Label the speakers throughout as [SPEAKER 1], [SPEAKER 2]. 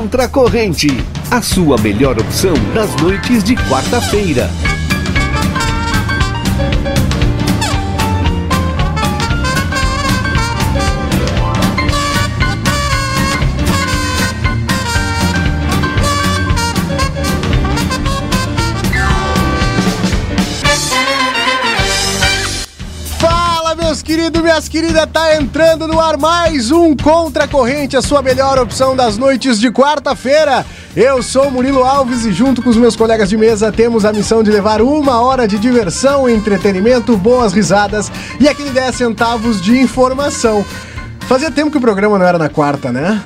[SPEAKER 1] Contra Corrente, a sua melhor opção nas noites de quarta-feira.
[SPEAKER 2] Meus queridos, minhas queridas, tá entrando no ar mais um Contra Corrente, a sua melhor opção das noites de quarta-feira. Eu sou Murilo Alves e junto com os meus colegas de mesa temos a missão de levar uma hora de diversão, entretenimento, boas risadas e aquele 10 centavos de informação. Fazia tempo que o programa não era na quarta, né?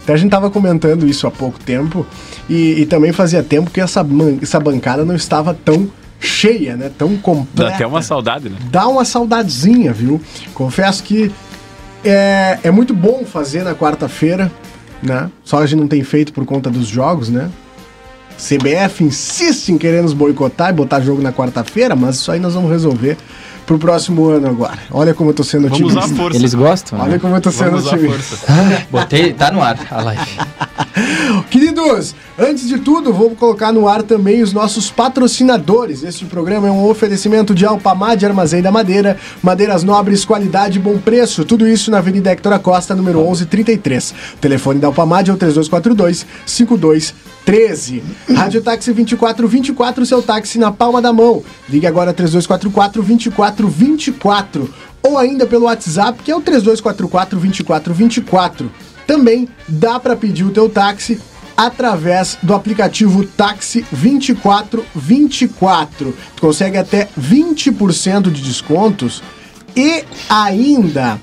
[SPEAKER 2] Até a gente tava comentando isso há pouco tempo e, e também fazia tempo que essa, essa bancada não estava tão cheia, né? Tão completa.
[SPEAKER 3] Dá até uma saudade, né?
[SPEAKER 2] Dá uma saudadezinha, viu? Confesso que é, é muito bom fazer na quarta-feira, né? Só a gente não tem feito por conta dos jogos, né? CBF insiste em querer nos boicotar e botar jogo na quarta-feira, mas isso aí nós vamos resolver pro próximo ano agora. Olha como eu tô sendo
[SPEAKER 3] Vamos usar a
[SPEAKER 2] otimista.
[SPEAKER 3] força.
[SPEAKER 4] Eles gostam?
[SPEAKER 2] Olha
[SPEAKER 4] Né?
[SPEAKER 2] como eu tô sendo
[SPEAKER 3] Vamos usar a
[SPEAKER 2] otimista.
[SPEAKER 3] força.
[SPEAKER 4] Botei, tá no ar a live.
[SPEAKER 2] Queridos, antes de tudo, vou colocar no ar também os nossos patrocinadores. Este programa é um oferecimento de Alpamar de Armazém da Madeira, madeiras nobres, qualidade e bom preço. Tudo isso na Avenida Hector Acosta, número 1133. O telefone da Alpamar é o 3242 5213. Rádio Táxi 2424, seu táxi na palma da mão. Ligue agora 3244 2424 ou ainda pelo WhatsApp, que é o 3244 2424. Também dá para pedir o teu táxi através do aplicativo Táxi 2424. Tu consegue até 20% de descontos e ainda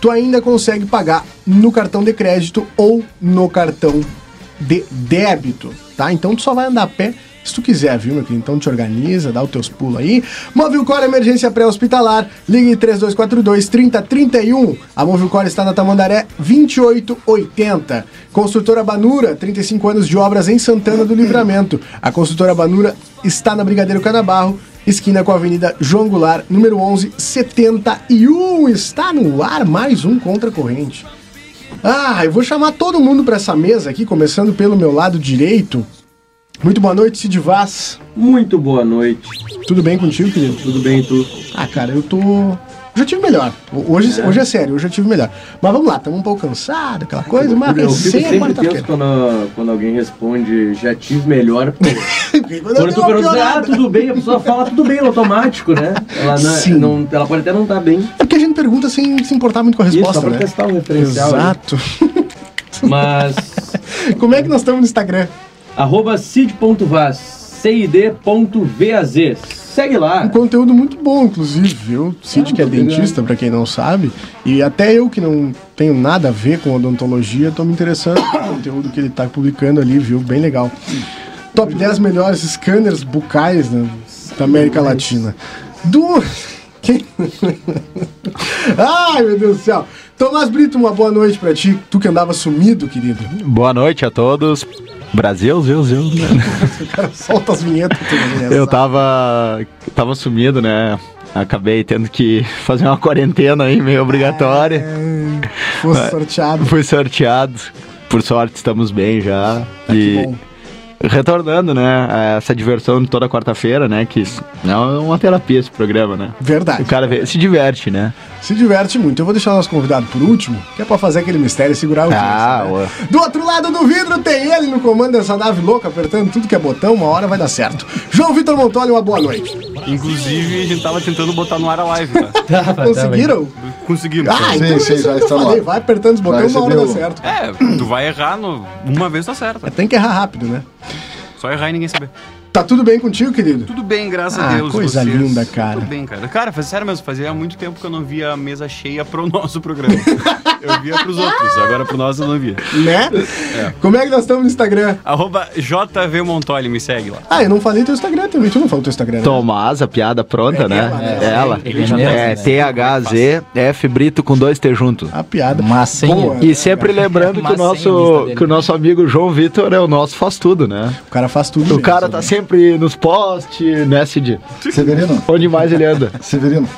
[SPEAKER 2] tu ainda consegue pagar no cartão de crédito ou no cartão de débito, tá? Então tu só vai andar a pé se tu quiser, viu, meu querido? Então te organiza, dá os teus pulos aí. Movilcor Emergência Pré-Hospitalar, ligue 3242 3031. A Movilcor está na Tamandaré 2880. Construtora Banura, 35 anos de obras em Santana do Livramento. A construtora Banura está na Brigadeiro Canabarro, esquina com a Avenida João Goulart, número 1171. Está no ar mais um Contra Corrente. Ah, eu vou chamar todo mundo para essa mesa aqui, começando pelo meu lado direito. Muito boa noite, Cid Vaz.
[SPEAKER 5] Muito boa noite.
[SPEAKER 2] Tudo bem contigo, querido?
[SPEAKER 5] Tudo bem, tu?
[SPEAKER 2] Ah, cara, eu tô. Já tive melhor. Hoje é, hoje é sério, hoje eu tive melhor. Mas vamos lá, estamos um pouco cansado, aquela coisa, mas
[SPEAKER 5] eu
[SPEAKER 2] é
[SPEAKER 5] sempre
[SPEAKER 2] quarta-feira.
[SPEAKER 5] quando, quando alguém responde já tive melhor.
[SPEAKER 2] Quando eu
[SPEAKER 5] quando tu
[SPEAKER 2] dei uma
[SPEAKER 5] pergunta, ah, tudo bem, a pessoa fala tudo bem automático, né? Ela, não,
[SPEAKER 2] Sim.
[SPEAKER 5] não- ela pode até não estar bem.
[SPEAKER 2] Porque a gente pergunta sem se importar muito com a
[SPEAKER 5] Isso,
[SPEAKER 2] resposta,
[SPEAKER 5] só pra
[SPEAKER 2] né?
[SPEAKER 5] testar o referencial.
[SPEAKER 2] Exato.
[SPEAKER 5] Mas,
[SPEAKER 2] Como é que nós estamos no Instagram?
[SPEAKER 5] Arroba cid.vaz, cid.vaz. Segue lá.
[SPEAKER 2] Um conteúdo muito bom, inclusive, viu? Cid,
[SPEAKER 5] Ah,
[SPEAKER 2] que é dentista, pra quem não sabe. E até eu, que não tenho nada a ver com odontologia, tô me interessando com o conteúdo que ele tá publicando ali, viu? Bem legal. Top 10 melhores scanners bucais né, da América Latina. Do. Quem? Ai, meu Deus do céu. Tomás Brito, uma boa noite pra ti. Tu que andava sumido, querido.
[SPEAKER 6] Boa noite a todos. Brasil, Zil, Zil.
[SPEAKER 2] O cara solta as vinhetas. que tu não
[SPEAKER 6] Eu tava, tava sumido, né? Acabei tendo que fazer uma quarentena aí meio obrigatória.
[SPEAKER 2] É, Fosse sorteado.
[SPEAKER 6] Fui sorteado. Por sorte, estamos bem já.
[SPEAKER 2] Que
[SPEAKER 6] e
[SPEAKER 2] bom.
[SPEAKER 6] Retornando, né? a Essa diversão de toda quarta-feira, né? Que é uma terapia esse programa, né?
[SPEAKER 2] Verdade.
[SPEAKER 6] O cara vê- se diverte, né?
[SPEAKER 2] Se diverte muito. Eu vou deixar o nosso convidado por último, que é pra fazer aquele mistério e segurar o
[SPEAKER 6] Ah,
[SPEAKER 2] né? Do outro lado do vidro tem ele no comando dessa nave louca, apertando tudo que é botão, uma hora vai dar certo. João Vitor Montoli, uma boa noite.
[SPEAKER 3] Inclusive, a gente tava tentando botar no ar a live, tá?
[SPEAKER 2] Conseguiram?
[SPEAKER 3] Conseguimos.
[SPEAKER 2] Ah, então
[SPEAKER 7] sim,
[SPEAKER 2] é isso
[SPEAKER 7] já está
[SPEAKER 2] falei. Vai apertando os botões,
[SPEAKER 7] Vai
[SPEAKER 2] uma hora dá
[SPEAKER 7] receber o-
[SPEAKER 2] certo.
[SPEAKER 3] É, tu vai errar no... uma vez tá certo.
[SPEAKER 2] Tem que errar rápido, né?
[SPEAKER 3] Só errar e ninguém saber.
[SPEAKER 2] Tá tudo bem contigo, querido?
[SPEAKER 3] Tudo bem, graças
[SPEAKER 2] Ah,
[SPEAKER 3] a Deus.
[SPEAKER 2] coisa
[SPEAKER 3] vocês.
[SPEAKER 2] linda, cara.
[SPEAKER 3] Tudo bem, cara. Cara, faz sério mesmo, fazia muito tempo que eu não via a mesa cheia pro nosso programa. eu via pros outros, agora pro nosso eu não via.
[SPEAKER 2] Né? Como é que nós estamos no Instagram?
[SPEAKER 3] Arroba JV Montoli, me segue lá.
[SPEAKER 2] Ah, eu não falei teu Instagram também. Tu não falou teu Instagram, né?
[SPEAKER 6] Tomás, a piada pronta, né?
[SPEAKER 2] ela, né?
[SPEAKER 6] Ela.
[SPEAKER 4] Ele é mesmo,
[SPEAKER 6] É
[SPEAKER 4] né?
[SPEAKER 6] T-H-Z, F Brito com dois T junto.
[SPEAKER 2] A piada.
[SPEAKER 4] Massinha.
[SPEAKER 2] Boa.
[SPEAKER 6] E sempre lembrando que o nosso, que o nosso amigo João Vitor é o nosso faz tudo, né?
[SPEAKER 2] O cara faz tudo.
[SPEAKER 6] O cara tá sempre nos posts, né, Cid?
[SPEAKER 7] Severino,
[SPEAKER 6] Onde mais ele anda?
[SPEAKER 7] Severino,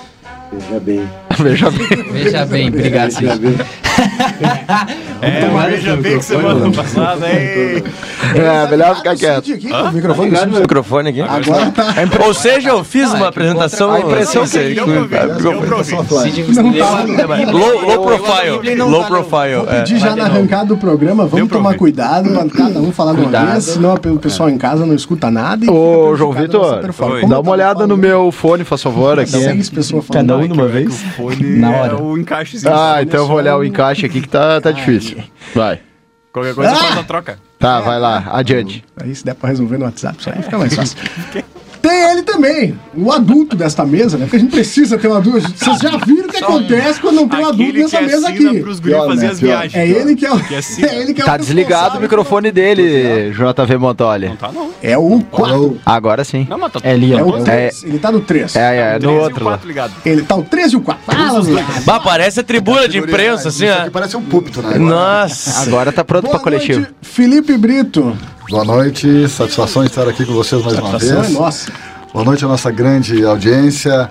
[SPEAKER 5] Veja bem.
[SPEAKER 6] Veja bem.
[SPEAKER 4] Veja bem, obrigado, Cid.
[SPEAKER 3] É, mas veja bem que semana passada, hein?
[SPEAKER 8] É, melhor ficar
[SPEAKER 2] Ah,
[SPEAKER 8] quieto.
[SPEAKER 2] Aqui, o microfone do Cid.
[SPEAKER 5] microfone aqui.
[SPEAKER 2] Agora tá.
[SPEAKER 5] Ou seja, eu fiz uma apresentação.
[SPEAKER 8] A impressão que-
[SPEAKER 3] ouvir, deu
[SPEAKER 2] tá.
[SPEAKER 5] Low, low profile. Low profile. é.
[SPEAKER 2] Pedir já na arrancada do programa, vamos tomar cuidado pra cada um falar de uma vez, senão o pessoal em casa não escuta nada.
[SPEAKER 8] Ô, João Vitor, Dá uma
[SPEAKER 2] tava
[SPEAKER 8] olhada no meu fone, faz favor, aqui.
[SPEAKER 2] Seis pessoas falando.
[SPEAKER 4] Cada um numa
[SPEAKER 3] É que
[SPEAKER 4] vez.
[SPEAKER 3] o fone
[SPEAKER 4] Na
[SPEAKER 3] é
[SPEAKER 4] hora.
[SPEAKER 3] o encaixezinho.
[SPEAKER 8] Ah, então eu vou olhar o encaixe aqui que tá, tá difícil. Vai.
[SPEAKER 3] Qualquer coisa
[SPEAKER 2] Ah!
[SPEAKER 3] faz a troca.
[SPEAKER 8] Tá, vai lá, adiante.
[SPEAKER 2] Aí se der pra resolver no WhatsApp, isso aí fica mais fácil. Tem ele também, o adulto desta mesa, né? Porque a gente precisa ter um adulto. Vocês já viram o que acontece quando não tem um adulto nessa mesa aqui.
[SPEAKER 3] pros
[SPEAKER 2] Pior,
[SPEAKER 3] fazer
[SPEAKER 2] né?
[SPEAKER 3] as viagens.
[SPEAKER 2] É ele que é o.
[SPEAKER 3] Que.
[SPEAKER 2] É ele que é
[SPEAKER 8] Tá
[SPEAKER 2] o
[SPEAKER 8] desligado o microfone dele, JV Montoli.
[SPEAKER 3] Não tá, não.
[SPEAKER 2] É o 4.
[SPEAKER 8] Agora sim.
[SPEAKER 3] Não, mas tá
[SPEAKER 4] É ali,
[SPEAKER 2] É o 3. Ele tá no 3.
[SPEAKER 8] É, é, no
[SPEAKER 3] três e o
[SPEAKER 8] outro lá.
[SPEAKER 2] Ele tá o 3 e o 4. Fala.
[SPEAKER 5] Bah, parece a tribuna de imprensa, assim, ó.
[SPEAKER 7] parece um púlpito, né?
[SPEAKER 5] Nossa.
[SPEAKER 8] Agora tá pronto pra coletivo.
[SPEAKER 2] Felipe Brito.
[SPEAKER 7] Boa noite, satisfação estar aqui com vocês mais uma
[SPEAKER 2] Ação é
[SPEAKER 7] vez.
[SPEAKER 2] nossa.
[SPEAKER 7] Boa noite à nossa grande audiência.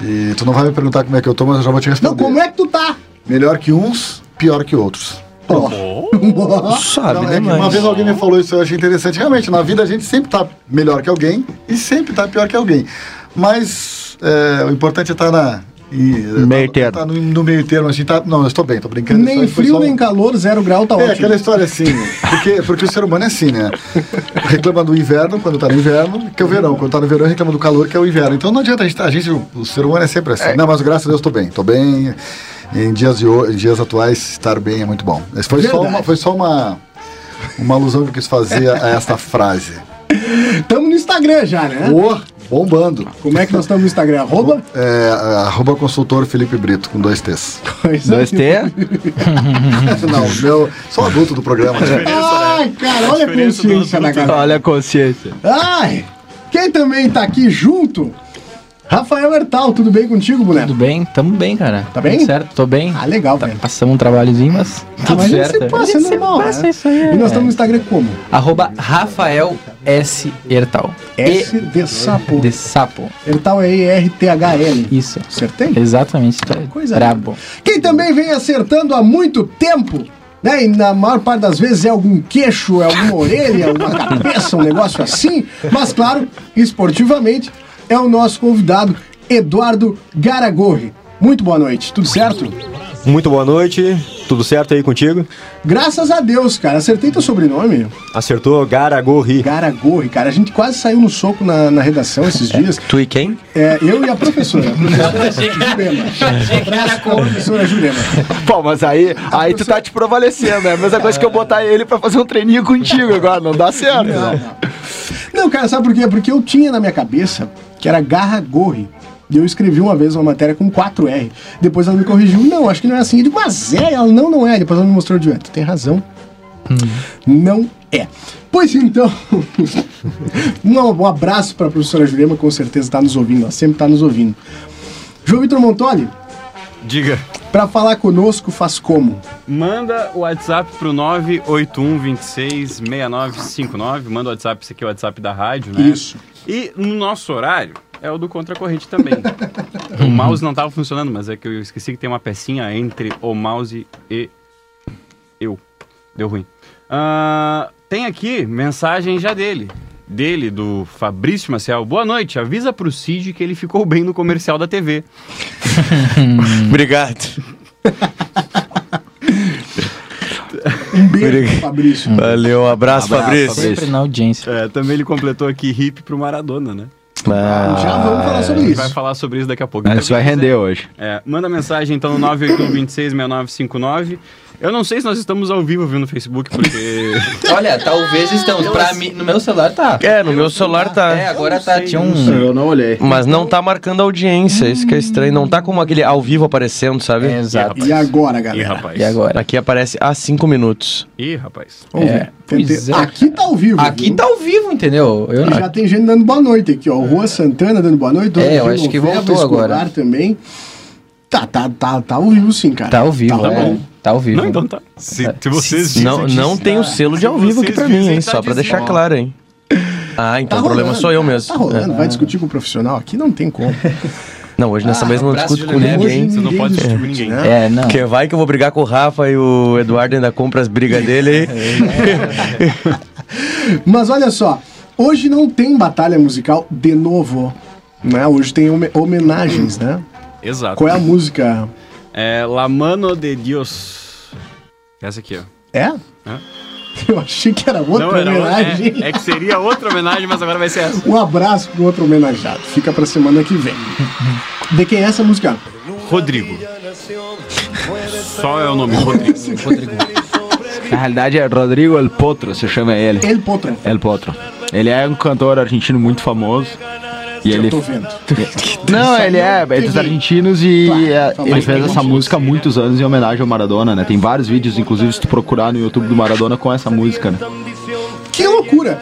[SPEAKER 7] E tu não vai me perguntar como é que eu tô, mas eu já vou te
[SPEAKER 2] Não,
[SPEAKER 7] responder.
[SPEAKER 2] como é que tu tá?
[SPEAKER 7] Melhor que uns, pior que outros.
[SPEAKER 5] Sabe,
[SPEAKER 7] Não,
[SPEAKER 5] né,
[SPEAKER 7] é que uma vez alguém me falou isso, eu achei interessante. Realmente, na vida a gente sempre tá melhor que alguém e sempre tá pior que alguém. Mas é, o importante é estar na. E,
[SPEAKER 8] Meio
[SPEAKER 7] tá,
[SPEAKER 8] termo.
[SPEAKER 7] tá no, no meio termo, assim, tá. Não, eu estou bem, tô brincando.
[SPEAKER 2] Nem frio,
[SPEAKER 7] só
[SPEAKER 2] nem calor, zero grau, tá
[SPEAKER 7] É,
[SPEAKER 2] ótimo.
[SPEAKER 7] aquela história assim, porque, porque o ser humano é assim, né? Reclama do inverno quando tá no inverno, que é o verão. Quando tá no verão, reclama do calor, que é o inverno. Então não adianta a gente, a gente o ser humano é sempre assim. Não, mas graças a Deus tô bem, tô bem. Em dias, de, em dias atuais, estar bem é muito bom. Esse foi só uma, foi só uma, uma alusão que eu quis fazer a esta frase.
[SPEAKER 2] Tamo no Instagram já, né?
[SPEAKER 7] Ô, bombando.
[SPEAKER 2] Como é que nós estamos no Instagram? Arroba?
[SPEAKER 7] É, arroba consultor Felipe Brito, com dois T's.
[SPEAKER 2] Coisa
[SPEAKER 8] Dois T.
[SPEAKER 7] Não, meu, sou adulto do programa. né?
[SPEAKER 2] Ai, cara, olha a
[SPEAKER 3] do
[SPEAKER 2] consciência
[SPEAKER 3] adulto.
[SPEAKER 2] galera.
[SPEAKER 8] Olha a consciência.
[SPEAKER 2] Ai, quem também tá aqui junto? Rafael Hertal, tudo bem contigo, boneco?
[SPEAKER 4] Tudo bem? Tamo bem, cara.
[SPEAKER 2] Tá bem?
[SPEAKER 4] Tudo certo, tô bem.
[SPEAKER 2] Ah, legal,
[SPEAKER 4] Tá,
[SPEAKER 2] velho.
[SPEAKER 4] passamos um trabalhozinho, mas
[SPEAKER 2] Ah,
[SPEAKER 4] tudo
[SPEAKER 2] mas
[SPEAKER 4] certo.
[SPEAKER 2] você passa, é normal,
[SPEAKER 4] passa
[SPEAKER 2] né?
[SPEAKER 4] isso aí,
[SPEAKER 2] E
[SPEAKER 4] é.
[SPEAKER 2] nós estamos no Instagram como?
[SPEAKER 4] Arroba Rafael S. Hertal.
[SPEAKER 2] S de sapo.
[SPEAKER 4] De sapo.
[SPEAKER 2] Hertal é E-R-T-H-L.
[SPEAKER 4] Isso.
[SPEAKER 2] Acertei?
[SPEAKER 4] Exatamente. Tá
[SPEAKER 2] Coisa
[SPEAKER 4] brabo.
[SPEAKER 2] Quem também vem acertando há muito tempo, né? E na maior parte das vezes é algum queixo, é alguma orelha, uma cabeça, um negócio assim. Mas claro, esportivamente, é o nosso convidado, Eduardo Garagorri. Muito boa noite, tudo certo?
[SPEAKER 9] Muito boa noite, tudo certo aí contigo?
[SPEAKER 2] Graças a Deus, cara. Acertei teu sobrenome.
[SPEAKER 9] Acertou Garagorri.
[SPEAKER 2] Garagorri, cara. A gente quase saiu no soco na, na redação esses dias.
[SPEAKER 5] Tu e quem?
[SPEAKER 2] É, eu e a professora. A professora Jurema. Abraço pra professora Jurema.
[SPEAKER 8] Pô, mas aí, aí tu tá te prevalecendo. É a mesma coisa que eu botar ele pra fazer um treininho contigo agora. Não dá certo, né?
[SPEAKER 2] Não, cara, sabe por quê? Porque eu tinha na minha cabeça que era Garra Gorri. E eu escrevi uma vez uma matéria com 4R. Depois ela me corrigiu. Não, acho que não é assim. Eu digo, mas é. Ela, não, não é. Depois ela me mostrou de tu tem razão. Não é. Pois então, um, abraço para a professora Jurema, com certeza está nos ouvindo. Ela sempre está nos ouvindo. João Vitor Montoli,
[SPEAKER 3] Diga.
[SPEAKER 2] para falar conosco, faz como?
[SPEAKER 3] Manda o WhatsApp pro 981266959. Manda o WhatsApp, esse aqui é o WhatsApp da rádio, né?
[SPEAKER 2] Isso.
[SPEAKER 3] E no nosso horário é o do Contracorrente também. o mouse não tava funcionando, mas é que eu esqueci que tem uma pecinha entre o mouse e eu. Deu ruim. Ah, tem aqui mensagem já dele. Dele, do Fabrício Maciel. Boa noite, avisa pro Cid que ele ficou bem no comercial da TV.
[SPEAKER 5] Obrigado.
[SPEAKER 2] Um beijo, Fabrício.
[SPEAKER 5] Valeu, um abraço,
[SPEAKER 8] Abraço,
[SPEAKER 5] Fabrício.
[SPEAKER 4] Sempre na audiência.
[SPEAKER 3] É, também ele completou aqui hip pro Maradona, né?
[SPEAKER 5] Ah,
[SPEAKER 2] Já vamos falar sobre
[SPEAKER 3] A gente
[SPEAKER 2] isso.
[SPEAKER 3] vai falar sobre isso daqui a pouco.
[SPEAKER 8] Isso vai render hoje.
[SPEAKER 3] É, manda mensagem então no 981266959. Eu não sei se nós estamos ao vivo viu no Facebook, porque.
[SPEAKER 4] Olha, talvez estamos. Pra mim, no meu celular tá.
[SPEAKER 5] É, no meu celular tá.
[SPEAKER 4] É, agora tá.
[SPEAKER 3] sei,
[SPEAKER 4] Tinha
[SPEAKER 3] não
[SPEAKER 4] um.
[SPEAKER 8] Eu não olhei.
[SPEAKER 5] Mas não tá marcando audiência, isso que é estranho. Não tá como aquele ao vivo aparecendo, sabe?
[SPEAKER 4] É, exato.
[SPEAKER 2] E agora,
[SPEAKER 3] Ih,
[SPEAKER 2] galera?
[SPEAKER 3] rapaz.
[SPEAKER 4] E agora?
[SPEAKER 5] Aqui aparece há cinco minutos.
[SPEAKER 3] Ih, rapaz.
[SPEAKER 2] Vamos
[SPEAKER 4] É,
[SPEAKER 2] ver.
[SPEAKER 4] É,
[SPEAKER 2] Aqui tá ao vivo.
[SPEAKER 4] Aqui
[SPEAKER 2] viu?
[SPEAKER 4] tá ao vivo, entendeu? Eu
[SPEAKER 2] E
[SPEAKER 4] não.
[SPEAKER 2] já tem gente dando boa noite aqui, ó. Rua Santana dando boa noite.
[SPEAKER 4] É, eu acho que voltou
[SPEAKER 2] Escobar
[SPEAKER 4] agora.
[SPEAKER 2] também. Tá, tá, tá, tá ao vivo sim, cara.
[SPEAKER 4] Tá ao vivo,
[SPEAKER 2] Tá
[SPEAKER 4] é.
[SPEAKER 2] bom.
[SPEAKER 4] Tá ao vivo.
[SPEAKER 3] Não, então tá. Se, se vocês
[SPEAKER 5] Não,
[SPEAKER 3] dizem
[SPEAKER 5] não
[SPEAKER 3] que-
[SPEAKER 5] tem o selo de
[SPEAKER 3] Se
[SPEAKER 5] ao vivo aqui pra mim, hein?
[SPEAKER 3] tá
[SPEAKER 5] Só pra deixar claro, hein? Ah, então o problema
[SPEAKER 2] rolando,
[SPEAKER 5] sou eu
[SPEAKER 2] Tá
[SPEAKER 5] mesmo.
[SPEAKER 2] rolando,
[SPEAKER 5] É.
[SPEAKER 2] vai discutir com o profissional aqui? Não tem como.
[SPEAKER 5] Não, hoje nessa
[SPEAKER 4] Ah,
[SPEAKER 5] mesa eu não discuto com
[SPEAKER 4] Juliana.
[SPEAKER 5] ninguém.
[SPEAKER 3] Você não pode discutir com ninguém.
[SPEAKER 2] né?
[SPEAKER 4] É, não.
[SPEAKER 5] Porque vai que eu vou brigar com o Rafa e o Eduardo ainda compra as brigas dele.
[SPEAKER 2] Mas olha só, hoje não tem batalha musical de novo. Né? Hoje tem home- homenagens, né?
[SPEAKER 3] Exato.
[SPEAKER 2] Qual é a música?
[SPEAKER 3] É La Mano de Dios. Essa aqui, ó.
[SPEAKER 2] É?
[SPEAKER 3] Hã?
[SPEAKER 2] Eu achei que era outra
[SPEAKER 3] Não, era
[SPEAKER 2] homenagem.
[SPEAKER 3] é, é que seria outra homenagem, mas agora vai ser essa.
[SPEAKER 2] Um abraço pro outro homenageado. Fica pra semana que vem. De quem é essa música?
[SPEAKER 3] Rodrigo. Só é o nome, Rodrigo.
[SPEAKER 8] Na realidade é Rodrigo El Potro, se chama ele.
[SPEAKER 2] El Potro.
[SPEAKER 8] El Potro. Ele é um cantor argentino muito famoso. E
[SPEAKER 2] Eu
[SPEAKER 8] ele.
[SPEAKER 2] tô vendo.
[SPEAKER 8] Não, ele é, é dos argentinos e
[SPEAKER 2] Claro,
[SPEAKER 8] é, ele fez essa música há muitos anos em homenagem ao Maradona, né? Tem vários vídeos, inclusive, se tu procurar no YouTube do Maradona com essa música, né?
[SPEAKER 2] Que loucura!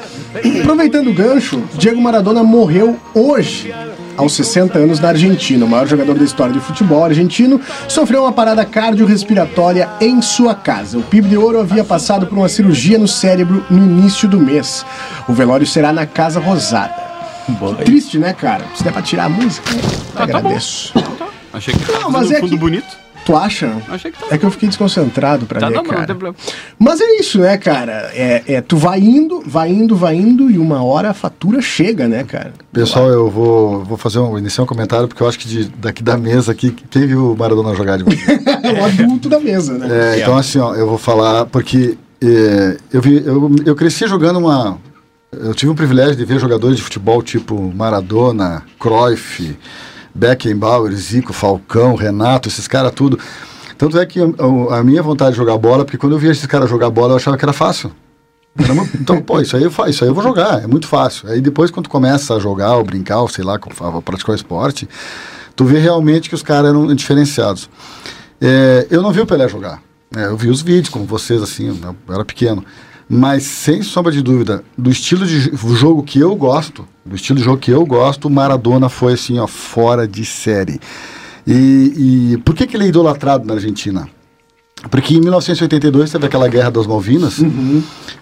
[SPEAKER 2] Aproveitando o gancho, Diego Maradona morreu hoje, aos 60 anos, na Argentina. O maior jogador da história do futebol argentino sofreu uma parada cardiorrespiratória em sua casa. O PIB de Ouro havia passado por uma cirurgia no cérebro no início do mês. O velório será na Casa Rosada. Triste, né, cara? Se der pra tirar a música, eu agradeço.
[SPEAKER 3] Achei que
[SPEAKER 2] Não,
[SPEAKER 3] tava
[SPEAKER 2] mas é
[SPEAKER 3] fundo
[SPEAKER 2] que-
[SPEAKER 3] bonito.
[SPEAKER 2] Tu acha?
[SPEAKER 3] Achei que tava.
[SPEAKER 2] É que eu fiquei desconcentrado pra
[SPEAKER 3] Tá,
[SPEAKER 2] ler,
[SPEAKER 3] não, não, não
[SPEAKER 2] cara.
[SPEAKER 3] tem problema.
[SPEAKER 2] Mas é isso, né, cara? É, é, tu vai indo, vai indo, vai indo e uma hora a fatura chega, né, cara?
[SPEAKER 7] Pessoal, eu vou, vou fazer um, iniciar um comentário, porque eu acho que de- daqui da mesa aqui, quem viu o Maradona jogar de?
[SPEAKER 2] É o adulto da mesa, né?
[SPEAKER 7] É, então, assim, ó, eu vou falar, porque é, eu, vi, eu, eu cresci jogando uma. Eu tive o privilégio de ver jogadores de futebol tipo Maradona, Cruyff, Beckenbauer, Zico, Falcão, Renato, esses caras tudo. Tanto é que eu- a minha vontade de jogar bola, porque quando eu via esses caras jogar bola, eu achava que era fácil. Era Então, pô, isso aí, eu isso aí eu vou jogar, é muito fácil. Aí depois, quando começa a jogar ou brincar, ou sei lá, a praticar o esporte, tu vê realmente que os caras eram diferenciados. É, eu não vi o Pelé jogar. né? eu vi os vídeos, como vocês, assim, eu era pequeno. Mas, sem sombra de dúvida, do estilo de jo- jogo que eu gosto, do estilo de jogo que eu gosto, Maradona foi, assim, ó, fora de série. E, e por que, que ele é idolatrado na Argentina? Porque em 1982 teve aquela guerra das Malvinas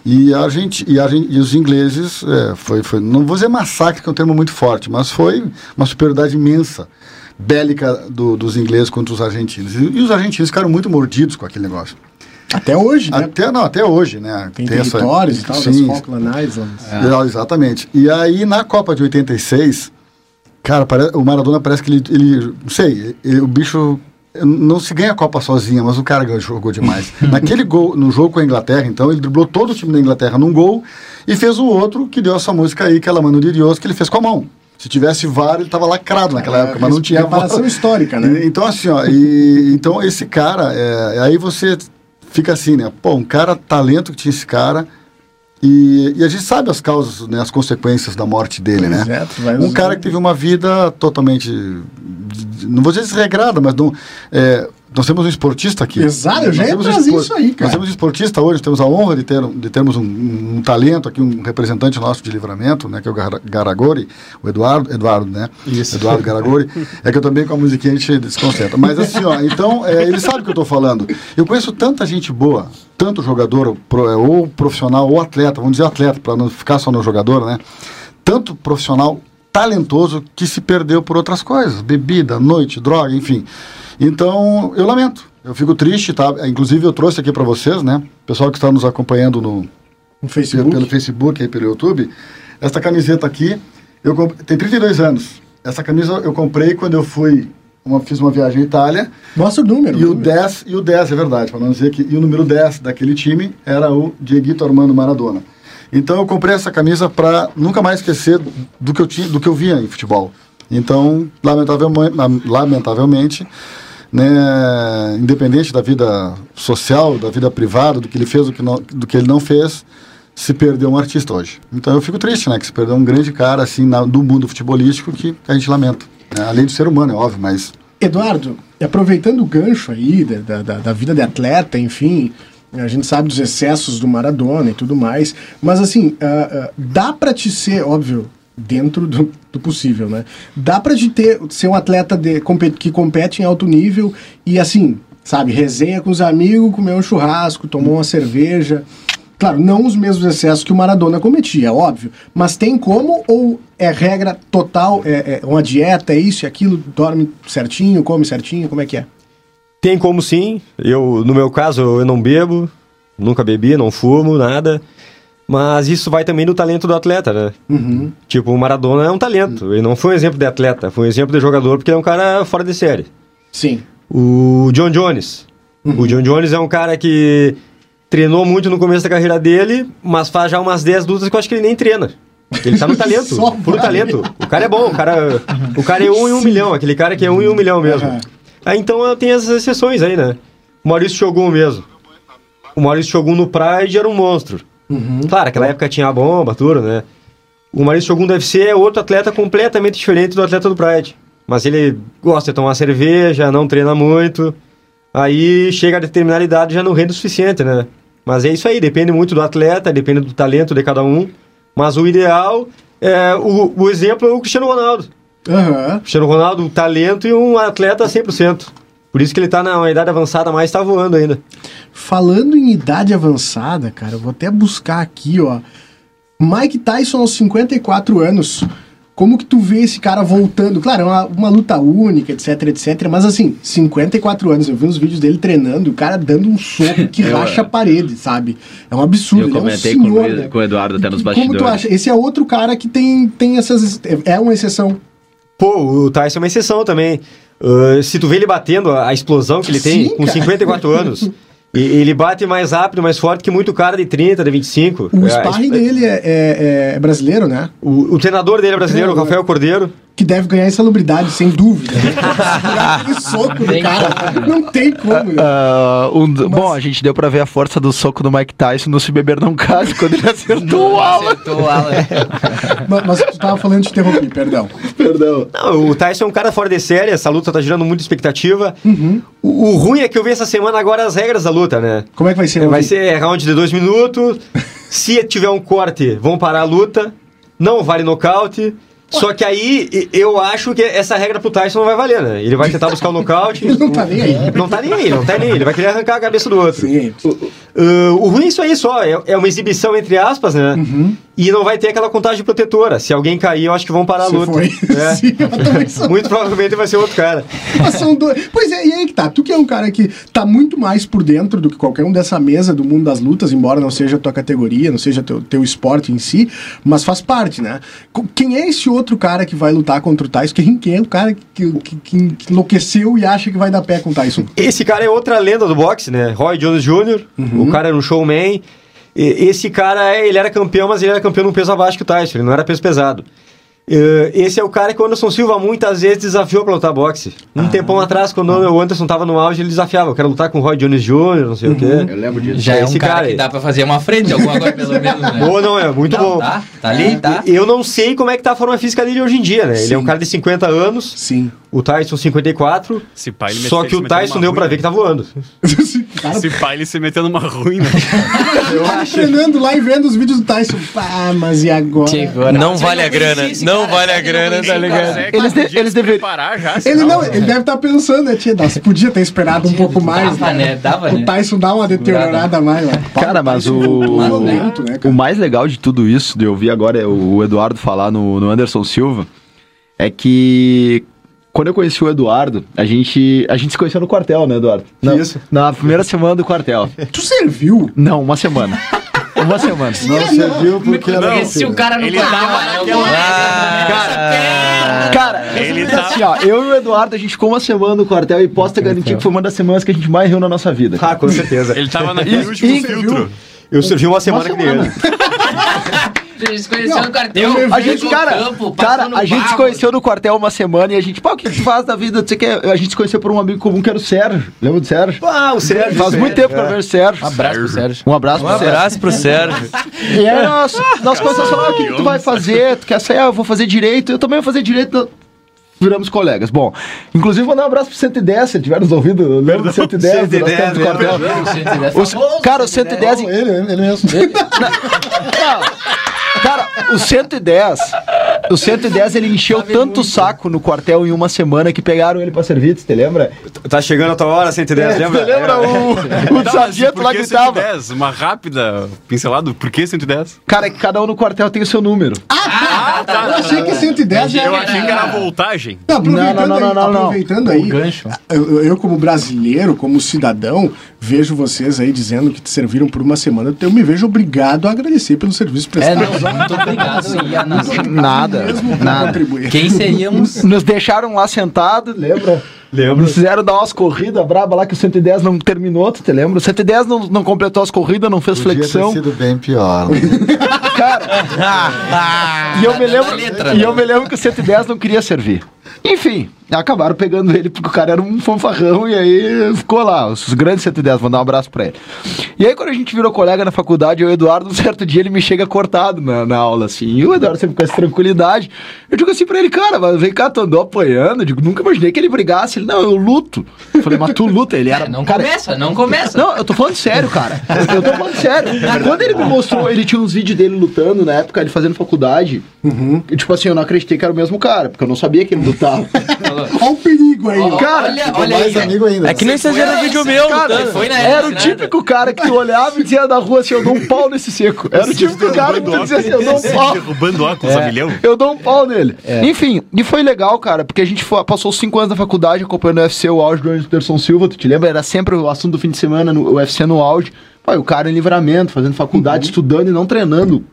[SPEAKER 7] e, a gente, e, a gente, e os ingleses, é, foi, foi, não vou dizer massacre, que é um termo muito forte, mas foi uma superioridade imensa bélica do- dos ingleses contra os argentinos. E, e os argentinos ficaram muito mordidos com aquele negócio.
[SPEAKER 2] Até hoje, né?
[SPEAKER 7] Até, não, até hoje, né?
[SPEAKER 2] Tem,
[SPEAKER 7] essa-
[SPEAKER 2] territórios e tal,
[SPEAKER 7] sim,
[SPEAKER 2] das Falkland Islands.
[SPEAKER 7] é, exatamente. E aí, na Copa de 86, cara, pare- o Maradona parece que ele, ele não sei, ele- o bicho não se ganha a Copa sozinha, mas o cara jogou demais. Naquele gol, no jogo com a Inglaterra, então, ele driblou todo o time da Inglaterra num gol e fez o outro que deu essa música aí, que é Mano de Dios, que ele fez com a mão. Se tivesse VAR, ele tava lacrado naquela
[SPEAKER 2] É,
[SPEAKER 7] época, mas não tinha
[SPEAKER 2] reparação
[SPEAKER 7] VAR.
[SPEAKER 2] histórica, né?
[SPEAKER 7] Então, assim, ó, e, então esse cara, é, aí você fica assim, né? Pô, um cara, talento que tinha esse cara, e, e a gente sabe as causas, né, as consequências da morte dele, né?
[SPEAKER 2] Pois é, tu vai
[SPEAKER 7] Um cara que teve uma vida totalmente, não vou dizer desregrada, mas não, é, nós temos um esportista aqui.
[SPEAKER 2] Exato, eu já
[SPEAKER 7] Nós
[SPEAKER 2] ia
[SPEAKER 7] temos um
[SPEAKER 2] trazer
[SPEAKER 7] espor-
[SPEAKER 2] isso aí, cara.
[SPEAKER 7] Nós temos um esportista hoje, temos a honra de, ter, de termos um, um talento aqui, um representante nosso de livramento, né, que é o Gar- Garagori, o Eduardo, Eduardo, né?
[SPEAKER 2] Isso.
[SPEAKER 7] Eduardo Garagori. É que eu também com a musiquinha a gente desconcentra. Mas assim, ó, então, é, ele sabe o que eu estou falando. Eu conheço tanta gente boa, tanto jogador, pro- é, ou profissional, ou atleta, vamos dizer atleta, para não ficar só no jogador, né? Tanto profissional talentoso que se perdeu por outras coisas, bebida, noite, droga, enfim. Então, eu lamento. Eu fico triste, tá? Inclusive eu trouxe aqui para vocês, né? Pessoal que está nos acompanhando no,
[SPEAKER 2] No
[SPEAKER 7] pelo,
[SPEAKER 2] Facebook.
[SPEAKER 7] pelo Facebook e pelo YouTube. Esta camiseta aqui, eu comp- tem 32 anos. Essa camisa eu comprei quando eu fui, uma, fiz uma viagem à Itália.
[SPEAKER 2] Mostra o número.
[SPEAKER 7] E o
[SPEAKER 2] número.
[SPEAKER 7] 10, e o 10 é verdade, para não dizer que. E o número 10 daquele time era o Dieguito Armando Maradona. Então eu comprei essa camisa para nunca mais esquecer do que eu tinha, do que eu via em futebol. Então, lamentavelmente, lamentavelmente né, independente da vida social, da vida privada, do que ele fez, do que, não, do que ele não fez, se perdeu um artista hoje. Então eu fico triste, né, que se perdeu um grande cara assim na, do mundo futebolístico que a gente lamenta. né? Além do ser humano, é óbvio, mas
[SPEAKER 2] Eduardo, aproveitando o gancho aí da, da, da vida de atleta, enfim, a gente sabe dos excessos do Maradona e tudo mais, mas assim, ah, ah, dá pra te ser, óbvio, dentro do, do possível, né? Dá pra te ter, ser um atleta de, que compete em alto nível e assim, sabe, resenha com os amigos, comer um churrasco, tomou uma cerveja Claro, não os mesmos excessos que o Maradona cometia, é óbvio. Mas tem como ou é regra total, é, é uma dieta, é isso e aquilo, dorme certinho, come certinho, como é que é?
[SPEAKER 9] Tem como sim. Eu, no meu caso, eu não bebo, nunca bebi, não fumo, nada. Mas isso vai também no talento do atleta, né?
[SPEAKER 2] Uhum.
[SPEAKER 9] Tipo, o Maradona é um talento. Ele não foi um exemplo de atleta, foi um exemplo de jogador porque ele é um cara fora de série.
[SPEAKER 2] Sim.
[SPEAKER 9] O John Jones. O John Jones é um cara que treinou muito no começo da carreira dele, mas faz já umas 10 lutas que eu acho que ele nem treina. Ele tá no talento, puro talento. O cara é bom, o cara, o cara é um em um milhão, aquele cara que é um em um milhão mesmo. Aí então tem as exceções aí, né? O Maurício Shogun mesmo. O Maurício Shogun no Pride era um monstro.
[SPEAKER 2] Uhum.
[SPEAKER 9] Claro, aquela época tinha a bomba, tudo, né? O Maurício Shogun deve ser outro atleta completamente diferente do atleta do Pride. Mas ele gosta de tomar cerveja, não treina muito. Aí chega a determinada idade já não rende o suficiente, né? Mas é isso aí, depende muito do atleta, depende do talento de cada um. Mas o ideal é. O, o exemplo é o Cristiano Ronaldo.
[SPEAKER 2] Aham.
[SPEAKER 9] Cristiano Ronaldo, um talento e um atleta 100%. Por isso que ele tá na idade avançada, mas tá voando ainda.
[SPEAKER 2] Falando em idade avançada, cara, eu vou até buscar aqui, ó. Mike Tyson aos 54 anos. Como que tu vê esse cara voltando? Claro, é uma, uma luta única, etc, etc. Mas assim, 54 anos, eu vi uns vídeos dele treinando, e o cara dando um soco que
[SPEAKER 10] Eu,
[SPEAKER 2] racha
[SPEAKER 10] é.
[SPEAKER 2] a parede, sabe? É um absurdo.
[SPEAKER 10] Eu
[SPEAKER 2] ele é um
[SPEAKER 10] comentei com,
[SPEAKER 2] senhor,
[SPEAKER 10] o-
[SPEAKER 2] né?
[SPEAKER 10] com o Eduardo até nos
[SPEAKER 2] Como tu
[SPEAKER 10] bastidores.
[SPEAKER 2] acha? Esse é outro cara que tem, tem essas. É uma exceção.
[SPEAKER 9] Pô, o Tyson é uma exceção também. Ah, se tu vê ele batendo, a explosão que ele tem
[SPEAKER 2] Sim,
[SPEAKER 9] com
[SPEAKER 2] cara.
[SPEAKER 9] 54 anos, e- ele bate mais rápido, mais forte que muito cara de 30, de 25.
[SPEAKER 2] O
[SPEAKER 9] É,
[SPEAKER 2] sparring
[SPEAKER 9] é-
[SPEAKER 2] dele é, é- é brasileiro, né?
[SPEAKER 9] O, o treinador dele é brasileiro, o
[SPEAKER 2] Treinador.
[SPEAKER 9] Rafael Cordeiro.
[SPEAKER 2] Que deve ganhar insalubridade, sem dúvida. Aquele soco do cara. Não tem como?
[SPEAKER 6] Ah, um d- Bom, a gente deu pra ver a força do soco do Mike Tyson no Se Beber Não Case, quando ele acertou o Alan.
[SPEAKER 4] Acertou o Alan.
[SPEAKER 2] Mas, mas tu tava falando de interromper, perdão.
[SPEAKER 6] Perdão.
[SPEAKER 9] Não, o Tyson é um cara fora de série, essa luta tá gerando muita expectativa. O, o ruim é que eu vi essa semana agora as regras da luta, né?
[SPEAKER 2] Como é que vai ser?
[SPEAKER 9] Vai ser round de dois minutos. Se tiver um corte, vão parar a luta. Não vale nocaute. Só que aí eu acho que essa regra pro Tyson não vai valer, né? Ele vai tentar buscar o nocaute.
[SPEAKER 2] Ele não tá nem aí.
[SPEAKER 9] Não tá nem aí, não tá nem aí. Ele vai querer arrancar a cabeça do outro.
[SPEAKER 2] Sim.
[SPEAKER 9] Uh, o ruim é isso aí só, é, é uma exibição entre aspas, né?
[SPEAKER 2] Uhum.
[SPEAKER 9] E não vai ter aquela contagem protetora. Se alguém cair, eu acho que vão parar a luta.
[SPEAKER 2] foi.
[SPEAKER 9] É.
[SPEAKER 2] Sim, sou.
[SPEAKER 9] Muito provavelmente vai ser outro cara.
[SPEAKER 2] Mas são dois. Pois é, e aí que tá. Tu que é um cara que tá muito mais por dentro do que qualquer um dessa mesa do mundo das lutas, embora não seja a tua categoria, não seja teu, teu esporte em si, mas faz parte, né? Quem é esse outro cara que vai lutar contra o Tyson? Quem, quem é o cara que, que, que- que enlouqueceu e acha que vai dar pé com o Tyson?
[SPEAKER 9] Esse cara é outra lenda do boxe, né? Roy Jones Jr.,
[SPEAKER 2] Uhum.
[SPEAKER 9] o cara era um showman. Esse cara, é- ele era campeão, mas ele era campeão num peso abaixo que o Tyson, ele não era peso pesado. Esse é o cara que o Anderson Silva muitas vezes desafiou pra lutar boxe. Um
[SPEAKER 2] Ah.
[SPEAKER 9] tempão atrás, quando o Anderson tava no auge, ele desafiava. Eu quero lutar com o Roy Jones Jr., não sei o quê.
[SPEAKER 11] Eu lembro disso.
[SPEAKER 4] Já é um
[SPEAKER 9] Esse
[SPEAKER 4] cara,
[SPEAKER 9] cara
[SPEAKER 4] que dá pra fazer uma frente, alguma coisa pelo menos, né?
[SPEAKER 9] Boa, não é? Muito
[SPEAKER 4] Não,
[SPEAKER 9] bom.
[SPEAKER 4] Tá, tá ali, tá.
[SPEAKER 9] Eu não sei como é que tá a forma física dele hoje em dia, né? Ele é um
[SPEAKER 2] Sim.
[SPEAKER 9] cara de 50 anos,
[SPEAKER 2] Sim.
[SPEAKER 9] o Tyson 54.
[SPEAKER 3] Esse pai, ele
[SPEAKER 9] Só que o Tyson deu pra ver que tá voando.
[SPEAKER 2] cara,
[SPEAKER 3] Esse pai, ele se meteu numa ruim, né?
[SPEAKER 9] Eu
[SPEAKER 2] tá
[SPEAKER 9] acho.
[SPEAKER 2] treinando lá e vendo os vídeos do Tyson. Pá, mas e agora?
[SPEAKER 4] Chegou,
[SPEAKER 5] Não vale a grana, não vale a grana, tá ligado?
[SPEAKER 6] Eles de- eles deveriam-
[SPEAKER 3] parar já,
[SPEAKER 2] Ele não, ele deve estar pensando, né, tia? Nossa, podia ter esperado um pouco mais.
[SPEAKER 4] Dava, né? Dava,
[SPEAKER 2] O
[SPEAKER 4] né?
[SPEAKER 2] Tyson dá uma deteriorada mais, né?
[SPEAKER 6] Cara, mas o-
[SPEAKER 2] violento, né,
[SPEAKER 6] O
[SPEAKER 2] cara?
[SPEAKER 6] mais legal de tudo isso, de eu ouvir agora o Eduardo falar no, no Anderson Silva, é que quando eu conheci o Eduardo, a gente, a gente se conheceu no quartel, né, Eduardo? Na,
[SPEAKER 9] Isso.
[SPEAKER 6] Na primeira semana do quartel.
[SPEAKER 2] Tu serviu?
[SPEAKER 6] Não, uma semana. Uma semana.
[SPEAKER 7] Não serviu porque era
[SPEAKER 4] Porque se o cara não
[SPEAKER 3] Ele tava
[SPEAKER 4] né,
[SPEAKER 3] naquela-
[SPEAKER 4] alguma-
[SPEAKER 6] Cara,
[SPEAKER 3] Ele
[SPEAKER 6] ele
[SPEAKER 3] tá-
[SPEAKER 6] assim, ó, eu e o Eduardo, a gente ficou uma semana no quartel e posta garantir que foi uma das semanas que a gente mais riu na nossa vida.
[SPEAKER 9] Ah, com certeza.
[SPEAKER 3] Ele tava naquele
[SPEAKER 6] Isso,
[SPEAKER 3] último filtro.
[SPEAKER 9] Eu servi uma semana que nem ele.
[SPEAKER 4] A gente se conheceu no cartel.
[SPEAKER 6] A gente, cara,
[SPEAKER 4] campo,
[SPEAKER 6] cara, a gente se conheceu no quartel uma semana e a gente, pá, o que tu faz da vida? Tu sei que a gente se conheceu por um amigo comum que era o Sérgio. Lembra do Sérgio?
[SPEAKER 9] Ah, o Sérgio.
[SPEAKER 6] Faz muito tempo que eu não vejo o Sérgio.
[SPEAKER 4] Um abraço pro Sérgio.
[SPEAKER 6] Um abraço
[SPEAKER 5] Um
[SPEAKER 6] pro Sérgio.
[SPEAKER 5] abraço pro Sérgio.
[SPEAKER 6] E aí nós, nós começamos a falar, "Ah, o que, que tu vai fazer? Tu quer sair? Ah, eu vou fazer direito. Eu também vou fazer direito. Viramos colegas. Bom, inclusive mandar um abraço pro 110, se tiver nos ouvindo. Lembra do 110? do nosso tempo de
[SPEAKER 9] 110,
[SPEAKER 6] quartel? Os- cara, o 110
[SPEAKER 7] Não, ele, ele mesmo.
[SPEAKER 6] Não, cara, o 110 O 110 ele encheu tanto o saco no quartel em uma semana que pegaram ele pra servir, tu te lembra?
[SPEAKER 9] Tá chegando a tua hora, 110, lembra?
[SPEAKER 6] Tu lembra
[SPEAKER 9] É.
[SPEAKER 6] o, o
[SPEAKER 3] Tá,
[SPEAKER 6] sargento lá gritava?
[SPEAKER 3] 110? Uma rápida pincelada, por que 110?
[SPEAKER 6] Cara, é que cada um no quartel tem o seu número.
[SPEAKER 3] Ah, tá.
[SPEAKER 2] Eu achei que 110 já
[SPEAKER 3] Eu
[SPEAKER 2] era-
[SPEAKER 3] achei que era a voltagem.
[SPEAKER 2] Não, aproveitando
[SPEAKER 6] Não, não,
[SPEAKER 2] aí,
[SPEAKER 6] não, não, não.
[SPEAKER 2] aproveitando aí,
[SPEAKER 4] gancho.
[SPEAKER 2] Eu, eu, como brasileiro, como cidadão, vejo vocês aí dizendo que te serviram por uma semana. Eu me vejo obrigado a agradecer pelo serviço
[SPEAKER 4] É,
[SPEAKER 2] prestado.
[SPEAKER 4] Muito obrigado.
[SPEAKER 6] Nada, nada.
[SPEAKER 4] Quem seríamos?
[SPEAKER 6] Nos deixaram lá sentados, lembra?
[SPEAKER 9] Lembro.
[SPEAKER 6] Nos fizeram dar umas corridas braba lá que o 110 não terminou, tu te lembra? O 110 não, não completou as corridas, não fez
[SPEAKER 7] Podia ter
[SPEAKER 6] flexão.
[SPEAKER 7] sido bem pior. né?
[SPEAKER 6] Cara, e eu me lembro,
[SPEAKER 4] Na letra,
[SPEAKER 6] e
[SPEAKER 4] né?
[SPEAKER 6] eu me lembro que o 110 não queria servir. Enfim, acabaram pegando ele porque o cara era um fanfarrão e aí ficou lá. Os grandes 110, vou dar um abraço pra ele. E aí quando a gente virou colega na faculdade, eu o Eduardo, um certo dia ele me chega cortado na, na aula, assim. E o Eduardo sempre com essa tranquilidade. Eu digo assim pra ele, cara, mas vem cá, tu andou apanhando. Eu digo, nunca imaginei que ele brigasse. Ele, não, eu luto. Eu falei, mas tu luta? Ele era...
[SPEAKER 4] É, não
[SPEAKER 6] cara,
[SPEAKER 4] começa, não começa.
[SPEAKER 6] não, eu tô falando sério, cara. Eu tô falando sério. Quando ele me mostrou, ele tinha uns vídeos dele lutando na época, ele fazendo faculdade. E, tipo assim, eu não acreditei que era o mesmo cara, porque eu não sabia que ele lutava.
[SPEAKER 2] Olha o perigo aí,
[SPEAKER 4] Ó,
[SPEAKER 6] cara,
[SPEAKER 4] olha, olha
[SPEAKER 7] mais
[SPEAKER 4] aí.
[SPEAKER 7] amigo ainda.
[SPEAKER 5] É que nem viram
[SPEAKER 4] na-
[SPEAKER 5] vídeo meu,
[SPEAKER 6] cara,
[SPEAKER 5] lutando.
[SPEAKER 4] Foi na
[SPEAKER 6] Era o
[SPEAKER 4] época,
[SPEAKER 6] típico cara que tu olhava e dizia na rua assim, eu dou um pau nesse seco. Era o típico cara que tu dizia assim, eu dou um pau.
[SPEAKER 3] Derrubando óculos a milhão.
[SPEAKER 6] Eu dou um pau nele. Enfim, e foi legal, cara, porque a gente foi- passou cinco anos na faculdade acompanhando o UFC, o auge do Anderson Silva, tu te lembra? Era sempre o assunto do fim de semana, no o UFC no auge. Pô, e o cara em livramento, fazendo faculdade, estudando e não treinando.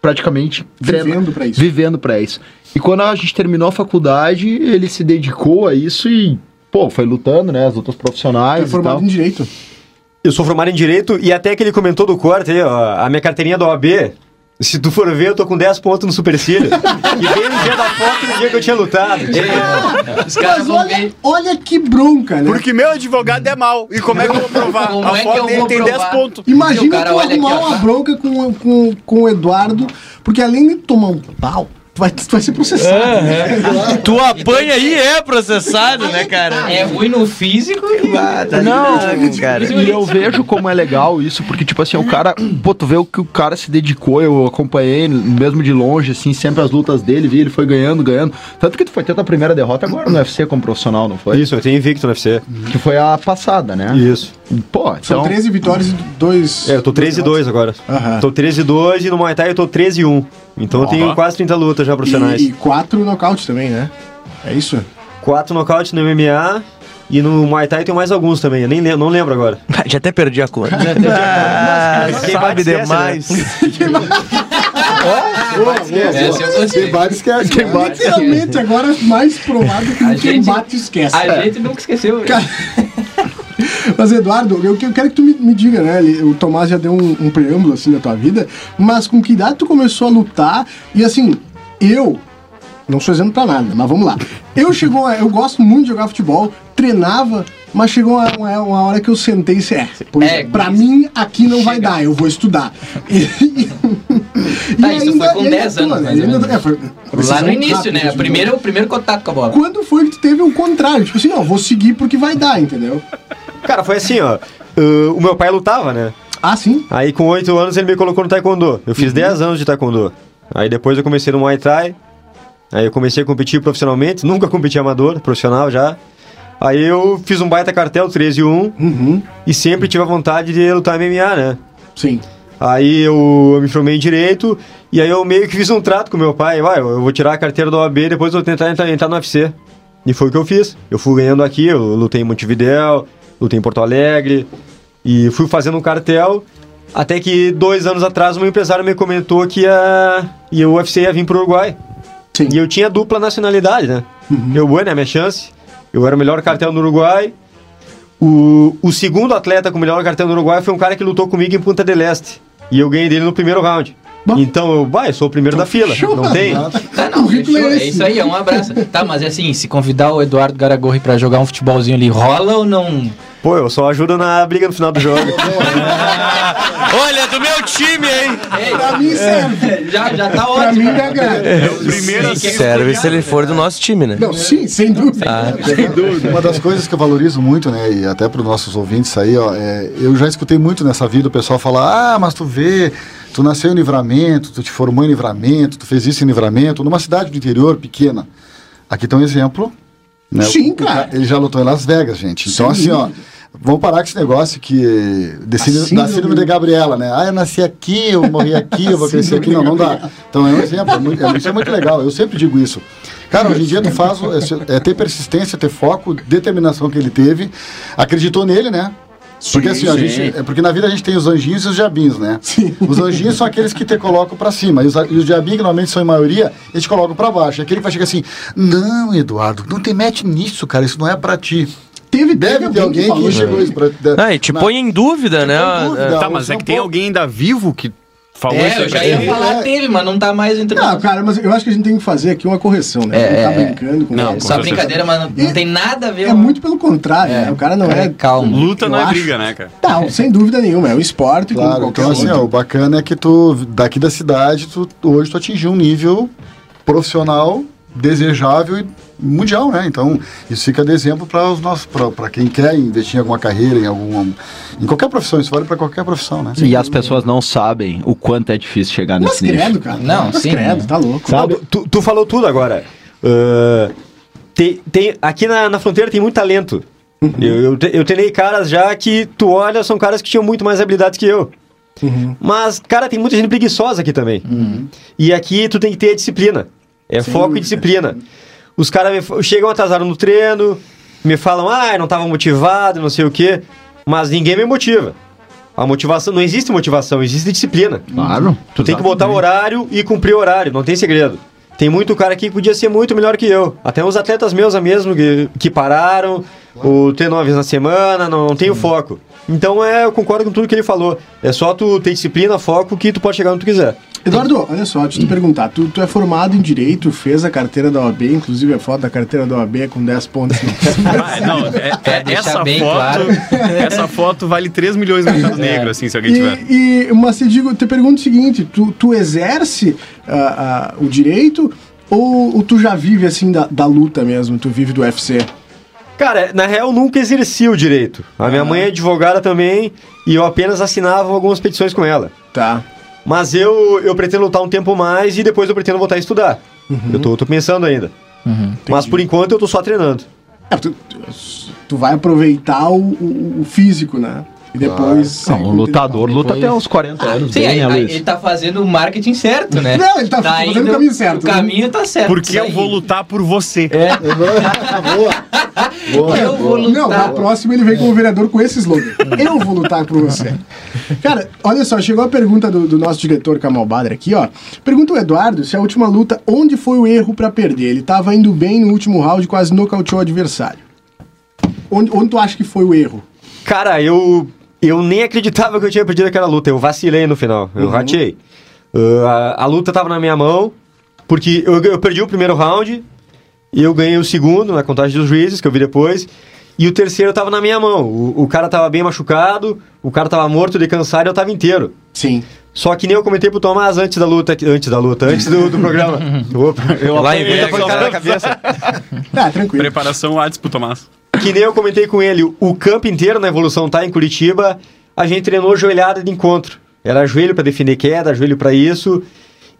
[SPEAKER 6] Praticamente
[SPEAKER 2] Vivendo pra isso.
[SPEAKER 6] Vivendo pra isso. E quando a gente terminou a faculdade, ele se dedicou a isso e, pô, foi lutando, né? As lutas profissionais
[SPEAKER 2] É
[SPEAKER 6] e
[SPEAKER 2] formado
[SPEAKER 6] tal.
[SPEAKER 2] em direito.
[SPEAKER 9] Eu sou formado em Direito e até que ele comentou do corte aí, ó, a minha carteirinha da OAB, se tu for ver, eu tô com 10 pontos no supercílio. e bem no dia da foto, no dia que eu tinha lutado.
[SPEAKER 4] Os caras
[SPEAKER 2] Mas
[SPEAKER 4] vão
[SPEAKER 2] olha,
[SPEAKER 4] ver.
[SPEAKER 2] olha que bronca, né?
[SPEAKER 3] Porque meu advogado é mau. E como é que eu vou provar?
[SPEAKER 4] Como
[SPEAKER 3] a
[SPEAKER 4] é que
[SPEAKER 3] foto
[SPEAKER 4] eu
[SPEAKER 3] dele
[SPEAKER 4] vou
[SPEAKER 3] tem 10
[SPEAKER 4] provar?
[SPEAKER 3] pontos.
[SPEAKER 2] Imagina
[SPEAKER 4] cara
[SPEAKER 2] tu
[SPEAKER 4] olha aqui,
[SPEAKER 2] arrumar
[SPEAKER 4] ó,
[SPEAKER 2] uma bronca com, com, com o Eduardo, porque além de tomar um pau, tu vai, tu vai ser processado. né?
[SPEAKER 5] Tu apanha e é processado, né, cara?
[SPEAKER 4] É ruim no físico e.
[SPEAKER 6] Não,
[SPEAKER 5] cara.
[SPEAKER 6] E eu vejo como é legal isso, porque, tipo assim, o cara. Pô, tu vê o que o cara se dedicou, eu acompanhei, mesmo de longe, assim, sempre as lutas dele, vi, ele foi ganhando, ganhando. Tanto que tu foi ter a tua primeira derrota agora no UFC como profissional, não foi?
[SPEAKER 9] Isso, eu tenho invicto no UFC.
[SPEAKER 6] Que foi a passada, né?
[SPEAKER 9] Isso.
[SPEAKER 6] Pô,
[SPEAKER 2] São
[SPEAKER 6] então.
[SPEAKER 2] 13 vitórias e 2.
[SPEAKER 9] É, eu tô 13 e 2 agora.
[SPEAKER 2] Aham.
[SPEAKER 9] Tô 13 e 2 e no Muay Thai eu tô 13 e 1. Então eu tenho quase 30 lutas já profissionais.
[SPEAKER 2] E 4 nocaute também, né? É isso?
[SPEAKER 9] 4 nocaute no MMA e no Muay Thai tem mais alguns também. Eu nem lembro, não lembro agora.
[SPEAKER 5] Já até perdi a conta. Ah,
[SPEAKER 9] Quem
[SPEAKER 5] sabe
[SPEAKER 9] bate esquece,
[SPEAKER 5] demais.
[SPEAKER 4] Essa eu
[SPEAKER 7] Tem
[SPEAKER 4] gostei.
[SPEAKER 7] vários que é quem bate.
[SPEAKER 2] Literalmente, agora mais provado que
[SPEAKER 4] A
[SPEAKER 2] quem
[SPEAKER 4] gente-
[SPEAKER 2] bate esquece.
[SPEAKER 4] A gente nunca esqueceu.
[SPEAKER 2] Mas, Eduardo, eu, eu quero que tu me, me diga, né? O Tomás já deu um, um preâmbulo assim da tua vida, mas com que idade tu começou a lutar? E assim, eu. Não sou exemplo pra nada, mas vamos lá. Eu chegou, a- eu gosto muito de jogar futebol, treinava, mas chegou uma, uma- uma hora que eu sentei e disse, é, pois
[SPEAKER 4] É,
[SPEAKER 2] pra mim aqui não vai dar, eu vou estudar. E,
[SPEAKER 4] Tá, isso foi com
[SPEAKER 2] e
[SPEAKER 4] 10
[SPEAKER 2] tô,
[SPEAKER 4] anos,
[SPEAKER 2] né? Ainda- é, foi-
[SPEAKER 4] Lá no início, né? O primeiro, o primeiro contato com a bola.
[SPEAKER 2] Quando foi que tu teve o contrário? Tipo assim, não, vou seguir porque vai dar, entendeu?
[SPEAKER 9] Cara, foi assim, ó. uh, o meu pai lutava, né?
[SPEAKER 2] Ah, sim?
[SPEAKER 9] Aí com 8 anos ele me colocou no Taekwondo. Eu fiz 10 anos de Taekwondo. Aí depois eu comecei no Muay Thai. Aí eu comecei a competir profissionalmente. Nunca competi amador, profissional já. Aí eu fiz um baita cartel, 13 e 1.
[SPEAKER 2] Uhum.
[SPEAKER 9] E sempre tive a vontade de lutar MMA, né?
[SPEAKER 2] Sim.
[SPEAKER 9] Aí eu, eu me formei em Direito. E aí eu meio que fiz um trato com meu pai. Vai, eu vou tirar a carteira da OAB depois eu vou tentar entrar, entrar no UFC. E foi o que eu fiz. Eu fui ganhando aqui, eu lutei em Montevidéu, lutei em Porto Alegre. E fui fazendo um cartel. Até que dois anos atrás, um empresário me comentou que a, e o UFC ia vir pro Uruguai.
[SPEAKER 2] Sim.
[SPEAKER 9] E eu tinha dupla nacionalidade, né?
[SPEAKER 2] Uhum.
[SPEAKER 9] Eu, bueno, é a minha chance. Eu era o melhor cartel no Uruguai. O, o segundo atleta com o melhor cartel no Uruguai foi um cara que lutou comigo em Punta del Este. E eu ganhei dele no primeiro round.
[SPEAKER 2] Bom.
[SPEAKER 9] Então eu, vai, eu sou o primeiro da fila. Não tem?
[SPEAKER 4] Tá, não, fechou.
[SPEAKER 2] é
[SPEAKER 4] É, isso aí, é um abraço. Tá, mas é assim, se convidar o Eduardo Garagorri pra jogar um futebolzinho ali, rola ou não?
[SPEAKER 9] Pô, eu só ajudo na briga no final do jogo.
[SPEAKER 5] Olha, do meu time, hein?
[SPEAKER 2] Pra mim serve.
[SPEAKER 4] Já, já tá
[SPEAKER 2] Pra
[SPEAKER 4] ótimo.
[SPEAKER 2] mim me agrada.
[SPEAKER 3] É o primeiro a
[SPEAKER 5] Serve se ele for do nosso time, né?
[SPEAKER 2] Não, sim, sem dúvida.
[SPEAKER 7] Uma das coisas que eu valorizo muito, né, e até para os nossos ouvintes aí, ó, é, eu já escutei muito nessa vida o pessoal falar: ah, mas tu vê, Tu nasceu em livramento, tu te formou em livramento, tu fez isso em livramento, numa cidade do interior pequena. Aqui tem um exemplo. Né?
[SPEAKER 2] Sim,
[SPEAKER 7] O-
[SPEAKER 2] cara.
[SPEAKER 7] Ele já lutou em Las Vegas, gente. Então,
[SPEAKER 2] Sem
[SPEAKER 7] assim, ó. Vamos parar com esse negócio que. De síndrome,
[SPEAKER 2] síndrome
[SPEAKER 7] da síndrome de Gabriela, né? Ah, eu nasci aqui, eu morri aqui, eu vou crescer aqui. Não, não dá. Então é um exemplo. É muito, é- isso é muito legal. Eu sempre digo isso. Cara, hoje em dia tu faz. É, é ter persistência, ter foco, determinação que ele teve. Acreditou nele, né? Porque assim, ó, a gente, é porque na vida a gente tem os anjinhos e os diabinhos, né? Os anjinhos são aqueles que te colocam pra cima. E os, e os diabinhos, que normalmente são em maioria, eles te colocam pra baixo. É aquele que vai chegar assim: Não, Eduardo, não te mete nisso, cara, isso não é pra ti.
[SPEAKER 2] Teve,
[SPEAKER 7] Deve ter alguém que chegou isso pra.
[SPEAKER 5] Ah, e te
[SPEAKER 7] na-
[SPEAKER 5] põe em dúvida, né?
[SPEAKER 7] em dúvida.
[SPEAKER 3] Tá, mas é
[SPEAKER 7] é
[SPEAKER 3] que tem alguém ainda vivo que falou isso
[SPEAKER 4] É, eu já ia
[SPEAKER 3] ti.
[SPEAKER 4] falar, teve, mas não tá mais entre
[SPEAKER 2] Não,
[SPEAKER 4] nós.
[SPEAKER 2] cara, mas eu acho que a gente tem que fazer aqui uma correção, né?
[SPEAKER 4] É,
[SPEAKER 2] não tá
[SPEAKER 4] é,
[SPEAKER 2] brincando com
[SPEAKER 3] Não,
[SPEAKER 4] Só brincadeira, mas não, não tem nada a ver.
[SPEAKER 2] É
[SPEAKER 4] mano.
[SPEAKER 2] muito pelo contrário,
[SPEAKER 4] É,
[SPEAKER 2] né? O cara não
[SPEAKER 4] cara,
[SPEAKER 2] é.
[SPEAKER 4] calmo.
[SPEAKER 3] Luta não é briga, né, cara?
[SPEAKER 2] Não, sem dúvida nenhuma. É um esporte como
[SPEAKER 7] Claro,
[SPEAKER 2] qualquer
[SPEAKER 7] então assim, ó, o bacana é que tu, daqui da cidade, tu, hoje tu atingiu um nível profissional desejável e mundial, né? Então, isso fica de exemplo para os nossos, para quem quer investir em alguma carreira, em alguma, em qualquer profissão, isso vale para qualquer profissão, né?
[SPEAKER 6] E as pessoas não sabem o quanto é difícil chegar
[SPEAKER 2] Mas
[SPEAKER 6] nesse nível.
[SPEAKER 2] credo, cara.
[SPEAKER 4] Não,
[SPEAKER 2] Mas
[SPEAKER 4] sim,
[SPEAKER 2] credo, tá louco.
[SPEAKER 9] Não, tu, tu falou tudo agora. Ah, tem, tem, aqui na, na fronteira tem muito talento. Eu, eu, te- eu treinei caras já que tu olha, são caras que tinham muito mais habilidades que eu. Mas, cara, tem muita gente preguiçosa aqui também. E aqui tu tem que ter disciplina. É
[SPEAKER 2] Sem
[SPEAKER 9] foco
[SPEAKER 2] dúvida.
[SPEAKER 9] e disciplina. Os caras chegam atrasados no treino, me falam, ah, não tava motivado, não sei o quê. Mas ninguém me motiva. A motivação, não existe motivação, existe disciplina.
[SPEAKER 6] Claro.
[SPEAKER 9] Tu tem que botar horário e cumprir horário, não tem segredo. Tem muito cara aqui que podia ser muito melhor que eu. Até uns atletas meus mesmo que, que pararam, ou treinam uma vez na semana, não, não tem o foco. Então é, eu concordo com tudo que ele falou. É só tu ter disciplina, foco, que tu pode chegar onde tu quiser.
[SPEAKER 2] Eduardo, olha só, deixa eu te perguntar. Tu, tu é formado em Direito, fez a carteira da OAB, inclusive a foto da carteira da OAB é com 10 pontos.
[SPEAKER 3] Ah, não, é- é- essa,
[SPEAKER 4] bem
[SPEAKER 3] foto,
[SPEAKER 4] claro.
[SPEAKER 3] essa foto vale 3 milhões no mercado negro, assim, se alguém tiver.
[SPEAKER 2] E, e mas te digo, te pergunto o seguinte: tu, tu exerce ah, ah, o direito ou, ou tu já vive assim da, da luta mesmo? Tu vive do UFC?
[SPEAKER 9] Cara, na real, eu nunca exerci o direito. A minha mãe é advogada também e eu apenas assinava algumas petições com ela.
[SPEAKER 2] Tá.
[SPEAKER 9] Mas eu, eu pretendo lutar um tempo mais e depois eu pretendo voltar a estudar. Eu tô, tô pensando ainda. Mas por enquanto eu tô só treinando.
[SPEAKER 2] É, tu, tu, tu vai aproveitar o, o- o físico, né? E depois.
[SPEAKER 6] Não, o lutador luta
[SPEAKER 4] Depois-
[SPEAKER 6] até uns 40 anos,
[SPEAKER 4] Sim,
[SPEAKER 6] bem,
[SPEAKER 4] aí,
[SPEAKER 6] Luiz?
[SPEAKER 4] ele tá fazendo o marketing certo, né?
[SPEAKER 2] Não, ele tá fazendo
[SPEAKER 4] indo-
[SPEAKER 2] o caminho certo,
[SPEAKER 4] O caminho tá certo.
[SPEAKER 3] Porque eu vou lutar por você.
[SPEAKER 4] É,
[SPEAKER 7] Boa. Boa.
[SPEAKER 4] eu vou lutar.
[SPEAKER 2] Não, na próxima ele vem como vereador com esse slogan. Eu vou lutar por você. Cara, olha só, chegou a pergunta do, do nosso diretor Kamal Badr aqui, ó. Pergunta o Eduardo se a última luta, onde foi o erro pra perder? Ele tava indo bem no último round, quase nocauteou o adversário. Onde, onde tu acha que foi o erro?
[SPEAKER 9] Cara, eu, eu nem acreditava que eu tinha perdido aquela luta. Eu vacilei no final. Eu ratei. Uh, a, a luta tava na minha mão, porque eu, eu perdi o primeiro round, e eu ganhei o segundo na contagem dos juízes, que eu vi depois. E o terceiro tava na minha mão. O, o cara tava bem machucado, o cara tava morto de cansado e eu tava inteiro.
[SPEAKER 2] Sim.
[SPEAKER 9] Só que nem eu comentei pro Tomás antes da luta, antes da luta, antes do, do programa. Opa, eu
[SPEAKER 5] Lá em
[SPEAKER 9] pancada
[SPEAKER 5] né?
[SPEAKER 9] na cabeça.
[SPEAKER 2] Ah, tranquilo.
[SPEAKER 3] Preparação WhatsApp pro Tomás.
[SPEAKER 9] Que nem eu comentei com ele, o campo inteiro na evolução tá em Curitiba, a gente treinou joelhada de encontro. Era joelho para defender queda, joelho para isso.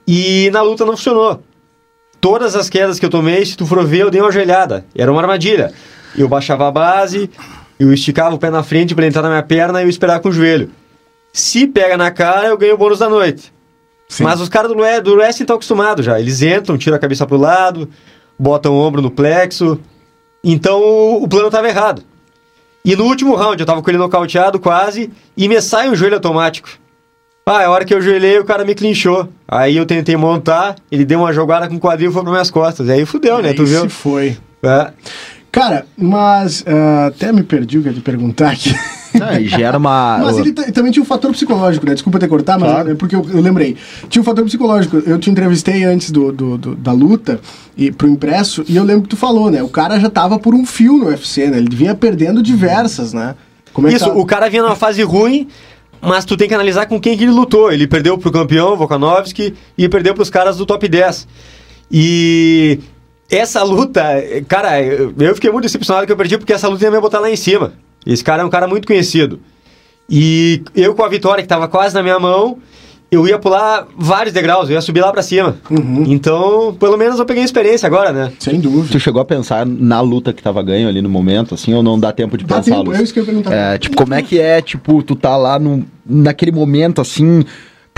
[SPEAKER 9] E na luta não funcionou. Todas as quedas que eu tomei, se tu for ver, eu dei uma joelhada. Era uma armadilha. Eu baixava a base, eu esticava o pé na frente para entrar na minha perna e eu esperava com o joelho. Se pega na cara, eu ganho o bônus da noite. Mas os caras do, do wrestling estão acostumados já. Eles entram, tiram a cabeça pro lado, botam o ombro no plexo. Então o, plano estava errado. E no último round eu tava com ele nocauteado quase e me sai um joelho automático. Ah, a hora que eu joelhei, o cara me clinchou. Aí eu tentei montar, ele deu uma jogada com o quadril e foi para minhas costas. Aí fudeu, né?
[SPEAKER 2] Aí
[SPEAKER 9] Tu viu?
[SPEAKER 2] se foi.
[SPEAKER 9] É.
[SPEAKER 2] Cara, mas ah, até me perdi o que eu ia te perguntar aqui.
[SPEAKER 6] Não, e gera uma.
[SPEAKER 2] Mas ele também tinha um fator psicológico, né? Desculpa ter cortar, mas é porque eu, eu lembrei. Tinha um fator psicológico. Eu te entrevistei antes do, do- do- da luta e pro impresso, e eu lembro que tu falou, né? O cara já tava por um fio no UFC, né? Ele vinha perdendo diversas, né? Como é que
[SPEAKER 9] Isso,
[SPEAKER 2] tá-
[SPEAKER 9] o cara vinha numa fase ruim, mas tu tem que analisar com quem que ele lutou. Ele perdeu pro campeão, Volkanovski, e perdeu pros caras do top 10. E essa luta, cara, eu fiquei muito decepcionado que eu perdi porque essa luta ia me botar lá em cima. Esse cara é um cara muito conhecido. E eu com a vitória que tava quase na minha mão, eu ia pular vários degraus, eu ia subir lá pra cima. Então, pelo menos eu peguei experiência agora, né?
[SPEAKER 2] Sem dúvida.
[SPEAKER 6] Tu chegou a pensar na luta que tava ganho ali no momento, assim, ou não dá tempo de
[SPEAKER 2] Dá
[SPEAKER 6] pensar,
[SPEAKER 2] tempo,
[SPEAKER 6] Lúcio?
[SPEAKER 2] é isso que eu ia perguntar.
[SPEAKER 6] É, tipo, como é que é, tipo, tu tá lá no, naquele momento, assim...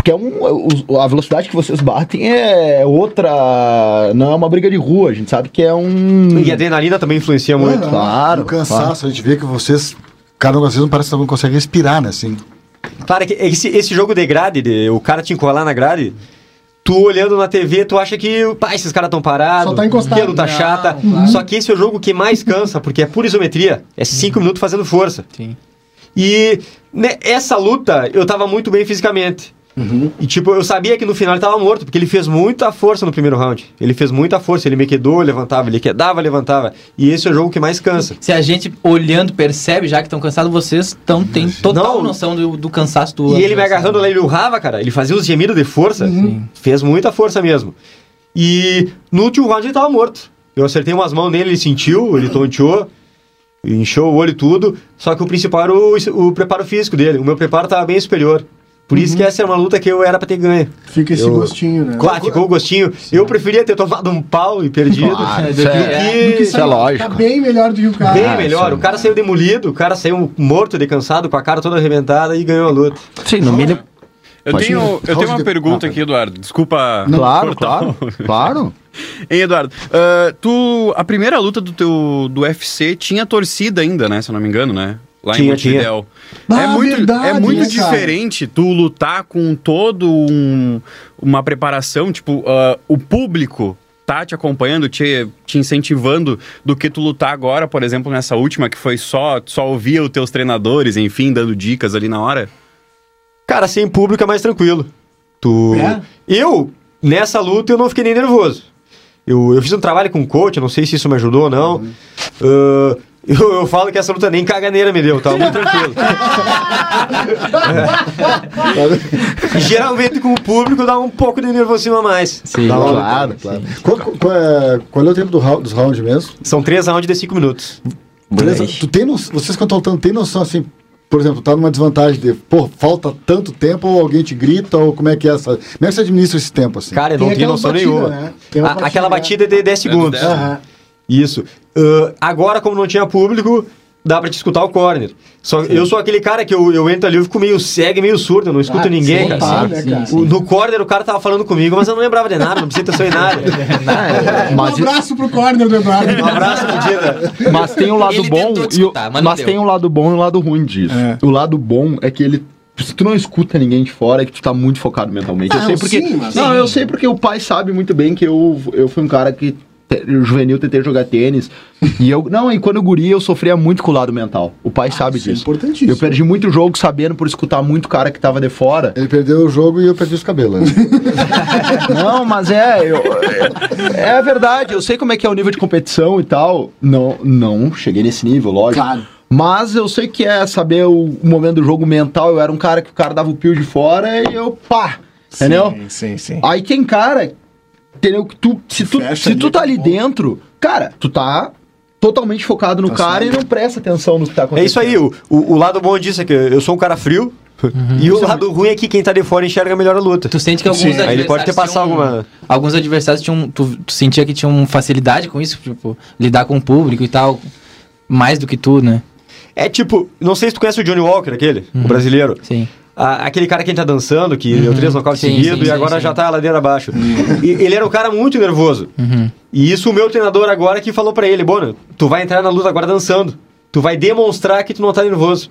[SPEAKER 6] Porque é um, o- a velocidade que vocês batem é outra... Não é uma briga de rua, a gente sabe que é um...
[SPEAKER 9] E a adrenalina também influencia muito.
[SPEAKER 6] Claro,
[SPEAKER 7] o cansaço, a gente vê que vocês, cada um de vocês não parece que não consegue respirar, né? Assim.
[SPEAKER 9] Claro que esse, esse jogo de grade, de, o cara te encolar na grade, tu olhando na TV, tu acha que, pá, esses caras tão parados,
[SPEAKER 2] Só tá encostado.
[SPEAKER 9] que a luta
[SPEAKER 2] Não,
[SPEAKER 9] chata. Só que esse é o jogo que mais cansa, porque é pura isometria. É cinco minutos fazendo força.
[SPEAKER 4] Sim.
[SPEAKER 9] E né, essa luta, eu tava muito bem fisicamente. E tipo, eu sabia que no final ele tava morto, porque ele fez muita força no primeiro round. Ele fez muita força, ele me quedou, levantava, ele quedava, levantava. E esse é o jogo que mais cansa.
[SPEAKER 4] Se a gente olhando percebe já que estão cansados, vocês tão, tem total
[SPEAKER 9] Não.
[SPEAKER 4] noção do, do cansaço do
[SPEAKER 9] E ele me agarrando lá, ele urrava, cara. Ele fazia os gemidos de força. Fez muita força mesmo. E no último round ele tava morto. Eu acertei umas mãos nele, ele sentiu, ele tonteou, inchou o olho e tudo. Só que o principal era o, o preparo físico dele. O meu preparo tava bem superior. Por isso que essa era uma luta que eu era pra ter ganho.
[SPEAKER 2] Fica esse
[SPEAKER 9] Eu-
[SPEAKER 2] gostinho, né?
[SPEAKER 9] Claro, ficou o gostinho. Eu preferia ter tomado um pau e perdido.
[SPEAKER 6] Claro,
[SPEAKER 9] do
[SPEAKER 6] é-
[SPEAKER 9] do que-
[SPEAKER 6] isso é lógico.
[SPEAKER 2] Tá bem melhor do que o cara.
[SPEAKER 9] Bem
[SPEAKER 6] Ah,
[SPEAKER 9] melhor.
[SPEAKER 6] sim.
[SPEAKER 9] O cara saiu demolido, o cara saiu morto, de cansado, com a cara toda arrebentada e ganhou a luta.
[SPEAKER 6] Sim, no mínimo...
[SPEAKER 3] Eu
[SPEAKER 6] Pode
[SPEAKER 3] tenho,
[SPEAKER 6] ir.
[SPEAKER 3] eu tenho uma pergunta
[SPEAKER 7] Ah,
[SPEAKER 3] aqui, Eduardo. Desculpa.
[SPEAKER 6] Claro, claro, claro.
[SPEAKER 3] Hein, Eduardo? Ah, tu, a primeira luta do teu do UFC tinha torcida ainda, né? Se eu não me engano, né? Lá
[SPEAKER 9] Tinha,
[SPEAKER 3] em Montevidéu.
[SPEAKER 2] Ah,
[SPEAKER 3] é muito,
[SPEAKER 2] verdade,
[SPEAKER 3] é muito
[SPEAKER 2] né, cara?
[SPEAKER 3] diferente tu lutar com todo um, uma preparação, tipo, ah, o público tá te acompanhando, te, te incentivando, do que tu lutar agora, por exemplo, nessa última, que foi só, só ouvia os teus treinadores, enfim, dando dicas ali na hora.
[SPEAKER 9] Cara, sem público é mais tranquilo. Tu...
[SPEAKER 2] É?
[SPEAKER 9] Eu, nessa luta, eu não fiquei nem nervoso. Eu, eu fiz um trabalho com coach, eu não sei se isso me ajudou ou não. Ah, eu, eu falo que essa luta nem caganeira me deu, tava muito tranquilo. Geralmente com o público dá um pouco de nervosismo a mais.
[SPEAKER 4] Sim.
[SPEAKER 7] Dá uma-
[SPEAKER 6] Claro,
[SPEAKER 7] claro. Qual, qual é, qual é o tempo do round- dos rounds mesmo?
[SPEAKER 9] São três rounds de cinco minutos.
[SPEAKER 7] Beleza? Tu tem no, vocês quando estão lutando, tem noção assim, por exemplo, tá numa desvantagem de, pô, falta tanto tempo, ou alguém te grita, ou como é que é essa. Como é que você administra esse tempo assim?
[SPEAKER 9] Cara, eu
[SPEAKER 2] Tem
[SPEAKER 9] não tenho
[SPEAKER 2] aquela
[SPEAKER 9] noção
[SPEAKER 2] batida,
[SPEAKER 9] nenhuma.
[SPEAKER 2] né?
[SPEAKER 9] A-
[SPEAKER 2] batida,
[SPEAKER 9] aquela batida é de 10 segundos.
[SPEAKER 3] dez.
[SPEAKER 2] Aham.
[SPEAKER 9] Isso. Ah, agora, como não tinha público, dá pra te escutar o corner. Só, eu sou aquele cara que eu, eu entro ali, eu fico meio cego, e meio surdo, eu não escuto
[SPEAKER 2] Ah,
[SPEAKER 9] ninguém,
[SPEAKER 2] sim,
[SPEAKER 9] cara.
[SPEAKER 2] claro, cara?
[SPEAKER 9] O- no corner o cara tava falando comigo, mas eu não lembrava de nada, não precisei atenção em nada.
[SPEAKER 6] É,
[SPEAKER 2] Um abraço pro corner do Eduardo.
[SPEAKER 9] Um abraço, Medina.
[SPEAKER 6] mas tem um lado
[SPEAKER 4] Ele
[SPEAKER 6] bom e
[SPEAKER 4] mas
[SPEAKER 6] mas tem um lado bom e um lado ruim disso.
[SPEAKER 2] É.
[SPEAKER 6] O lado bom é que ele se tu não escuta ninguém de fora, é que tu tá muito focado mentalmente. eu
[SPEAKER 2] Não,
[SPEAKER 6] sei porque
[SPEAKER 2] sim, mas-
[SPEAKER 6] Não,
[SPEAKER 2] sim.
[SPEAKER 6] eu sei porque o pai sabe muito bem que eu eu fui um cara que juvenil tentei jogar tênis e eu não, e quando eu guri eu sofria muito com o lado mental. O pai sabe
[SPEAKER 2] isso é
[SPEAKER 6] disso.
[SPEAKER 2] importantíssimo.
[SPEAKER 6] Eu perdi muito jogo sabendo por escutar muito cara que tava de fora.
[SPEAKER 7] Ele perdeu o jogo e eu perdi os cabelos. né?
[SPEAKER 6] Não, mas é, eu- é, é a verdade. Eu sei como é que é o nível de competição e tal. Não, não cheguei nesse nível, lógico.
[SPEAKER 2] Claro.
[SPEAKER 6] Mas eu sei que é saber o, o momento do jogo mental. Eu era um cara que o cara dava o pio de fora e eu pá, entendeu?
[SPEAKER 2] Sim, sim, sim.
[SPEAKER 6] Aí tem cara, entendeu? Que tu, se tu,
[SPEAKER 2] Fecha
[SPEAKER 6] se tu tá ali
[SPEAKER 2] bom.
[SPEAKER 6] dentro, cara, tu tá totalmente focado no
[SPEAKER 2] Tá
[SPEAKER 6] cara e não presta atenção no que tá
[SPEAKER 9] É
[SPEAKER 6] acontecendo.
[SPEAKER 9] isso aí, o, o, o lado bom disso é que eu sou um cara frio, e o lado ruim é que quem tá de fora enxerga melhor a luta.
[SPEAKER 4] Tu sente que alguns
[SPEAKER 2] Sim.
[SPEAKER 4] adversários.
[SPEAKER 9] Aí ele pode ter passado
[SPEAKER 4] tinham-
[SPEAKER 9] alguma-
[SPEAKER 4] Alguns adversários tinham. Tu, tu sentia que tinham facilidade com isso, tipo, lidar com o público e tal. Mais do que tu, né?
[SPEAKER 9] É tipo, não sei se tu conhece o Johnny Walker, aquele, o brasileiro.
[SPEAKER 4] Sim.
[SPEAKER 9] A- aquele cara que entra dançando, que deu três nocautes
[SPEAKER 4] Sim,
[SPEAKER 9] seguidos
[SPEAKER 4] sim,
[SPEAKER 9] e agora
[SPEAKER 4] sim.
[SPEAKER 9] já tá a ladeira abaixo. E ele era um cara muito nervoso.
[SPEAKER 4] Uhum.
[SPEAKER 9] E isso o meu treinador agora que falou pra ele, Bono, tu vai entrar na luta agora dançando. Tu vai demonstrar que tu não tá nervoso.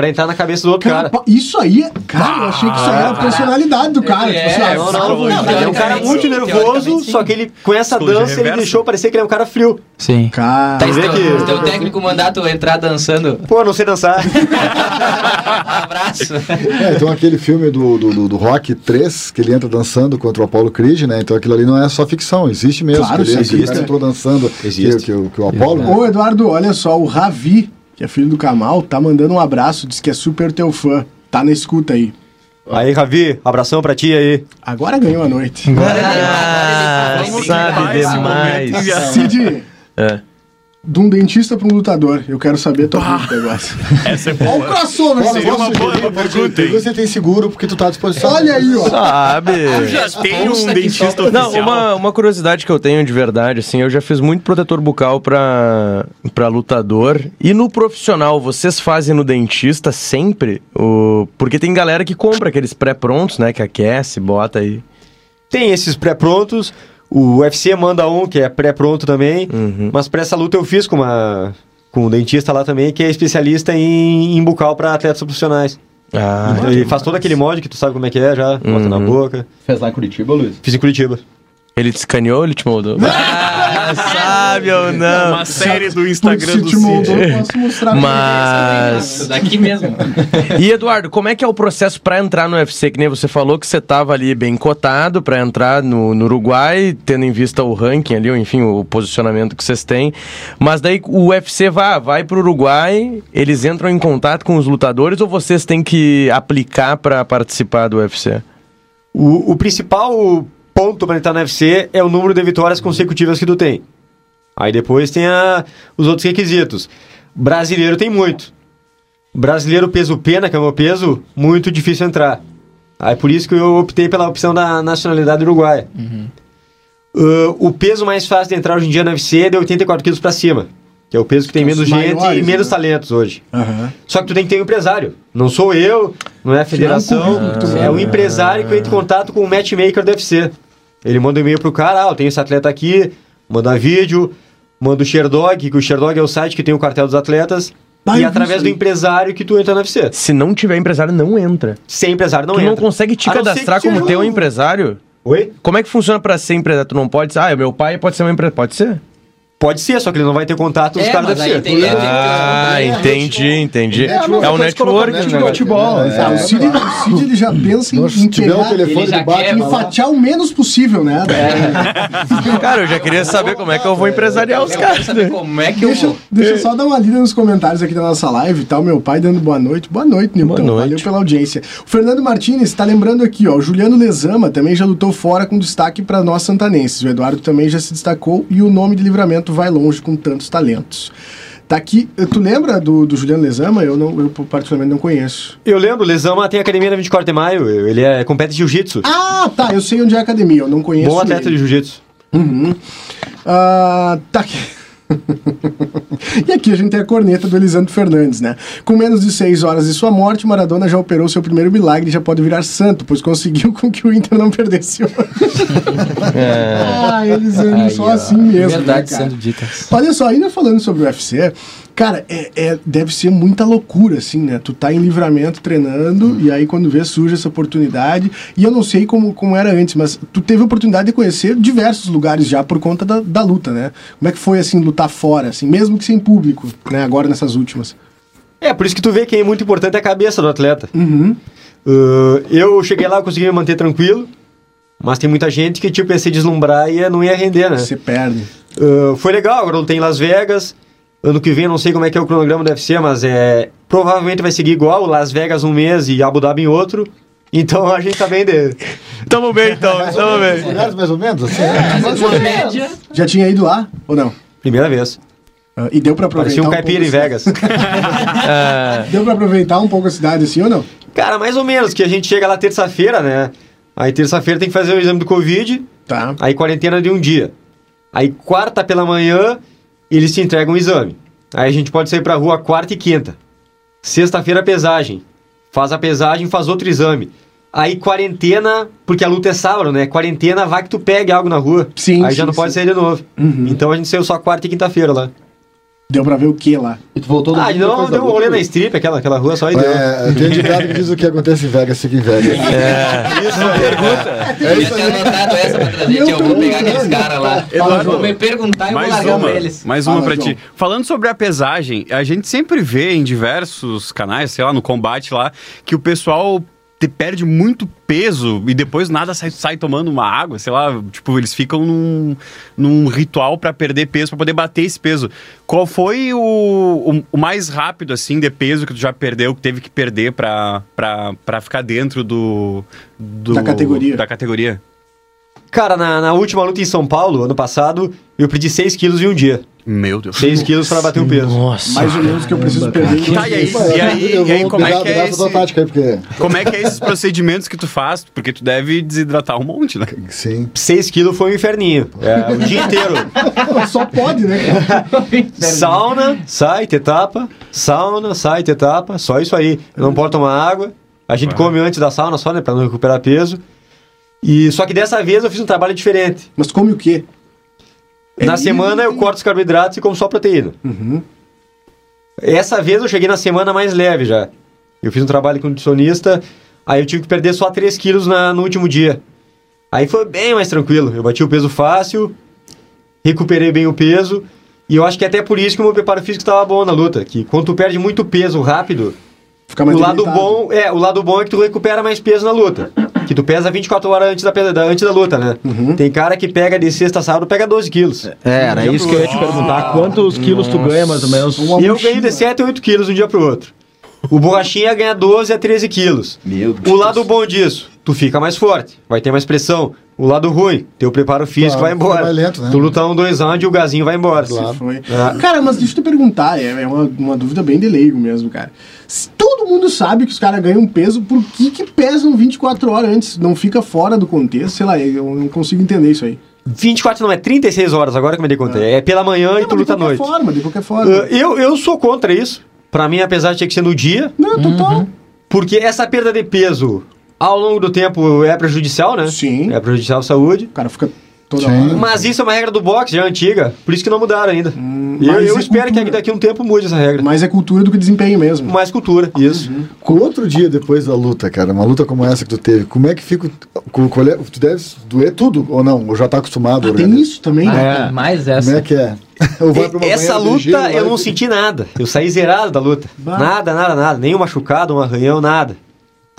[SPEAKER 9] Pra entrar na cabeça do outro
[SPEAKER 2] Cara,
[SPEAKER 9] cara.
[SPEAKER 2] isso aí, é- cara, eu achei que isso aí era a personalidade do cara.
[SPEAKER 4] É,
[SPEAKER 2] tipo assim,
[SPEAKER 9] Não, não, não. Ele é um cara muito
[SPEAKER 4] sim,
[SPEAKER 9] nervoso, só que ele, com essa dança, ele deixou parecer que ele é um cara frio.
[SPEAKER 4] Sim.
[SPEAKER 2] Cara,
[SPEAKER 4] Tá, teu,
[SPEAKER 9] que-
[SPEAKER 4] teu técnico mandar tu entrar dançando.
[SPEAKER 9] Pô, não sei dançar.
[SPEAKER 4] Abraço.
[SPEAKER 7] É, então aquele filme do, do, do, do Rock 3, que ele entra dançando contra o Apollo Creed, né? Então aquilo ali não é só ficção, existe mesmo.
[SPEAKER 2] Claro,
[SPEAKER 7] que ele, que o
[SPEAKER 2] existe.
[SPEAKER 7] cara entrou dançando
[SPEAKER 9] Existe.
[SPEAKER 7] Que, que, o- que o Apollo.
[SPEAKER 2] Ô, Eduardo, olha só, o Ravi, que é filho do Kamal, tá mandando um abraço, diz que é super teu fã. Tá na escuta aí.
[SPEAKER 9] Aí, Ravi, abração pra ti aí.
[SPEAKER 2] Agora ganhou a noite.
[SPEAKER 5] Ah, sabe demais.
[SPEAKER 2] Cid,
[SPEAKER 5] É.
[SPEAKER 2] de um dentista para um lutador. Eu quero saber a tua do negócio.
[SPEAKER 3] Essa é
[SPEAKER 2] Olha o
[SPEAKER 3] boa.
[SPEAKER 2] crossover.
[SPEAKER 3] Seria uma boa pergunta, hein?
[SPEAKER 7] Você tem seguro porque tu tá à disposição.
[SPEAKER 2] Olha aí, ó.
[SPEAKER 5] Sabe?
[SPEAKER 3] Já tem um dentista
[SPEAKER 4] só-
[SPEAKER 5] Não,
[SPEAKER 3] oficial.
[SPEAKER 5] uma, uma curiosidade que eu tenho de verdade, assim, eu já fiz muito protetor bucal pra, pra lutador. E no profissional, vocês fazem no dentista sempre? O... Porque tem galera que compra aqueles pré-prontos, né? Que aquece, bota aí.
[SPEAKER 9] Tem esses pré-prontos. O UFC manda um que é pré-pronto também. Mas pra essa luta eu fiz com uma com um dentista lá também que é especialista em, em bucal pra atletas profissionais.
[SPEAKER 5] Ah,
[SPEAKER 9] Então, ele faz todo aquele molde que tu sabe como é que é já, bota na boca.
[SPEAKER 6] Fez lá em Curitiba, Luiz?
[SPEAKER 9] Fiz em Curitiba.
[SPEAKER 5] Ele te escaneou, ele te moldou? Ah, sabe ou não?
[SPEAKER 3] Uma série do Instagram
[SPEAKER 2] Se
[SPEAKER 3] do
[SPEAKER 2] te moldou, posso mostrar
[SPEAKER 5] Mas.
[SPEAKER 4] Daqui mesmo.
[SPEAKER 5] E Eduardo, como é que é o processo pra entrar no UFC? Que nem você falou que você tava ali bem cotado pra entrar no, no Uruguai, tendo em vista o ranking ali, ou enfim, o posicionamento que vocês têm. Mas daí o UFC vai, vai pro Uruguai, eles entram em contato com os lutadores ou vocês têm que aplicar pra participar do UFC?
[SPEAKER 9] O, o principal ponto para entrar no UFC é o número de vitórias consecutivas que tu tem. Aí depois tem a- os outros requisitos. Brasileiro tem muito. Brasileiro peso pena, que é o meu peso, muito difícil entrar. Aí por isso que eu optei pela opção da nacionalidade uruguaia. Uh, o peso mais fácil de entrar hoje em dia no UFC é de 84 quilos para cima. Que é o peso que tem
[SPEAKER 2] Os
[SPEAKER 9] menos gente
[SPEAKER 2] maiores,
[SPEAKER 9] e menos
[SPEAKER 2] né?
[SPEAKER 9] talentos hoje.
[SPEAKER 2] Aham.
[SPEAKER 9] Só que tu tem que ter um empresário. Não sou eu, não é a federação.
[SPEAKER 2] tu
[SPEAKER 9] é o empresário que entra em contato com o matchmaker do UFC. Ele manda um e-mail pro cara, ah, eu tenho esse atleta aqui, manda vídeo, manda o Sherdog, que o Sherdog é o site que tem o cartel dos atletas.
[SPEAKER 2] Eu
[SPEAKER 9] e através do empresário que tu entra no UFC.
[SPEAKER 5] Se não tiver empresário, não entra.
[SPEAKER 9] Sem empresário não
[SPEAKER 5] tu
[SPEAKER 9] entra.
[SPEAKER 5] não consegue te
[SPEAKER 9] ser
[SPEAKER 5] cadastrar como teu
[SPEAKER 9] um-
[SPEAKER 5] empresário?
[SPEAKER 9] Oi?
[SPEAKER 5] Como é que funciona pra ser empresário? Tu não pode dizer, ah, meu pai pode ser um empresário. Pode ser?
[SPEAKER 9] Pode ser, só que ele não vai ter contato dos
[SPEAKER 4] É,
[SPEAKER 9] caras
[SPEAKER 4] aí
[SPEAKER 9] UFC.
[SPEAKER 4] tem- tem-
[SPEAKER 5] Ah, entendi, entendi.
[SPEAKER 7] É,
[SPEAKER 5] É
[SPEAKER 7] não,
[SPEAKER 5] o network.
[SPEAKER 7] colocar
[SPEAKER 5] né,
[SPEAKER 7] futebol.
[SPEAKER 2] Ah, o Cid, o Cid ele já pensa em, em
[SPEAKER 7] tiver
[SPEAKER 2] pegar,
[SPEAKER 7] telefone do
[SPEAKER 2] em
[SPEAKER 7] lá,
[SPEAKER 2] fatiar o menos possível, né?
[SPEAKER 5] Cara, eu já queria saber como é que eu vou empresariar os caras. né?
[SPEAKER 4] como é que eu
[SPEAKER 2] Deixa,
[SPEAKER 4] vou.
[SPEAKER 2] deixa eu só dar uma lida nos comentários aqui da nossa live e tal. Meu pai dando boa noite. Boa noite, Nilton.
[SPEAKER 5] Boa noite.
[SPEAKER 2] Valeu pela audiência. O Fernando Martinez está lembrando aqui, ó. O Juliano Lezama também já lutou fora com destaque para nós santanenses. O Eduardo também já se destacou e o nome de livramento vai longe com tantos talentos. Tá aqui. Tu lembra do, do Juliano Lezama? Eu, não, eu particularmente não conheço.
[SPEAKER 9] Eu lembro, Lesama tem academia na 24 de maio, ele é, compete jiu-jitsu.
[SPEAKER 2] Ah, tá. Eu sei onde é a academia. Eu não conheço.
[SPEAKER 9] Bom atleta
[SPEAKER 2] ele.
[SPEAKER 9] de jiu-jitsu.
[SPEAKER 2] Uhum. Ah, tá aqui. e aqui a gente tem a corneta do Elisandro Fernandes, né? Com menos de seis horas de sua morte, Maradona já operou seu primeiro milagre e já pode virar santo, pois conseguiu com que o Inter não perdesse hoje. ah, Elisandro,
[SPEAKER 4] Aí,
[SPEAKER 2] só
[SPEAKER 4] ó,
[SPEAKER 2] assim mesmo.
[SPEAKER 4] Verdade
[SPEAKER 2] né,
[SPEAKER 4] sendo ditas.
[SPEAKER 2] Olha só, ainda falando sobre o UFC, cara, é, é- deve ser muita loucura, assim, né? Tu tá em livramento treinando e aí quando vê surge essa oportunidade. E eu não sei como, como era antes, mas tu teve a oportunidade de conhecer diversos lugares já por conta da, da luta, né? Como é que foi, assim, lutar fora, assim, mesmo que sem público, né? Agora nessas últimas.
[SPEAKER 9] É, por isso que tu vê que é muito importante a cabeça do atleta.
[SPEAKER 2] Uhum.
[SPEAKER 9] Uh, eu cheguei lá, consegui me manter tranquilo, mas tem muita gente que tipo ia se deslumbrar e não ia render, né?
[SPEAKER 2] Você perde.
[SPEAKER 9] Uh, foi legal, agora eu lutei em Las Vegas. Ano que vem, não sei como é que é o cronograma do UFC, mas é provavelmente vai seguir igual, Las Vegas um mês e Abu Dhabi em outro. Então a gente tá bem de...
[SPEAKER 5] Tamo bem então, tamo bem.
[SPEAKER 7] Mais ou menos, assim.
[SPEAKER 4] Mas uma média.
[SPEAKER 2] Já tinha ido lá ou não?
[SPEAKER 9] Primeira vez.
[SPEAKER 2] Ah, e deu pra aproveitar
[SPEAKER 9] Parecia um caipira em Vegas.
[SPEAKER 2] Cidade? Deu pra aproveitar um pouco a cidade assim ou não?
[SPEAKER 9] Cara, mais ou menos, que a gente chega lá terça-feira, né? Aí terça-feira tem que fazer o exame do Covid,
[SPEAKER 2] Tá.
[SPEAKER 9] aí quarentena de um dia. Aí quarta pela manhã, eles te entregam o exame. Aí a gente pode sair pra rua quarta e quinta. Sexta-feira, pesagem. Faz a pesagem, faz outro exame. Aí quarentena, porque a luta é sábado, né? Quarentena, vai que tu pegue algo na rua.
[SPEAKER 2] Sim,
[SPEAKER 9] Aí já
[SPEAKER 2] sim,
[SPEAKER 9] não pode
[SPEAKER 2] sim.
[SPEAKER 9] sair de novo.
[SPEAKER 2] Uhum.
[SPEAKER 9] Então a gente saiu só quarta e quinta-feira lá.
[SPEAKER 2] Deu pra ver o que lá?
[SPEAKER 6] E tu voltou
[SPEAKER 9] Ah, não, deu um rolê na strip, aquela, aquela rua só e deu.
[SPEAKER 7] É, tem um ditado que diz o que acontece em Vegas, fica em Vegas.
[SPEAKER 5] é.
[SPEAKER 4] Eu tinha anotado essa pra trazer.
[SPEAKER 2] Eu
[SPEAKER 4] Eu vou pegar aqueles caras lá.
[SPEAKER 3] Eduardo,
[SPEAKER 4] vou me perguntar e vou
[SPEAKER 3] Mais
[SPEAKER 4] largar
[SPEAKER 3] uma,
[SPEAKER 4] pra eles.
[SPEAKER 3] mais uma
[SPEAKER 2] Fala,
[SPEAKER 3] pra
[SPEAKER 2] João.
[SPEAKER 3] ti. Falando sobre a pesagem, a gente sempre vê em diversos canais, sei lá, no combate lá, que o pessoal te perde muito peso e depois nada sai, sai tomando uma água, sei lá, tipo, eles ficam num, num ritual pra perder peso, pra poder bater esse peso. Qual foi o, o, o mais rápido, assim, de peso que tu já perdeu, que teve que perder pra ficar dentro do, do-
[SPEAKER 2] Da categoria.
[SPEAKER 3] Da categoria?
[SPEAKER 9] Cara, na, na última luta em São Paulo, ano passado, eu perdi 6 quilos em um dia.
[SPEAKER 3] Meu Deus.
[SPEAKER 9] 6 quilos pra bater o peso.
[SPEAKER 5] Nossa.
[SPEAKER 2] Mais ou menos que eu preciso perder.
[SPEAKER 3] Tá, e aí, e aí,
[SPEAKER 7] eu
[SPEAKER 3] e aí
[SPEAKER 7] vou
[SPEAKER 3] como é que é esse...
[SPEAKER 7] tática aí, porque.
[SPEAKER 3] Como é que é esses procedimentos que tu faz? Porque tu deve desidratar um monte, né?
[SPEAKER 7] Sim.
[SPEAKER 9] 6 quilos foi um inferninho. É, o dia inteiro.
[SPEAKER 2] Só pode, né?
[SPEAKER 9] Sauna, sai, te tapa. Sauna, sai, te tapa. Só isso aí. Eu não posso tomar água. A gente come antes da sauna só, né? Pra não recuperar peso. E só que dessa vez eu fiz um trabalho diferente.
[SPEAKER 2] Mas come o quê? É
[SPEAKER 9] na
[SPEAKER 2] livre,
[SPEAKER 9] semana eu
[SPEAKER 2] tem-
[SPEAKER 9] corto os carboidratos e como só proteína.
[SPEAKER 2] Uhum.
[SPEAKER 9] Essa vez eu cheguei na semana mais leve já. Eu fiz um trabalho com nutricionista, aí eu tive que perder só 3 quilos na- no último dia. Aí foi bem mais tranquilo. Eu bati o peso fácil, recuperei bem o peso. E eu acho que é até por isso que o meu preparo físico estava bom na luta. Que quando tu perde muito peso rápido,
[SPEAKER 2] Fica mais
[SPEAKER 9] o lado bom é o lado bom é que tu recupera mais peso na luta. Que tu pesa 24 horas antes da, da- antes da luta, né?
[SPEAKER 2] Uhum.
[SPEAKER 9] Tem cara que pega de sexta a sábado, pega 12 quilos.
[SPEAKER 6] É, era isso que eu ia te perguntar. Quantos quilos tu ganha, mais ou menos?
[SPEAKER 2] Uma
[SPEAKER 9] eu
[SPEAKER 2] mochila.
[SPEAKER 9] ganho de 7 a 8 quilos de um dia pro outro. O borrachinha ganha 12 a 13 quilos.
[SPEAKER 6] Meu
[SPEAKER 9] O lado bom disso, tu fica mais forte, vai ter mais pressão. O lado ruim, teu preparo físico
[SPEAKER 7] Claro,
[SPEAKER 9] vai embora.
[SPEAKER 7] mais lento, né?
[SPEAKER 9] Tu lutar um dois rounds e o gazinho vai embora.
[SPEAKER 7] Claro.
[SPEAKER 2] Foi.
[SPEAKER 9] Ah.
[SPEAKER 2] Cara, mas deixa eu te perguntar, é é uma, uma dúvida bem de leigo mesmo, cara. Se todo mundo sabe que os caras ganham peso, por que que pesam 24 horas antes? Não fica fora do contexto? Sei lá, eu não consigo entender isso aí.
[SPEAKER 9] 24 não, é 36 horas agora que eu me dei conta. É, pela manhã e
[SPEAKER 2] Não,
[SPEAKER 9] tu
[SPEAKER 2] mas
[SPEAKER 9] luta à
[SPEAKER 2] de qualquer
[SPEAKER 9] noite.
[SPEAKER 2] forma, de qualquer forma.
[SPEAKER 9] Ah, eu, eu sou contra isso. Pra mim, apesar de ter que ser no dia,
[SPEAKER 2] Não, total.
[SPEAKER 9] porque essa perda de peso ao longo do tempo é prejudicial, né?
[SPEAKER 2] Sim.
[SPEAKER 9] É prejudicial à saúde.
[SPEAKER 2] O cara fica toda
[SPEAKER 7] Sim.
[SPEAKER 2] hora.
[SPEAKER 9] Mas isso é uma regra do boxe, já antiga. Por isso que não mudaram ainda.
[SPEAKER 2] Hum,
[SPEAKER 9] eu,
[SPEAKER 2] mas
[SPEAKER 9] eu
[SPEAKER 2] é
[SPEAKER 9] espero
[SPEAKER 2] cultura.
[SPEAKER 9] que daqui a um tempo mude essa regra.
[SPEAKER 2] Mais é cultura do que desempenho mesmo.
[SPEAKER 9] Mais cultura, isso.
[SPEAKER 7] Com outro dia depois da luta, cara, uma luta como essa que tu teve, como é que fica. com- qual é- tu deve doer tudo ou não? Ou já tá acostumado?
[SPEAKER 2] Ah, tem isso também,
[SPEAKER 4] Ah,
[SPEAKER 2] né?
[SPEAKER 4] tem mais
[SPEAKER 7] Como
[SPEAKER 4] essa.
[SPEAKER 7] é que é?
[SPEAKER 9] Essa luta eu
[SPEAKER 7] vai-
[SPEAKER 9] não senti nada. Eu saí zerado da luta.
[SPEAKER 2] Bah.
[SPEAKER 9] Nada, nada, nada. Nem um machucado, um arranhão, nada.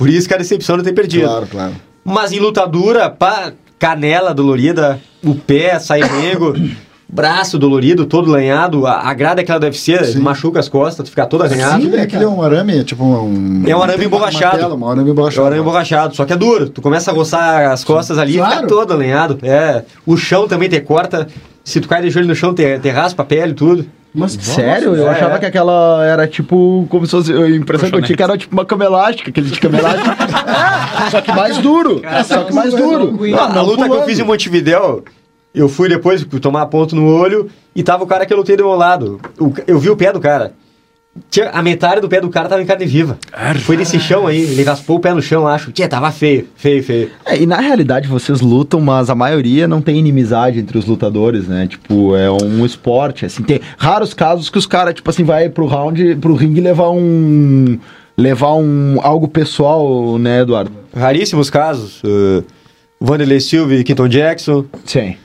[SPEAKER 9] Por isso que a decepção não ter perdido.
[SPEAKER 7] Claro, claro.
[SPEAKER 9] Mas em luta dura, pá, canela dolorida, o pé sai rengo, braço dolorido, todo lanhado, a, a grade aquela do UFC
[SPEAKER 7] Sim.
[SPEAKER 9] machuca as costas, tu fica todo arranhado.
[SPEAKER 7] Aquilo, é, aquilo é um arame, tipo um.
[SPEAKER 9] É um arame
[SPEAKER 7] tem uma-
[SPEAKER 9] emborrachado.
[SPEAKER 7] Uma tela, um arame
[SPEAKER 9] É
[SPEAKER 7] emborrachado.
[SPEAKER 9] arame emborrachado, só que é duro. Tu começa a roçar as costas ali e
[SPEAKER 2] Claro.
[SPEAKER 9] fica todo alinhado. É. O chão também te corta. Se tu cai de joelho no chão, te, te raspa a pele e tudo.
[SPEAKER 2] Mas,
[SPEAKER 6] Sério? Eu
[SPEAKER 9] É,
[SPEAKER 6] achava
[SPEAKER 9] é.
[SPEAKER 6] que aquela era tipo. Como se fosse. A impressão que eu tinha que era tipo uma cama elástica, aquele de cama elástica. Só que mais duro. só que mais duro.
[SPEAKER 9] a, a luta que eu
[SPEAKER 6] pulando.
[SPEAKER 9] fiz em Montevidéu, eu fui depois tomar ponto no olho e tava o cara que eu lutei do meu lado. Eu vi o pé do cara. Tinha, a metade do pé do cara tava em carne viva. Foi nesse chão aí, ele raspou o pé no chão, acho. Tia, tava feio, feio, feio.
[SPEAKER 6] É, e na realidade vocês lutam, mas a maioria não tem inimizade entre os lutadores, né? Tipo, é um esporte, assim. Tem raros casos que os caras, tipo assim, vai pro round, pro ringue levar um. levar um. algo pessoal, né, Eduardo?
[SPEAKER 9] Raríssimos casos. Uh, Vanderlei Silva e Quinton Jackson,
[SPEAKER 6] Sim.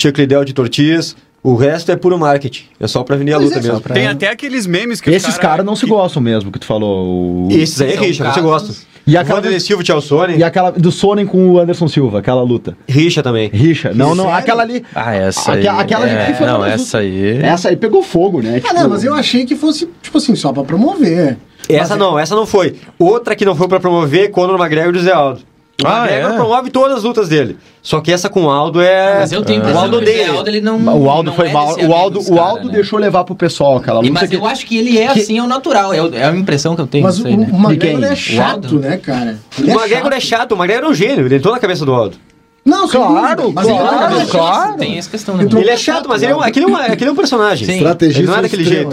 [SPEAKER 9] Chuck Liddell de Tortias. O resto é puro marketing. É só pra vender a
[SPEAKER 2] Mas
[SPEAKER 9] luta
[SPEAKER 2] é
[SPEAKER 9] mesmo.
[SPEAKER 2] pra-
[SPEAKER 3] Tem até aqueles memes que
[SPEAKER 6] Esses
[SPEAKER 3] os cara-
[SPEAKER 6] caras não se
[SPEAKER 3] que-
[SPEAKER 6] gostam mesmo, que tu falou. O...
[SPEAKER 9] Esses aí é rixa, você
[SPEAKER 4] casos-
[SPEAKER 9] gosta.
[SPEAKER 6] E aquela,
[SPEAKER 9] Vanderlei Silva e Tchau Sony.
[SPEAKER 6] e aquela do Sonnen com o Anderson Silva, aquela luta.
[SPEAKER 9] Rixa também.
[SPEAKER 6] Rixa. Não, não,
[SPEAKER 2] Sério?
[SPEAKER 6] aquela ali.
[SPEAKER 5] Ah, essa aí.
[SPEAKER 6] Aquela- aquela
[SPEAKER 5] é,
[SPEAKER 6] que foi
[SPEAKER 5] não, essa aí.
[SPEAKER 6] Essa aí pegou fogo, né?
[SPEAKER 2] Ah, não, mas eu achei que fosse, tipo assim, só pra promover.
[SPEAKER 9] Essa não, essa não foi. Outra que não foi pra promover é Conor McGregor e o Zé Aldo. O
[SPEAKER 5] Ah,
[SPEAKER 9] McGregor
[SPEAKER 5] é?
[SPEAKER 9] promove todas as lutas dele. Só que essa com o Aldo é.
[SPEAKER 4] Mas eu tenho a
[SPEAKER 9] o
[SPEAKER 4] impressão
[SPEAKER 9] Aldo
[SPEAKER 4] que o Zé
[SPEAKER 9] odeia.
[SPEAKER 4] Aldo, ele não.
[SPEAKER 6] O Aldo
[SPEAKER 4] não
[SPEAKER 6] foi
[SPEAKER 4] é
[SPEAKER 6] mal. O Aldo, o
[SPEAKER 4] cara,
[SPEAKER 6] Aldo
[SPEAKER 4] né?
[SPEAKER 6] deixou levar pro pessoal aquela luta.
[SPEAKER 4] Mas
[SPEAKER 6] que-
[SPEAKER 4] eu acho que ele é
[SPEAKER 6] que-
[SPEAKER 4] assim, é o natural. É, é a impressão que eu tenho.
[SPEAKER 2] Mas
[SPEAKER 4] não
[SPEAKER 2] o,
[SPEAKER 4] sei, né?
[SPEAKER 2] o McGregor é chato,
[SPEAKER 4] Aldo?
[SPEAKER 2] né, cara? Ele
[SPEAKER 9] O McGregor é chato, o McGregor é um gênio, ele entrou na cabeça do Aldo.
[SPEAKER 2] Não,
[SPEAKER 6] Claro,
[SPEAKER 2] mas
[SPEAKER 6] claro,
[SPEAKER 2] não é
[SPEAKER 6] claro.
[SPEAKER 4] Tem essa questão, né?
[SPEAKER 9] Ele é chato, mas ele é um, aquele, é um, aquele é um personagem.
[SPEAKER 4] Sim.
[SPEAKER 7] Estrategista
[SPEAKER 9] Ele não é daquele jeito.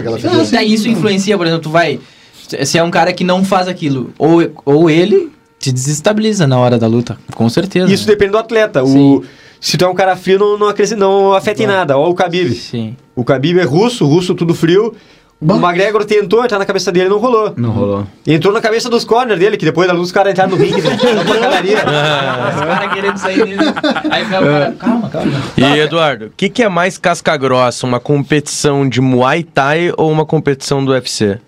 [SPEAKER 4] Daí isso influencia, por exemplo, tu vai. Se é um cara que não faz aquilo, ou, ou ele te desestabiliza na hora da luta, com certeza.
[SPEAKER 9] Isso depende do atleta. O,
[SPEAKER 4] Sim.
[SPEAKER 9] se tu é um cara frio, não, não, acresce- não afeta em nada. Olha o Khabib.
[SPEAKER 4] Sim.
[SPEAKER 9] O Khabib é russo, russo tudo frio.
[SPEAKER 2] Bom.
[SPEAKER 9] O McGregor tentou entrar na cabeça dele não rolou.
[SPEAKER 6] Não rolou.
[SPEAKER 9] Entrou na cabeça dos corner dele, que depois da luz os caras entraram no ringue. né? Porcaria.
[SPEAKER 4] Os caras querendo sair dele. Aí o cara. Calma, calma.
[SPEAKER 5] E Eduardo, o que, que é mais casca grossa? Uma competição de Muay Thai ou uma competição do UFC?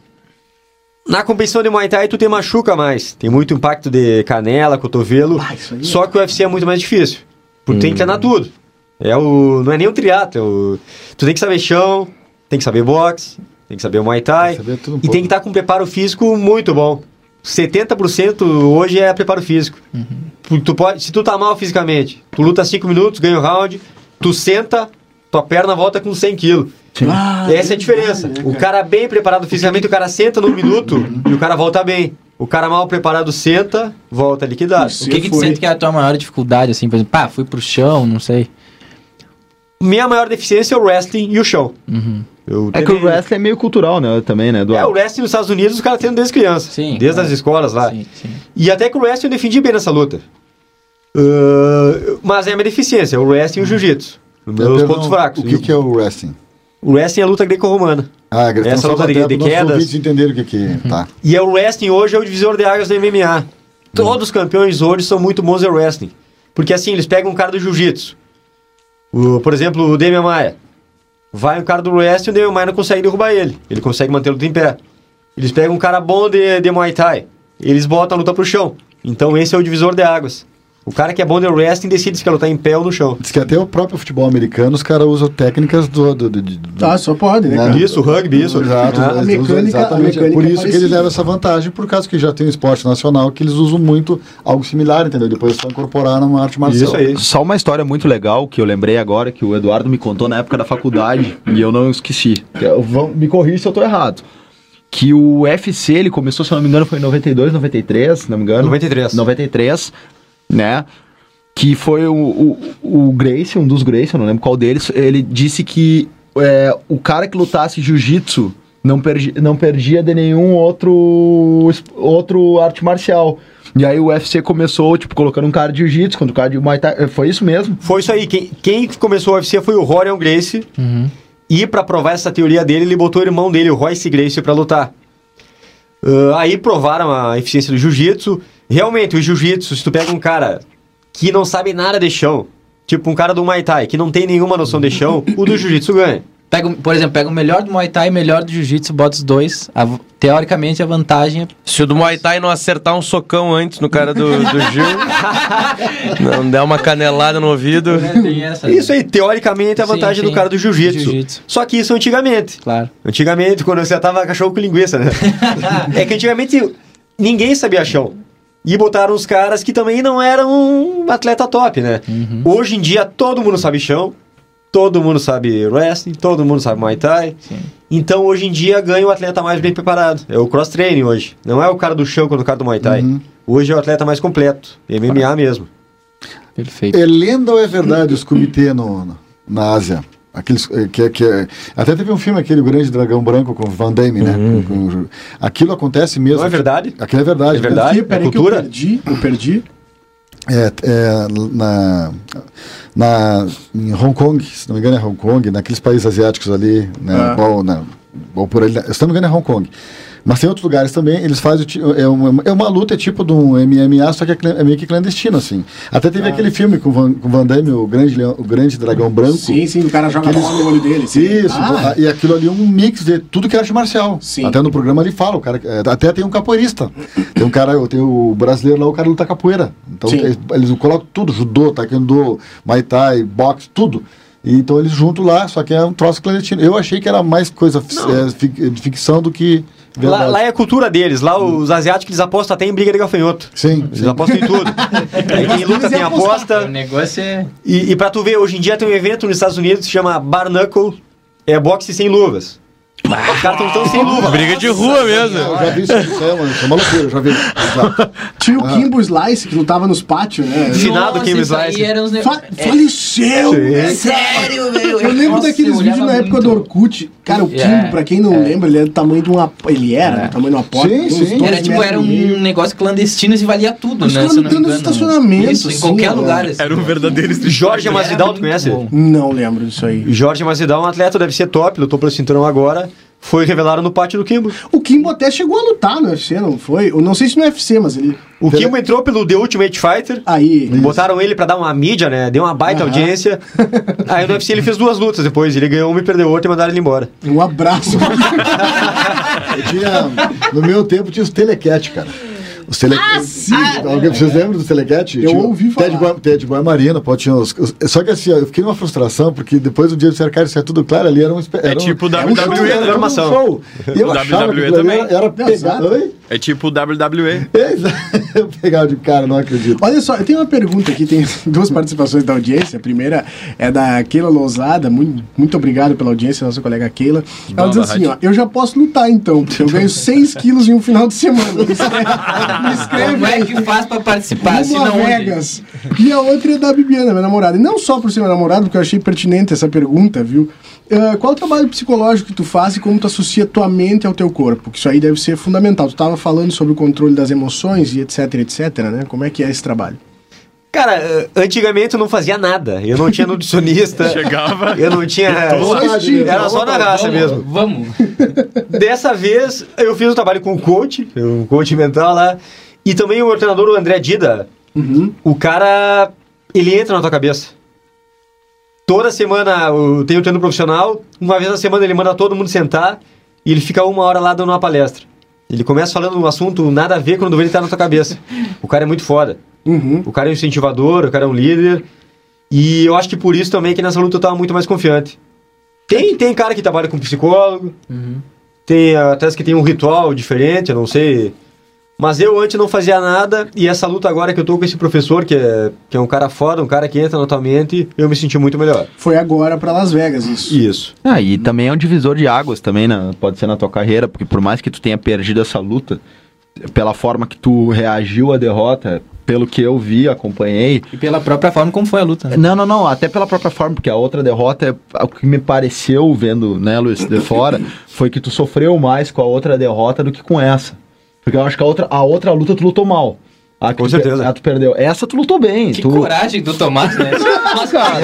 [SPEAKER 9] Na competição de Muay Thai, tu te machuca mais. Tem muito impacto de canela, cotovelo.
[SPEAKER 2] Ah, isso aí é-
[SPEAKER 9] Só que o UFC é muito mais difícil. Porque tem que treinar tudo. É o, não é nem o triatlo. é o- tu tem que saber chão, tem que saber boxe, tem que saber Muay Thai.
[SPEAKER 7] Tem que saber tudo um
[SPEAKER 9] e
[SPEAKER 7] pouco.
[SPEAKER 9] tem que estar com um preparo físico muito bom. 70% hoje é preparo físico. Tu, tu pode, se tu tá mal fisicamente, tu luta 5 minutos, ganha o round, tu senta, tua perna volta com 100 quilos.
[SPEAKER 2] Ah,
[SPEAKER 9] Essa é a diferença. O cara bem preparado fisicamente, o cara senta no minuto e o cara volta bem. O cara mal preparado senta, volta liquidado.
[SPEAKER 4] O que, que tu sente que é a tua maior dificuldade, assim, por exemplo, pá, fui pro chão, não sei.
[SPEAKER 9] Minha maior deficiência é o wrestling e o chão. Eu
[SPEAKER 6] É que o wrestling é meio cultural, né? Também, né? Do
[SPEAKER 9] É, o wrestling nos Estados Unidos os caras treinam desde criança.
[SPEAKER 4] Sim,
[SPEAKER 9] desde
[SPEAKER 4] é.
[SPEAKER 9] as escolas lá.
[SPEAKER 4] Sim, sim.
[SPEAKER 9] E até que o wrestling eu defendi bem nessa luta. Ah, mas é a minha deficiência, o wrestling e o jiu-jitsu. Os meus pontos fracos.
[SPEAKER 7] O que, que é o wrestling?
[SPEAKER 9] O wrestling é a luta greco-romana.
[SPEAKER 7] Ah, então
[SPEAKER 9] Essa luta de- de quedas.
[SPEAKER 7] ouvintes entenderem o que, que é. Tá.
[SPEAKER 9] E é o wrestling hoje é o divisor de águas do MMA. Todos os campeões hoje são muito bons em wrestling. Porque assim, eles pegam um cara do jiu-jitsu. Por exemplo, o Demian Maia. Vai um cara do wrestling e o Demian Maia não consegue derrubar ele. Ele consegue manter a luta em pé. Eles pegam um cara bom de, de Muay Thai. Eles botam a luta pro chão. Então esse é o divisor de águas. O cara que é bom de wrestling decide se quer lutar em pé ou no chão.
[SPEAKER 7] Diz que até o próprio futebol americano os caras usam técnicas do. do, do, do
[SPEAKER 2] Ah, só pode, né,
[SPEAKER 7] né?
[SPEAKER 2] cara?
[SPEAKER 9] Isso, rugby, isso.
[SPEAKER 7] Exato,
[SPEAKER 9] Ah,
[SPEAKER 2] a mecânica-
[SPEAKER 7] exatamente.
[SPEAKER 2] a mecânica
[SPEAKER 7] por
[SPEAKER 2] é
[SPEAKER 7] isso que eles levam essa vantagem, por causa que já tem um esporte nacional que eles usam muito algo similar, entendeu? Depois é só incorporar numa arte marcial.
[SPEAKER 9] Isso aí.
[SPEAKER 6] Só uma história muito legal que eu lembrei agora, que o Eduardo me contou na época da faculdade, e eu não esqueci. Eu vou- me corrija se eu tô errado. Que o UFC, ele começou, se eu não me engano, foi em 92, 93, se não me engano.
[SPEAKER 9] 93.
[SPEAKER 6] 93, né? Que foi o, o, o Gracie, um dos Gracie, eu não lembro qual deles, ele disse que é, o cara que lutasse jiu-jitsu não, perdi, não perdia de nenhum outro, outro arte marcial. E aí o UFC começou, tipo, colocando um cara de jiu-jitsu contra o cara de Muay Thai. Foi isso mesmo?
[SPEAKER 9] Foi isso aí. Quem, quem começou o UFC foi o Rorion Gracie. E pra provar essa teoria dele, ele botou o irmão dele, o Royce Gracie, pra lutar. Ah, aí provaram a eficiência do jiu-jitsu. Realmente, o jiu-jitsu, se tu pega um cara que não sabe nada de chão, tipo um cara do Muay Thai, que não tem nenhuma noção de chão, o do jiu-jitsu ganha.
[SPEAKER 4] Pega, por exemplo, pega o melhor do Muay Thai e o melhor do Jiu-Jitsu, bota os dois. A- teoricamente, a vantagem é
[SPEAKER 5] Se o do Muay Thai não acertar um socão antes no cara do, do Gil, não der uma canelada no ouvido.
[SPEAKER 4] tem essa.
[SPEAKER 9] Isso aí, teoricamente, é a
[SPEAKER 4] Sim,
[SPEAKER 9] vantagem
[SPEAKER 4] sim.
[SPEAKER 9] do cara do jiu-jitsu.
[SPEAKER 4] Jiu-jitsu.
[SPEAKER 9] Só que isso antigamente.
[SPEAKER 4] Claro.
[SPEAKER 9] Antigamente, quando você tava cachorro com linguiça, né? é que antigamente ninguém sabia chão. E botaram os caras que também não eram um atleta top, né?
[SPEAKER 4] Uhum.
[SPEAKER 9] Hoje em dia todo mundo sabe chão, todo mundo sabe wrestling, todo mundo sabe Muay Thai. Então hoje em dia ganha o atleta mais bem preparado. É o cross-training hoje. Não é o cara do chão quanto o cara do Muay Thai. Hoje é o atleta mais completo. MMA mesmo.
[SPEAKER 4] Perfeito.
[SPEAKER 7] É lenda ou é verdade os comitês na Ásia? Aqueles, eh, que, que, é- até teve um filme aquele, O Grande Dragão Branco, com o Van Damme, né? Com- com- aquilo acontece mesmo.
[SPEAKER 9] Não é verdade?
[SPEAKER 7] Aquilo é verdade.
[SPEAKER 9] É verdade?
[SPEAKER 2] Aqui, peraí
[SPEAKER 9] É
[SPEAKER 2] que eu
[SPEAKER 9] cultura?
[SPEAKER 2] perdi, eu perdi.
[SPEAKER 7] É, é, na, na, em Hong Kong, se não me engano é Hong Kong, naqueles países asiáticos ali, né,
[SPEAKER 2] Ah.
[SPEAKER 7] ou, na- ou por ali, se não me engano é Hong Kong. Mas tem outros lugares também, eles fazem, é uma, é uma luta tipo de um MMA, só que é, é meio que clandestino, assim. Até teve aquele filme com o Van, com o Van Damme, o grande, Leão- o grande Dragão Branco.
[SPEAKER 2] Sim, sim, o cara joga bola no olho dele. sim.
[SPEAKER 7] Isso,
[SPEAKER 2] Ah,
[SPEAKER 7] e aquilo ali é um mix de tudo que é arte marcial.
[SPEAKER 2] Sim.
[SPEAKER 7] Até no programa ele fala, o cara, é, até tem um capoeirista. Tem um cara, tem o brasileiro lá, o cara luta capoeira. Então eles, eles colocam tudo, judô, taekwondo, muay thai, boxe, tudo. Então eles juntam lá, só que é um troço clandestino. Eu achei que era mais coisa é, de ficção do que
[SPEAKER 9] Lá, lá é a cultura deles. Lá os asiáticos eles apostam até em briga de gafanhoto.
[SPEAKER 7] Sim,
[SPEAKER 9] Eles
[SPEAKER 7] sim.
[SPEAKER 9] apostam em tudo. Aí tem luta, tem
[SPEAKER 4] O
[SPEAKER 9] aposta.
[SPEAKER 4] negócio é.
[SPEAKER 9] E, e pra tu ver, hoje em dia tem um evento nos Estados Unidos que se chama Bar Knuckle. É boxe sem luvas. Os caras estão sem luva.
[SPEAKER 5] Briga de rua mesmo.
[SPEAKER 7] Eu já vi isso, isso é uma, isso é uma loucura, eu já vi. Já.
[SPEAKER 2] Tinha o Kimbo Slice, que lutava nos pátios, né?
[SPEAKER 9] Finado
[SPEAKER 4] Nossa,
[SPEAKER 9] Kim
[SPEAKER 4] isso aí
[SPEAKER 9] Slice.
[SPEAKER 4] era uns ne-
[SPEAKER 2] Fa
[SPEAKER 4] É,
[SPEAKER 2] faleceu!
[SPEAKER 4] Sério, velho.
[SPEAKER 2] Eu lembro
[SPEAKER 4] Nossa,
[SPEAKER 2] daqueles
[SPEAKER 4] eu
[SPEAKER 2] vídeos na época
[SPEAKER 4] muito.
[SPEAKER 2] do Orkut. Cara, o
[SPEAKER 4] É,
[SPEAKER 2] Kimbo, pra quem não lembra, ele era do tamanho de uma. Ele era do tamanho de uma porta.
[SPEAKER 7] Sim, sim.
[SPEAKER 4] Era tipo, era um negócio clandestino e valia tudo,
[SPEAKER 2] Os
[SPEAKER 4] né?
[SPEAKER 2] caras
[SPEAKER 4] não me
[SPEAKER 2] lutando no estacionamento,
[SPEAKER 4] Isso, em
[SPEAKER 2] assim,
[SPEAKER 4] qualquer lugar. assim.
[SPEAKER 3] Era um verdadeiro
[SPEAKER 9] Jorge Masvidal, tu conhece?
[SPEAKER 2] Não lembro disso aí.
[SPEAKER 9] Jorge Masvidal é um atleta, deve ser top, lutou pelo cinturão agora. Foi revelado no pátio do Kimbo.
[SPEAKER 2] O Kimbo até chegou a lutar no UFC, não foi? Eu não sei se no UFC, mas ele.
[SPEAKER 9] O Kimbo entrou pelo The Ultimate Fighter.
[SPEAKER 2] Aí.
[SPEAKER 9] Botaram ele pra dar uma mídia, né? Deu uma baita
[SPEAKER 2] Aham.
[SPEAKER 9] audiência. Aí no UFC ele fez duas lutas depois. Ele ganhou uma e perdeu outra e mandaram ele embora.
[SPEAKER 2] Um abraço.
[SPEAKER 7] Eu tinha, no meu tempo tinha os telecat, cara. Os tele... Alguém, vocês lembram do Telecat?
[SPEAKER 2] Eu ouvi falar.
[SPEAKER 7] Ted Boy, Ted Boy Marina, pô, tinha os, os- Só que assim, ó, eu fiquei numa frustração, porque depois do dia do cercar, isso é tudo claro, ali era um... Era um-
[SPEAKER 3] tipo
[SPEAKER 7] um
[SPEAKER 3] WWE
[SPEAKER 7] show,
[SPEAKER 3] da
[SPEAKER 7] um show. E eu
[SPEAKER 3] O
[SPEAKER 7] achava que
[SPEAKER 3] WWE também.
[SPEAKER 7] Era, era. Oi?
[SPEAKER 3] É tipo o WWE.
[SPEAKER 7] Exato. Eu pegava de cara, não acredito.
[SPEAKER 2] Olha só, eu tenho uma pergunta aqui, tem duas participações da audiência. A primeira é da Keila Lousada, muito, muito obrigado pela audiência, nossa colega Keila. Ela diz assim, ó, eu já posso lutar então, porque eu ganho 6 quilos em um final de semana. Me escreve,
[SPEAKER 4] Como é que faz pra participar? Se
[SPEAKER 2] Rumo a
[SPEAKER 4] não, onde?
[SPEAKER 2] Vegas. E a outra é da Bibiana, minha namorada. E não só por ser minha namorada, porque eu achei pertinente essa pergunta, viu? Ah, qual o trabalho psicológico que tu faz e como tu associa tua mente ao teu corpo? Que isso aí deve ser fundamental. Tu estava falando sobre o controle das emoções e etc, etc, né? Como é que é esse trabalho?
[SPEAKER 9] Cara, eh, antigamente eu não fazia nada. Eu não tinha nutricionista.
[SPEAKER 3] Chegava.
[SPEAKER 9] Eu não tinha. Era só na raça
[SPEAKER 4] Vamos,
[SPEAKER 9] mesmo.
[SPEAKER 4] Vamos.
[SPEAKER 9] Dessa vez eu fiz um trabalho com o coach, um coach mental lá. E também o meu treinador, o André Dida. O cara, ele entra na tua cabeça. Toda semana eu tenho treino profissional, uma vez na semana ele manda todo mundo sentar e ele fica uma hora lá dando uma palestra. Ele começa falando um assunto nada a ver quando ele tá na tua cabeça. O cara é muito foda.
[SPEAKER 2] Uhum.
[SPEAKER 9] O cara é um incentivador, o cara é um líder. E eu acho que por isso também que nessa luta eu tava muito mais confiante. Tem, tem cara que trabalha com psicólogo, tem até que tem um ritual diferente, eu não sei. Mas eu antes não fazia nada, e essa luta agora que eu tô com esse professor, que é, que é um cara foda, um cara que entra na tua mente, eu me senti muito melhor.
[SPEAKER 2] Foi agora pra Las Vegas isso.
[SPEAKER 9] Isso.
[SPEAKER 6] Ah, e também é um divisor de águas também, né? Pode ser na tua carreira, porque por mais que tu tenha perdido essa luta, pela forma que tu reagiu à derrota, pelo que eu vi, acompanhei.
[SPEAKER 4] E pela própria forma como foi a luta. né?
[SPEAKER 6] Não, não, não, até pela própria forma, porque a outra derrota, é, o que me pareceu vendo, né, Luiz, de fora, foi que tu sofreu mais com a outra derrota do que com essa. Porque eu acho que a outra, a outra luta tu lutou mal. A que
[SPEAKER 9] Com
[SPEAKER 6] tu
[SPEAKER 9] certeza.
[SPEAKER 6] per- A tu perdeu. Essa tu lutou bem.
[SPEAKER 4] Que
[SPEAKER 6] tu...
[SPEAKER 4] coragem do Tomás, né? Nossa, cara.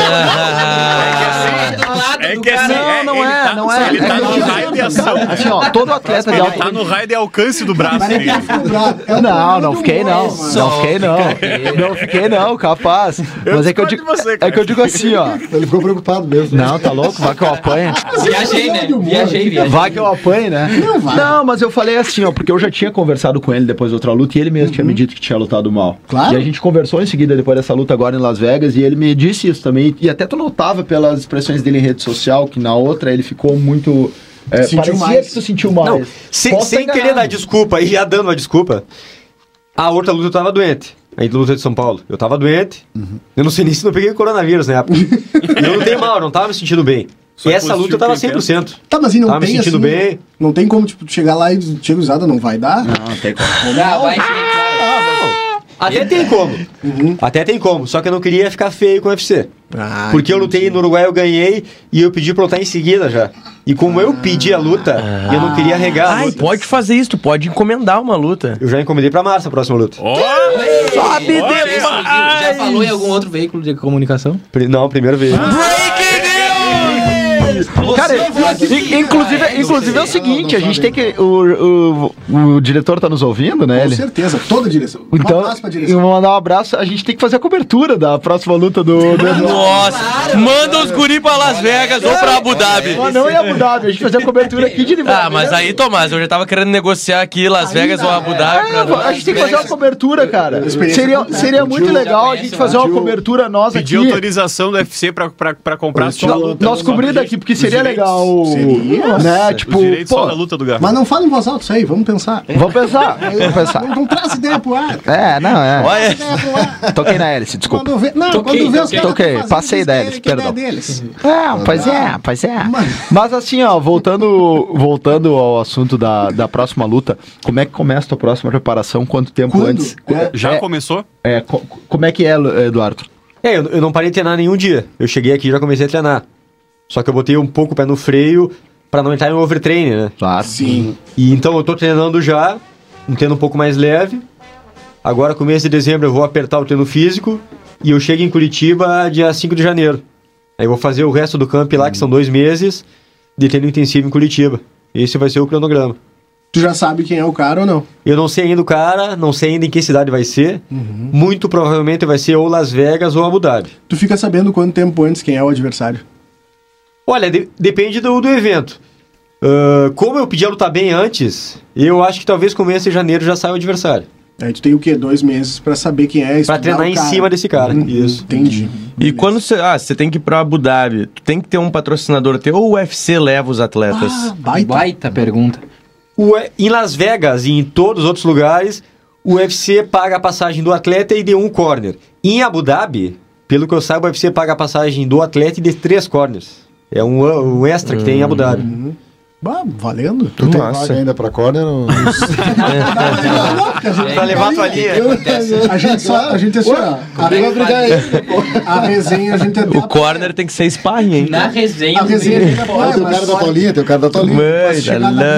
[SPEAKER 3] É que assim,
[SPEAKER 6] Não,
[SPEAKER 3] é,
[SPEAKER 6] não
[SPEAKER 3] ele
[SPEAKER 6] é,
[SPEAKER 3] tá,
[SPEAKER 6] não é.
[SPEAKER 3] Ele tá
[SPEAKER 6] É
[SPEAKER 3] no
[SPEAKER 6] que-
[SPEAKER 3] raio de ação.
[SPEAKER 6] Assim, ó, todo atleta de
[SPEAKER 3] Ele
[SPEAKER 6] alto
[SPEAKER 3] tá no raio de alcance do braço
[SPEAKER 2] ele. É
[SPEAKER 6] Não, não fiquei não. Não fiquei não. Não fiquei não, capaz. Mas é que eu digo, é que eu digo assim, ó.
[SPEAKER 7] Ele ficou preocupado mesmo.
[SPEAKER 6] Não, tá louco? Vai que eu apanho.
[SPEAKER 4] Viajei, né? Viajei, viajei.
[SPEAKER 6] Vai que eu apanho, né?
[SPEAKER 2] Não vai.
[SPEAKER 6] Não, mas eu falei assim, ó, porque eu já tinha conversado com ele depois da outra luta e ele mesmo tinha me dito que tinha lutado mal.
[SPEAKER 2] Claro.
[SPEAKER 6] E a gente conversou em seguida depois dessa luta agora em Las Vegas e ele me disse isso também. E até tu notava pelas expressões dele em rede social que na outra ele ficou muito. É,
[SPEAKER 2] Sentiu
[SPEAKER 6] parecia
[SPEAKER 2] mais.
[SPEAKER 6] que tu sentiu mais.
[SPEAKER 9] Não, sem,
[SPEAKER 6] Posso
[SPEAKER 9] sem querer dar desculpa e já dando uma desculpa, a outra luta eu tava doente. A luta de São Paulo. Eu tava doente. Eu não sei nem se não peguei coronavírus na época. Eu não tenho mal, eu não tava me sentindo bem.
[SPEAKER 3] Só
[SPEAKER 9] e essa luta eu tava
[SPEAKER 3] que eu
[SPEAKER 9] 100%.
[SPEAKER 2] Tá, mas e não
[SPEAKER 9] Tava me
[SPEAKER 2] tem
[SPEAKER 9] sentindo
[SPEAKER 2] assim,
[SPEAKER 9] bem.
[SPEAKER 2] Não tem como, tipo, chegar lá e chega usada, não vai dar?
[SPEAKER 6] Não, não tem como.
[SPEAKER 4] Não, vai sim.
[SPEAKER 9] Até tem como. Até tem como. Só que eu não queria ficar feio com o UFC.
[SPEAKER 2] Ah,
[SPEAKER 9] Porque eu lutei no Uruguai, eu ganhei e eu pedi pra lutar em seguida já. E como eu pedi a luta, eu não queria regar a
[SPEAKER 5] Ai, pode fazer isso, tu pode encomendar uma luta.
[SPEAKER 9] Eu já encomendei pra março a próxima luta.
[SPEAKER 3] Ó,
[SPEAKER 5] Sobe
[SPEAKER 4] Já falou em algum outro veículo de comunicação?
[SPEAKER 9] Não, primeiro vez.
[SPEAKER 6] Cara, in- inclusive, inclusive é o seguinte, a gente tem que. O, o, o diretor tá nos ouvindo, né?
[SPEAKER 2] Com
[SPEAKER 6] Ele?
[SPEAKER 2] certeza, toda a direção.
[SPEAKER 6] Então,
[SPEAKER 2] um abraço pra
[SPEAKER 6] eu
[SPEAKER 2] direção.
[SPEAKER 6] vou mandar um abraço. A gente tem que fazer a cobertura da próxima luta do. do
[SPEAKER 5] Nossa, manda os guri pra Las Vegas ou pra Abu Dhabi.
[SPEAKER 6] Mas não em Abu Dhabi, a gente fazer a cobertura aqui de Livorno.
[SPEAKER 5] Ah, mas aí, Tomás, eu já tava querendo negociar aqui Las Vegas ou Abu Dhabi.
[SPEAKER 6] É,
[SPEAKER 5] pra-
[SPEAKER 6] a gente tem que fazer uma cobertura, cara. Seria, seria muito legal a gente fazer uma cobertura nós aqui.
[SPEAKER 3] pedir autorização do UFC pra, pra, pra comprar só a luta.
[SPEAKER 6] Nós cobrir daqui, porque seria. Legal.
[SPEAKER 2] Seria?
[SPEAKER 6] Né? Tipo,
[SPEAKER 3] Os
[SPEAKER 6] pô,
[SPEAKER 3] só da luta do Garro.
[SPEAKER 2] Mas não fala em voz alta isso aí, vamos pensar.
[SPEAKER 6] vamos pensar. Vamos pensar.
[SPEAKER 2] Não, não traz ideia pro ar.
[SPEAKER 6] É, não, é.
[SPEAKER 5] Olha,
[SPEAKER 2] Ideia pro ar.
[SPEAKER 6] Toquei na hélice, desculpa.
[SPEAKER 2] Quando vê, não,
[SPEAKER 4] Toquei,
[SPEAKER 2] quando vê os
[SPEAKER 4] toquei.
[SPEAKER 2] caras
[SPEAKER 6] Toquei,
[SPEAKER 2] fazendo,
[SPEAKER 6] passei da hélice,
[SPEAKER 2] é
[SPEAKER 6] perdão.
[SPEAKER 2] deles.
[SPEAKER 6] É, pois é, pois é. Mas assim, ó, voltando, voltando ao assunto da, da próxima luta, como é que começa a tua próxima preparação? Quanto tempo
[SPEAKER 2] Quando?
[SPEAKER 6] antes?
[SPEAKER 2] É.
[SPEAKER 3] Já
[SPEAKER 6] É,
[SPEAKER 3] começou?
[SPEAKER 6] é, co- como é que é, Eduardo?
[SPEAKER 9] É, eu, eu não parei de treinar nenhum dia. Eu cheguei aqui e já comecei a treinar. Só que eu botei um pouco o pé no freio pra não entrar em overtraining, né?
[SPEAKER 6] Claro.
[SPEAKER 2] Sim.
[SPEAKER 9] E então eu tô treinando já, um treino um pouco mais leve. Agora, começo de dezembro, eu vou apertar o treino físico. E eu chego em Curitiba dia 5 de janeiro. Aí eu vou fazer o resto do camp lá, que são dois meses, de treino intensivo em Curitiba. Esse vai ser o cronograma.
[SPEAKER 2] Tu já sabe quem é o cara ou não?
[SPEAKER 9] Eu não sei ainda o cara, não sei ainda em que cidade vai ser. Muito provavelmente vai ser ou Las Vegas ou Abu Dhabi.
[SPEAKER 2] Tu fica sabendo quanto tempo antes quem é o adversário.
[SPEAKER 9] Olha, de- depende do, do evento. Ah, como eu pedi a lutar bem antes, eu acho que talvez começo de janeiro já saia o adversário.
[SPEAKER 2] Aí tu tem o quê? Dois meses pra saber quem é,
[SPEAKER 9] Pra
[SPEAKER 2] estudar
[SPEAKER 9] treinar em cima desse cara.
[SPEAKER 2] Uhum,
[SPEAKER 9] Isso.
[SPEAKER 2] Entendi.
[SPEAKER 5] E quando você. Ah, você tem que ir pra Abu Dhabi, tu tem que ter um patrocinador teu ou o UFC leva os atletas?
[SPEAKER 2] Ah, baita.
[SPEAKER 4] Baita pergunta.
[SPEAKER 9] O, em Las Vegas e em todos os outros lugares, o UFC paga a passagem do atleta e de um corner. Em Abu Dhabi, pelo que eu saiba, o UFC paga a passagem do atleta e de três corners. É um, um extra que tem em Abu Dhabi.
[SPEAKER 2] Bah, valendo.
[SPEAKER 7] Tu tem vaga ainda pra corner? ou-
[SPEAKER 9] Pra levar a tua linha.
[SPEAKER 2] A gente só, a gente é só. A, a resenha a gente até
[SPEAKER 5] O corner tem que ser sparring, hein?
[SPEAKER 4] Na resenha,
[SPEAKER 2] A resenha a gente apoia,
[SPEAKER 7] Tem o cara da tolinha, tem o cara da
[SPEAKER 5] Mãe,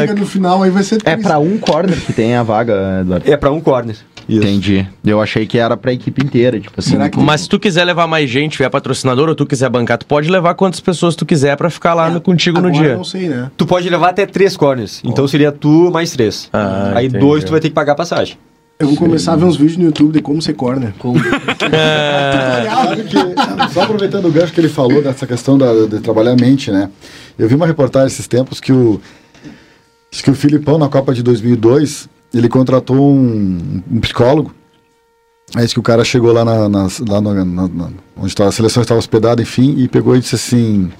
[SPEAKER 2] briga no final aí vai ser
[SPEAKER 6] É pra um corner que tem a vaga, Eduardo.
[SPEAKER 9] É pra um corner. Isso.
[SPEAKER 6] Entendi. Eu achei que era pra equipe inteira, tipo assim.
[SPEAKER 2] Que-
[SPEAKER 5] Mas se tu quiser levar mais gente, tiver patrocinador ou tu quiser bancar, tu pode levar quantas pessoas tu quiser pra ficar lá no- contigo no dia.
[SPEAKER 2] eu não sei, né?
[SPEAKER 9] Tu pode levar até três corners. Então seria tu mais três.
[SPEAKER 5] Ah,
[SPEAKER 9] Aí
[SPEAKER 5] entendi.
[SPEAKER 9] dois tu vai ter que pagar a passagem.
[SPEAKER 2] Eu vou começar a ver uns vídeos no YouTube de como ser corner.
[SPEAKER 7] Sabe que, só aproveitando o gancho que ele falou dessa questão da, de trabalhar a mente, né? Eu vi uma reportagem esses tempos que o, que o Filipão, na Copa de 2002, ele contratou um, um psicólogo. Aí disse que o cara chegou lá, na, nas- lá no- na- na- onde a seleção estava hospedada, enfim, e pegou e disse assim: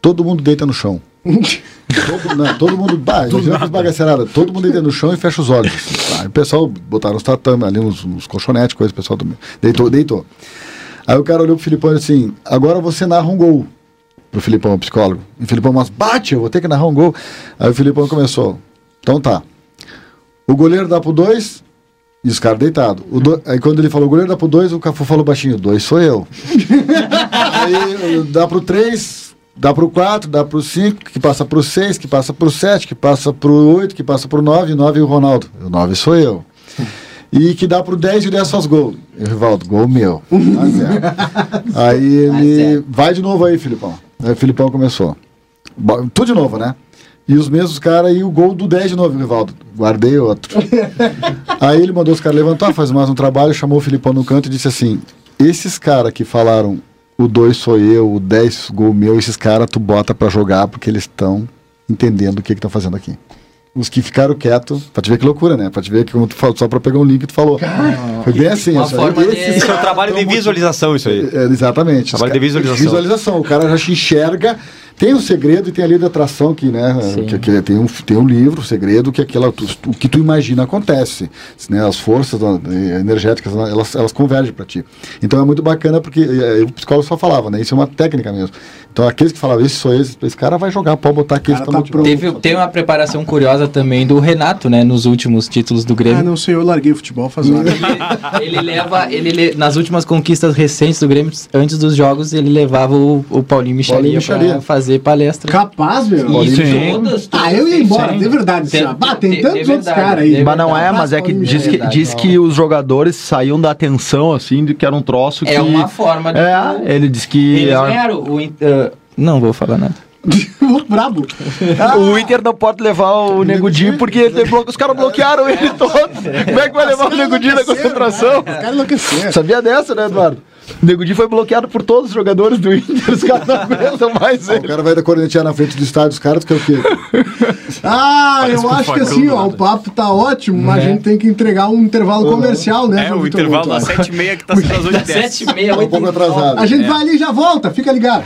[SPEAKER 7] todo mundo deita no chão. todo, não, todo mundo, bah, todo mundo deita no chão e fecha os olhos. assim, tá? Aí o pessoal botaram os tatames ali, uns, uns colchonetes, coisa, o pessoal dormiu. deitou, deitou. Aí o cara olhou pro Filipão e disse assim: agora você narra um gol. Pro Filipão, o psicólogo. E o Filipão, mas bate, eu vou ter que narrar um gol. Aí o Filipão começou: então tá. O goleiro dá pro dois e os caras deitados. Do- Aí quando ele falou, o goleiro dá pro dois, o Cafu falou baixinho: dois sou eu. Aí dá pro três, dá pro quatro, dá pro cinco, que passa pro seis, que passa pro sete, que passa pro oito, que passa pro nove, e nove o Ronaldo. O nove sou eu. E que dá pro 10 e o 10 faz gol. E o Rivaldo, gol meu. Zero. Aí ele. Vai de novo aí, Filipão. Aí o Filipão começou. Tudo de novo, né? E os mesmos caras e o gol do 10 de novo, Rivaldo. Guardei outro. aí ele mandou os caras levantar, faz mais um trabalho, chamou o Filipão no canto e disse assim: esses caras que falaram o 2 sou eu, o 10 gol meu, esses caras tu bota pra jogar porque eles estão entendendo o que estão fazendo aqui. Os que ficaram quietos, pra te ver que loucura, né? Pra te ver que como tu falou, só pra pegar um link tu falou. Foi bem assim.
[SPEAKER 4] Uma forma de-
[SPEAKER 9] é um trabalho de visualização, isso aí.
[SPEAKER 7] é, exatamente.
[SPEAKER 9] Trabalho de visualização.
[SPEAKER 7] Visualização. O cara já te enxerga. Tem o segredo e tem a lei da atração que, né?
[SPEAKER 4] Sim.
[SPEAKER 7] Que, que tem, um, tem um livro, o segredo, que é aquela, tu- o que tu imagina acontece. Né? As forças energéticas, elas, elas convergem para ti. Então é muito bacana porque o psicólogo só falava, né? Isso é uma técnica mesmo. Então aqueles que falavam, esse sou esse, esse cara vai jogar, pode botar aqui,
[SPEAKER 2] Cara tá
[SPEAKER 7] motivado.
[SPEAKER 4] Teve, tem uma preparação curiosa também do Renato, né? Nos últimos títulos do
[SPEAKER 2] Ah,
[SPEAKER 4] Grêmio.
[SPEAKER 2] não sei, eu larguei o futebol faz uma
[SPEAKER 4] ele leva, ele le- nas últimas conquistas recentes do Grêmio, antes dos jogos, ele levava o, o Paulinho Micharia
[SPEAKER 7] Paulinho
[SPEAKER 4] pra
[SPEAKER 7] Micharia.
[SPEAKER 4] Fazer palestra.
[SPEAKER 2] Capaz, meu.
[SPEAKER 4] E
[SPEAKER 2] Sim.
[SPEAKER 4] todas, todas
[SPEAKER 2] Ah, eu ia embora,
[SPEAKER 4] sim.
[SPEAKER 2] de verdade.
[SPEAKER 4] Tem-
[SPEAKER 2] assim, ó. Bah, tem
[SPEAKER 4] tem-
[SPEAKER 2] tantos
[SPEAKER 4] é
[SPEAKER 2] outros caras aí.
[SPEAKER 4] é
[SPEAKER 6] Mas não é, mas é que diz que,
[SPEAKER 2] Micharia.
[SPEAKER 6] diz que os jogadores saíam da atenção, assim, de que era um troço que...
[SPEAKER 4] É uma forma de.
[SPEAKER 6] É, ele diz que...
[SPEAKER 4] Eles
[SPEAKER 6] a-
[SPEAKER 4] ganharam o. ah, não vou falar nada.
[SPEAKER 2] Brabo.
[SPEAKER 6] O Inter não pode levar o Nego Di porque ele blo- os caras bloquearam ele todo. Como é que vai levar o Nego Di na concentração?
[SPEAKER 2] Os caras enlouqueceram.
[SPEAKER 6] Sabia dessa, né, Eduardo? O Nego Di foi bloqueado por todos os jogadores do Inter. Os caras não aguentam mais
[SPEAKER 7] Ah, o
[SPEAKER 6] ele.
[SPEAKER 7] cara vai da cornetear na frente do estádio, os caras, que é o quê?
[SPEAKER 2] Ah,
[SPEAKER 3] Parece
[SPEAKER 2] eu acho que assim, ó, o papo tá ótimo, mas a gente tem que entregar um intervalo comercial, né?
[SPEAKER 3] É,
[SPEAKER 2] João
[SPEAKER 3] o intervalo das 7h30 que tá sendo às 8
[SPEAKER 4] Das 7 e meia,
[SPEAKER 7] um
[SPEAKER 4] 8
[SPEAKER 7] pouco atrasado.
[SPEAKER 2] A gente vai ali e já volta, fica ligado.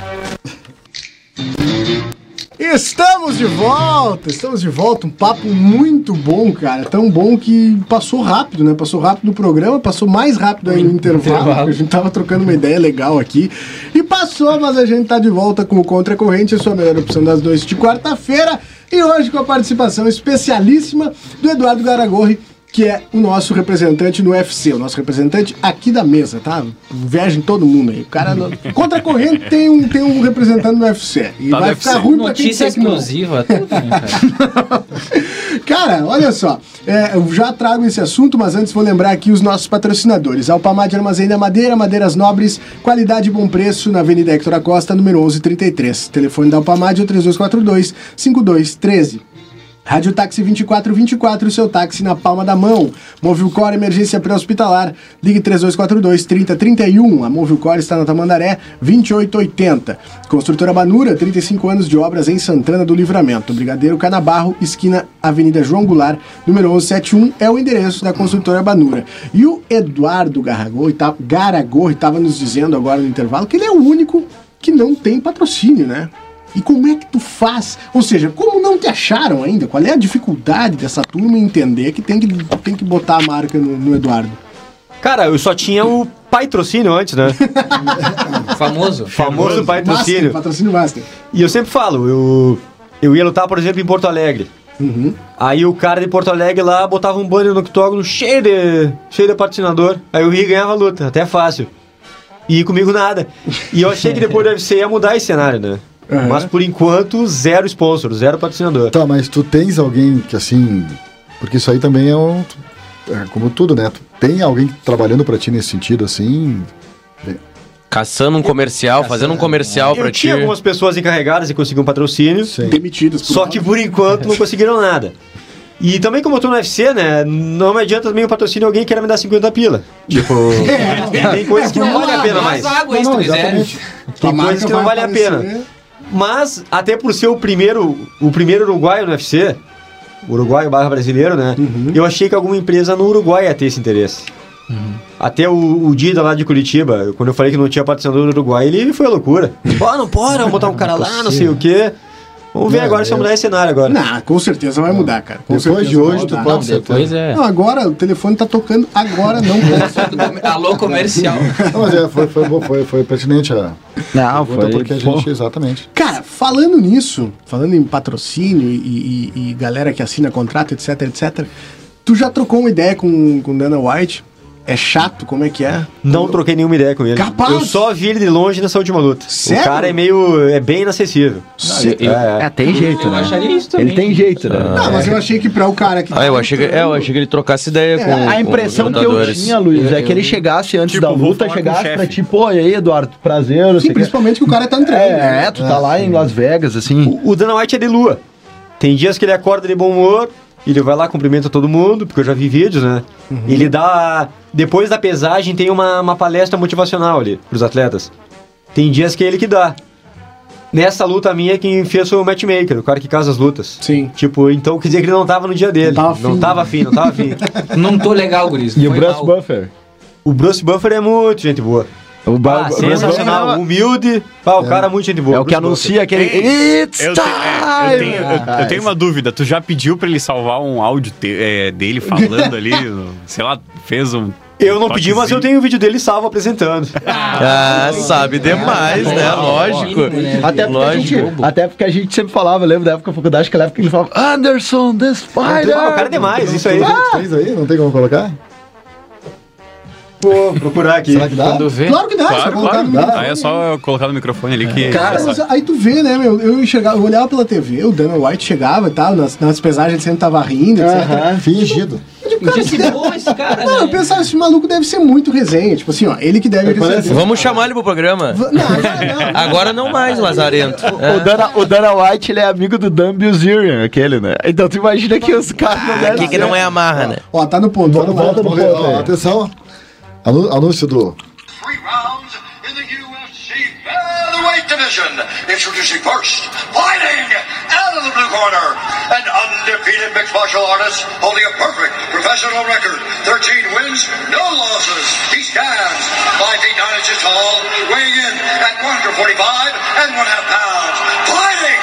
[SPEAKER 2] Estamos de volta, estamos de volta. Um papo muito bom, cara. Tão bom que passou rápido, né? Passou rápido no programa, passou mais rápido aí no intervalo.
[SPEAKER 4] intervalo.
[SPEAKER 2] A gente tava trocando uma ideia legal aqui. E passou, mas a gente tá de volta com o Contra Corrente, a sua melhor opção das noites de quarta-feira. E hoje com a participação especialíssima do Eduardo Garagorri, que é o nosso representante no UFC, o nosso representante aqui da mesa, tá? Viagem todo mundo aí. O cara no... Contra Corrente tem um, tem um representante no UFC. E
[SPEAKER 3] Tá
[SPEAKER 2] vai
[SPEAKER 3] UFC.
[SPEAKER 2] ficar ruim pra quem
[SPEAKER 4] Notícia
[SPEAKER 2] disser que não.
[SPEAKER 4] exclusiva, tudo, cara?
[SPEAKER 2] Cara, olha só, é, eu já trago esse assunto, mas antes vou lembrar aqui os nossos patrocinadores. Alpamar de Armazém da Madeira, madeiras nobres, qualidade e bom preço, na Avenida Hector Acosta, número 1133. Telefone da Alpamar é o 3242-5213. Rádio Táxi 2424, o seu táxi na palma da mão. Movilcor Emergência Pré-Hospitalar. Ligue 3242 3031. A Movilcor está na Tamandaré 2880. Construtora Banura, 35 anos de obras em Santana do Livramento. Brigadeiro Canabarro, esquina Avenida João Goulart, número 1171, é o endereço da construtora Banura. E o Eduardo Garagorri estava nos dizendo agora no intervalo que ele é o único que não tem patrocínio, né? E como é que tu faz? Ou seja, como não te acharam ainda? Qual é a dificuldade dessa turma entender que tem que, tem que botar a marca no, no Eduardo?
[SPEAKER 9] Cara, eu só tinha o patrocínio antes, né?
[SPEAKER 4] Famoso.
[SPEAKER 9] Famoso
[SPEAKER 2] Master,
[SPEAKER 9] patrocínio.
[SPEAKER 2] patrocínio Master.
[SPEAKER 9] E eu sempre falo, eu, eu ia lutar, por exemplo, em Porto Alegre.
[SPEAKER 2] Uhum.
[SPEAKER 9] Aí o cara de Porto Alegre lá botava um banner no octógono cheio de, cheio de patrocinador. Aí eu ia e ganhava a luta, até fácil. E comigo nada. E eu achei que depois do UFC ia mudar esse cenário, né?
[SPEAKER 2] Uhum.
[SPEAKER 9] Mas por enquanto, zero sponsor, zero patrocinador.
[SPEAKER 7] Tá, mas tu tens alguém que assim. Porque isso aí também é um. É como tudo, né? Tu tem alguém trabalhando pra ti nesse sentido, assim.
[SPEAKER 5] Caçando um comercial, fazendo um comercial pra
[SPEAKER 9] Eu
[SPEAKER 5] ti.
[SPEAKER 9] tinha algumas pessoas encarregadas e consegui um patrocínio.
[SPEAKER 7] Sim.
[SPEAKER 2] Demitidos. por
[SPEAKER 9] Só
[SPEAKER 2] nós.
[SPEAKER 9] que por enquanto não conseguiram nada. E também como eu tô no UFC, né, não me adianta também o patrocínio alguém queira me dar 50 pila. Tipo, tem coisas que não valem a pena mais.
[SPEAKER 4] água quiser.
[SPEAKER 7] exatamente.
[SPEAKER 2] Tua
[SPEAKER 9] Tem coisas que não
[SPEAKER 2] vai
[SPEAKER 9] valem a pena. Mas, até por ser o primeiro, o primeiro uruguaio no UFC, uruguaio barra brasileiro, né, eu achei que alguma empresa no Uruguai ia ter esse interesse. Até o, o Dida lá de Curitiba, quando eu falei que não tinha patrocinador no Uruguai, ele foi a loucura. Pô, não pode, vamos botar um cara lá, não sei o quê. Vamos ver
[SPEAKER 7] Não,
[SPEAKER 9] agora se vai
[SPEAKER 7] eu-
[SPEAKER 9] mudar esse cenário agora.
[SPEAKER 2] Não, com certeza vai mudar, cara. Com
[SPEAKER 7] Depois
[SPEAKER 2] certeza
[SPEAKER 7] de
[SPEAKER 2] vai
[SPEAKER 7] hoje, tu
[SPEAKER 2] mudar.
[SPEAKER 7] pode ser.
[SPEAKER 4] Depois é.
[SPEAKER 2] Não, agora o telefone tá tocando agora, não.
[SPEAKER 4] Alô comercial.
[SPEAKER 7] Não, mas é, foi, foi, foi, foi pertinente a
[SPEAKER 6] Não, foi.
[SPEAKER 7] porque a gente. Exatamente.
[SPEAKER 2] Cara, falando nisso, falando em patrocínio e, e- e galera que assina contrato, etc, etc, tu já trocou uma ideia com, com Dana White? É chato? Como é que é?
[SPEAKER 9] Não troquei nenhuma ideia com ele.
[SPEAKER 2] Capaz?
[SPEAKER 9] Eu só vi ele de longe nessa última luta.
[SPEAKER 2] Sério?
[SPEAKER 9] O cara é meio. é bem inacessível.
[SPEAKER 2] Cê-
[SPEAKER 9] É.
[SPEAKER 6] É, tem jeito,
[SPEAKER 4] Eu
[SPEAKER 6] né?
[SPEAKER 4] acharia isso também.
[SPEAKER 6] Ele tem jeito, né?
[SPEAKER 2] Não, mas eu achei que pra o cara que.
[SPEAKER 5] Ah, eu achei que, é, eu achei que ele trocasse ideia com
[SPEAKER 6] A
[SPEAKER 5] com
[SPEAKER 6] impressão
[SPEAKER 5] os
[SPEAKER 6] que eu tinha, Luiz, é que ele chegasse antes
[SPEAKER 3] Tipo,
[SPEAKER 6] da luta,
[SPEAKER 3] com o
[SPEAKER 6] chegasse pra ti, pô, e aí, Eduardo, prazer, não
[SPEAKER 2] Sim,
[SPEAKER 6] o
[SPEAKER 2] principalmente que o cara tá entrando.
[SPEAKER 6] É, é, tu tá lá em Las Vegas, assim.
[SPEAKER 9] O Dana White é de lua. Tem dias que ele acorda de bom humor, ele vai lá, cumprimenta todo mundo, porque eu já vi vídeos, né? Ele dá. Depois da pesagem, tem uma, uma palestra motivacional ali pros atletas. Tem dias que é ele que dá. Nessa luta minha, quem fez foi o matchmaker, o cara que casa as lutas.
[SPEAKER 2] Sim.
[SPEAKER 9] Tipo, então quer dizer que ele não tava no dia dele.
[SPEAKER 2] Não tava afim.
[SPEAKER 9] Não tava afim, não tava afim.
[SPEAKER 4] Não tô legal, guris.
[SPEAKER 6] E o Bruce
[SPEAKER 4] mal.
[SPEAKER 6] Buffer?
[SPEAKER 9] O Bruce Buffer é muito gente boa.
[SPEAKER 6] O Ba-
[SPEAKER 9] Ah, sensacional,
[SPEAKER 6] Buffer
[SPEAKER 9] humilde. Ah, o cara é muito gente boa.
[SPEAKER 6] É o que anuncia aquele. It's
[SPEAKER 3] Eu, te- é, eu tenho,
[SPEAKER 6] time!
[SPEAKER 3] eu- eu tenho uma dúvida. Tu já pediu pra ele salvar um áudio te- é, dele falando ali? sei lá, fez um.
[SPEAKER 9] Eu não pedi, mas eu tenho o vídeo dele salvo apresentando.
[SPEAKER 5] Ah, sabe demais, né? Lógico.
[SPEAKER 6] Até porque, a gente,
[SPEAKER 5] Lógico.
[SPEAKER 6] até porque a gente sempre falava, eu lembro da época da faculdade, aquela época que ele falava Anderson, the Spider!
[SPEAKER 9] Ah, o cara é demais, isso aí.
[SPEAKER 7] Tens aí? Não tem como colocar?
[SPEAKER 9] Vou procurar aqui.
[SPEAKER 7] Será que dá?
[SPEAKER 4] Quando vê.
[SPEAKER 2] Claro que dá, só
[SPEAKER 3] Claro,
[SPEAKER 2] colocar
[SPEAKER 3] claro.
[SPEAKER 2] no microfone.
[SPEAKER 3] Aí é só colocar no microfone ali que.
[SPEAKER 2] Cara, mas aí tu vê, né, meu? Eu, enxergava, eu olhava pela TV, o Dana White chegava e tal, nas, nas pesagens ele sempre tava rindo, etc.
[SPEAKER 7] Aham, Fingido.
[SPEAKER 2] Eu digo, cara, esse-
[SPEAKER 4] boa esse cara,
[SPEAKER 2] Não, eu
[SPEAKER 4] né?
[SPEAKER 2] pensava, esse maluco deve ser muito resenha. Tipo assim, ó, ele que deve
[SPEAKER 7] parece-
[SPEAKER 2] receber.
[SPEAKER 5] Vamos chamar ele pro programa.
[SPEAKER 2] Va- Não, não, não.
[SPEAKER 5] Agora não mais, Lazarento.
[SPEAKER 6] O Dana, o Dana White, ele é amigo do Dan Bilzerian, aquele, né? Então tu imagina que os caras não devem
[SPEAKER 5] Aqui que não é amarra, né?
[SPEAKER 2] Ó, tá no ponto. Tá no ponto.
[SPEAKER 7] atenção. Anúncio do.
[SPEAKER 12] three rounds in the UFC featherweight division. Introducing first, fighting out of the blue corner, an undefeated mixed martial artist holding a perfect professional record, 13 wins, no losses. He stands 5 feet 9 inches tall, weighing in at 145 and one half pounds. Fighting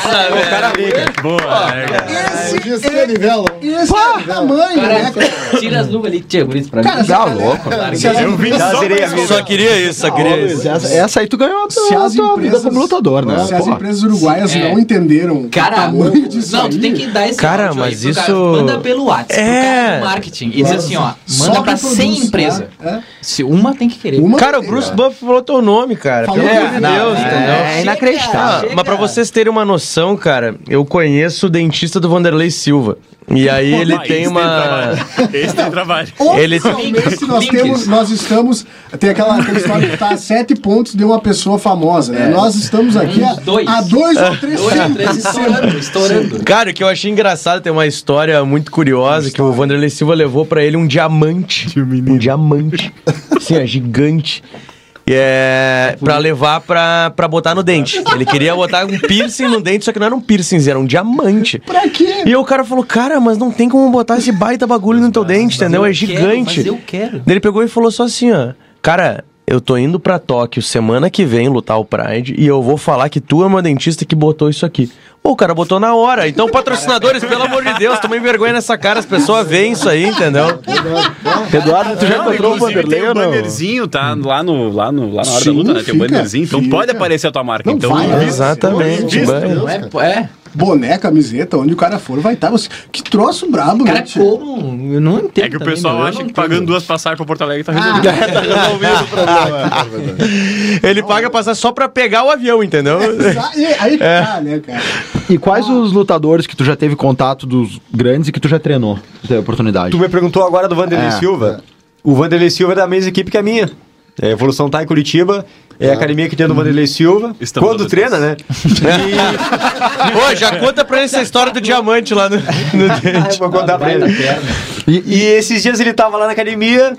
[SPEAKER 9] O cara briga.
[SPEAKER 3] Boa, né, cara?
[SPEAKER 2] Esse,
[SPEAKER 7] ser nível.
[SPEAKER 2] esse é o tamanho, né?
[SPEAKER 4] Cara, tira as luvas ali, tia, guris, pra
[SPEAKER 2] Cara,
[SPEAKER 4] mim.
[SPEAKER 2] se-
[SPEAKER 6] Tá louco.
[SPEAKER 2] se
[SPEAKER 3] Eu
[SPEAKER 9] Já
[SPEAKER 3] só
[SPEAKER 5] queria isso, só queria isso.
[SPEAKER 6] essa, aí tu ganhou a
[SPEAKER 2] se
[SPEAKER 6] tua,
[SPEAKER 2] as
[SPEAKER 6] tua vida
[SPEAKER 2] empresas,
[SPEAKER 6] como lutador, né?
[SPEAKER 2] se as empresas uruguaias
[SPEAKER 4] É.
[SPEAKER 2] não entenderam
[SPEAKER 4] Cara,
[SPEAKER 2] o tamanho disso
[SPEAKER 4] não, tu tem que dar esse
[SPEAKER 5] Cara, mas isso-
[SPEAKER 4] cara. Manda pelo WhatsApp,
[SPEAKER 5] É.
[SPEAKER 4] cara marketing. E diz assim, ó, manda pra
[SPEAKER 2] produz,
[SPEAKER 4] 100 empresas.
[SPEAKER 2] tá? É.
[SPEAKER 4] Se uma tem que querer.
[SPEAKER 2] Uma
[SPEAKER 5] Cara, o Bruce
[SPEAKER 2] né?
[SPEAKER 5] Buff falou teu nome, cara. Pelo amor de
[SPEAKER 2] não,
[SPEAKER 5] Deus,
[SPEAKER 2] é,
[SPEAKER 5] entendeu?
[SPEAKER 6] É inacreditável.
[SPEAKER 5] Mas pra vocês terem uma noção, cara, eu conheço o dentista do Vanderlei Silva. E aí ele tem
[SPEAKER 3] esse
[SPEAKER 5] uma.
[SPEAKER 3] trabalho. Esse tem trabalho.
[SPEAKER 5] Ele-
[SPEAKER 2] Oficialmente, nós, temos, nós estamos. Tem aquela, aquela história que tá a sete pontos de uma pessoa famosa, né? Nós estamos aqui a,
[SPEAKER 4] dois.
[SPEAKER 2] a dois ou três
[SPEAKER 4] Dois a três estourando, estourando.
[SPEAKER 5] Cara, o que eu achei engraçado, tem uma história muito curiosa que o Vanderlei Silva levou pra ele um diamante. Um diamante. Assim, ó, gigante. E É, pra levar pra, pra botar no dente. Ele queria botar um piercing no dente, só que não era um piercing, era um diamante.
[SPEAKER 2] Pra quê?
[SPEAKER 5] E o cara falou, cara, mas não tem como botar esse baita bagulho no teu dente, entendeu? É
[SPEAKER 4] Eu
[SPEAKER 5] gigante.
[SPEAKER 4] Quero, mas eu quero.
[SPEAKER 5] Daí Ele pegou e falou só assim, ó. Cara, eu tô indo pra Tóquio semana que vem lutar o Pride e eu vou falar que tu é uma dentista que botou isso aqui. Pô, o cara botou na hora. Então, patrocinadores, pelo amor de Deus, tomem vergonha nessa cara. As pessoas veem isso aí, entendeu?
[SPEAKER 6] Eduardo, tu já
[SPEAKER 3] Não,
[SPEAKER 6] encontrou o Vanderlei
[SPEAKER 3] tem
[SPEAKER 6] ou
[SPEAKER 3] um
[SPEAKER 6] não?
[SPEAKER 3] bannerzinho, tá? Lá, no, lá, no, lá na hora
[SPEAKER 2] Sim,
[SPEAKER 3] da luta, né? Tem um
[SPEAKER 2] fica,
[SPEAKER 3] bannerzinho. Então
[SPEAKER 2] fica.
[SPEAKER 3] pode aparecer a tua marca.
[SPEAKER 2] Não
[SPEAKER 3] então,
[SPEAKER 2] vai, né?
[SPEAKER 5] Exatamente.
[SPEAKER 4] Não é, é.
[SPEAKER 2] Boné, camiseta, onde o cara for, vai estar. Você... Que troço brabo,
[SPEAKER 4] Cara,
[SPEAKER 2] né? tio?
[SPEAKER 4] como? Eu não entendo.
[SPEAKER 3] É que o
[SPEAKER 4] também,
[SPEAKER 3] pessoal acha que pagando duas passagens pra Porto Alegre tá
[SPEAKER 2] Ah,
[SPEAKER 3] resolvido.
[SPEAKER 5] Ele paga passar só pra pegar o avião, entendeu?
[SPEAKER 2] Aí, aí que tá, né, cara?
[SPEAKER 6] E quais os lutadores que tu já teve contato dos grandes e que tu já treinou? Tu teve oportunidade.
[SPEAKER 9] Tu me perguntou agora do Vanderlei
[SPEAKER 6] É.
[SPEAKER 9] Silva. O Vanderlei Silva é da mesma equipe que a minha. É, a Evolução tá em Curitiba. É a academia que tem do Vanderlei Silva.
[SPEAKER 3] Estamos
[SPEAKER 9] Quando treina, né?
[SPEAKER 5] Ô, já conta pra ele essa história do diamante lá no, no
[SPEAKER 9] Ah, eu
[SPEAKER 5] dente.
[SPEAKER 9] vou contar pra ele. E, e esses dias ele tava lá na academia.